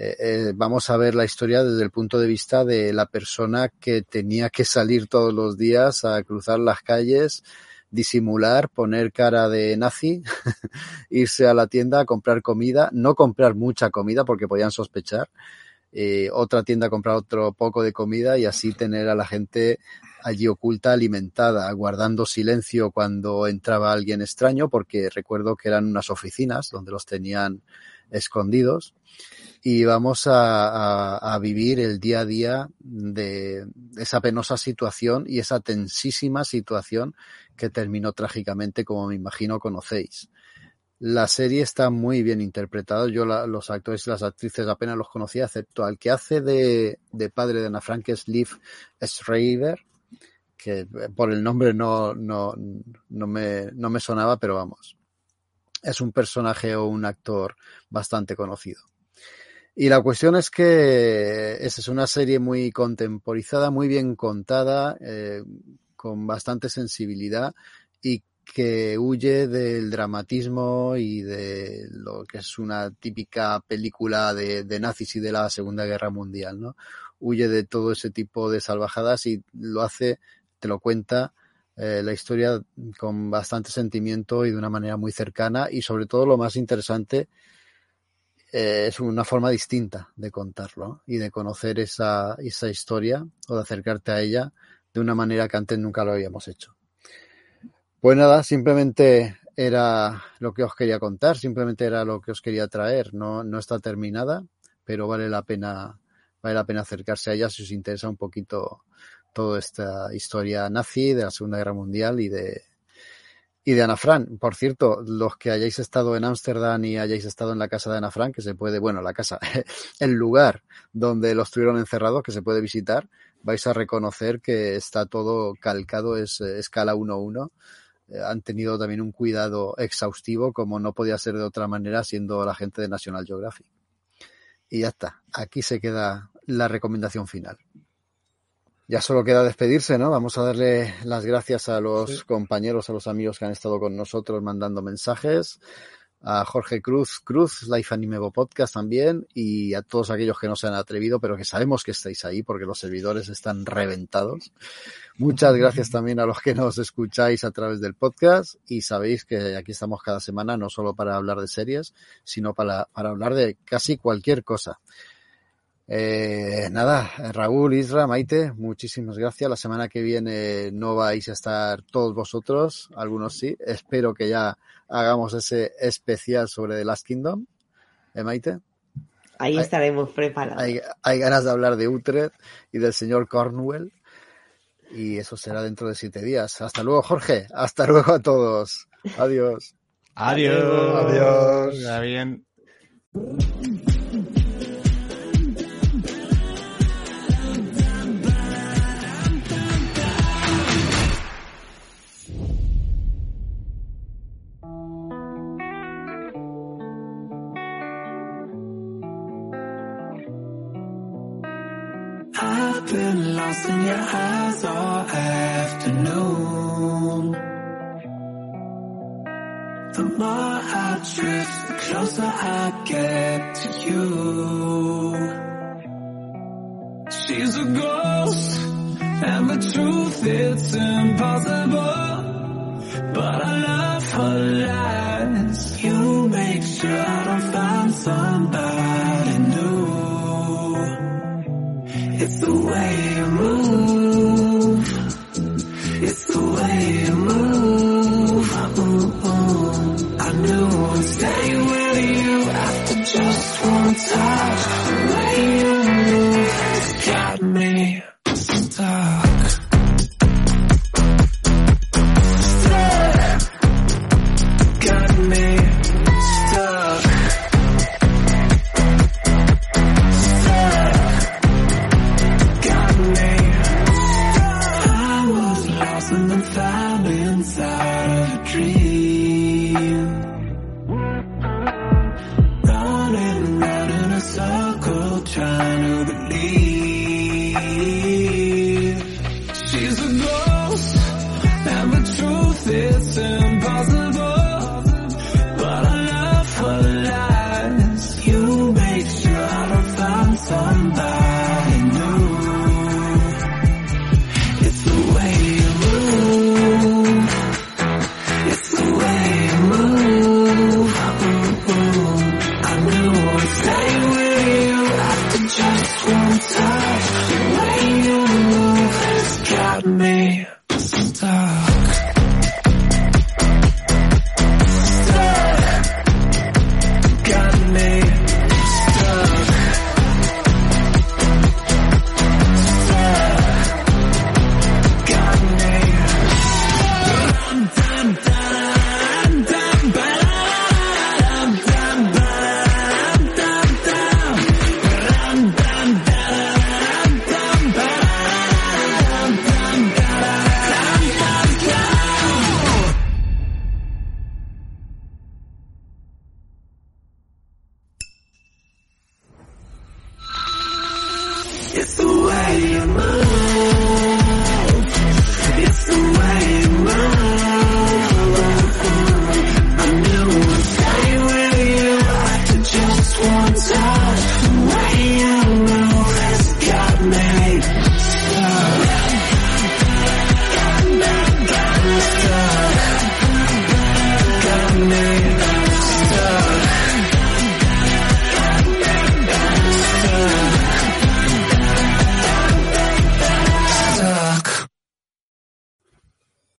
eh, eh, vamos a ver la historia desde el punto de vista de la persona que tenía que salir todos los días a cruzar las calles, disimular, poner cara de nazi, [laughs] irse a la tienda a comprar comida, no comprar mucha comida porque podían sospechar, eh, otra tienda a comprar otro poco de comida y así tener a la gente allí oculta, alimentada, guardando silencio cuando entraba alguien extraño, porque recuerdo que eran unas oficinas donde los tenían escondidos y vamos a, vivir el día a día de esa penosa situación y esa tensísima situación que terminó trágicamente, como me imagino conocéis. La serie está muy bien interpretada. Yo los actores y las actrices apenas los conocía, excepto al que hace de, de padre de Ana Frank, es Liv Schreiber, que por el nombre no, no, no, me, no me sonaba, pero vamos. Es un personaje o un actor bastante conocido. Y la cuestión es que esa es una serie muy contemporizada, muy bien contada, eh, con bastante sensibilidad y que huye del dramatismo y de lo que es una típica película de, de, nazis y de la Segunda Guerra Mundial, ¿no? Huye de todo ese tipo de salvajadas y lo hace, te lo cuenta eh, la historia con bastante sentimiento y de una manera muy cercana y sobre todo lo más interesante eh, es una forma distinta de contarlo y de conocer esa, esa historia o de acercarte a ella de una manera que antes nunca lo habíamos hecho. Pues nada, simplemente era lo que os quería contar, simplemente era lo que os quería traer. No, no está terminada, pero vale la pena, vale la pena acercarse a ella si os interesa un poquito toda esta historia nazi de la Segunda Guerra Mundial y de, y de Ana Fran. Por cierto, los que hayáis estado en Ámsterdam y hayáis estado en la casa de Ana Fran, que se puede, bueno, la casa, [laughs] el lugar donde los tuvieron encerrados, que se puede visitar, vais a reconocer que está todo calcado, es escala 1-1. Han tenido también un cuidado exhaustivo, como no podía ser de otra manera, siendo la gente de National Geographic. Y ya está. Aquí se queda la recomendación final. Ya solo queda despedirse, ¿no? Vamos a darle las gracias a los sí. compañeros, a los amigos que han estado con nosotros mandando mensajes, a Jorge Cruz, Cruz, Life Animebo Podcast también, y a todos aquellos que no se han atrevido, pero que sabemos que estáis ahí porque los servidores están reventados. Muchas gracias también a los que nos escucháis a través del podcast y sabéis que aquí estamos cada semana no solo para hablar de series, sino para, para hablar de casi cualquier cosa. Eh, nada, Raúl, Isra, Maite, muchísimas gracias. La semana que viene no vais a estar todos vosotros, algunos sí. Espero que ya hagamos ese especial sobre The Last Kingdom. ¿Eh, Maite? Ahí hay, estaremos preparados. Hay, hay, ganas de hablar de Utrecht y del señor Cornwell. Y eso será dentro de siete días. Hasta luego, Jorge. Hasta luego a todos. Adiós. Adiós. Adiós. Ya bien. in your eyes all afternoon. The more I drift, the closer I get to you. She's a ghost, and the truth it's impossible. But I love her lies. You make sure I don't find somebody new. It's the way you move.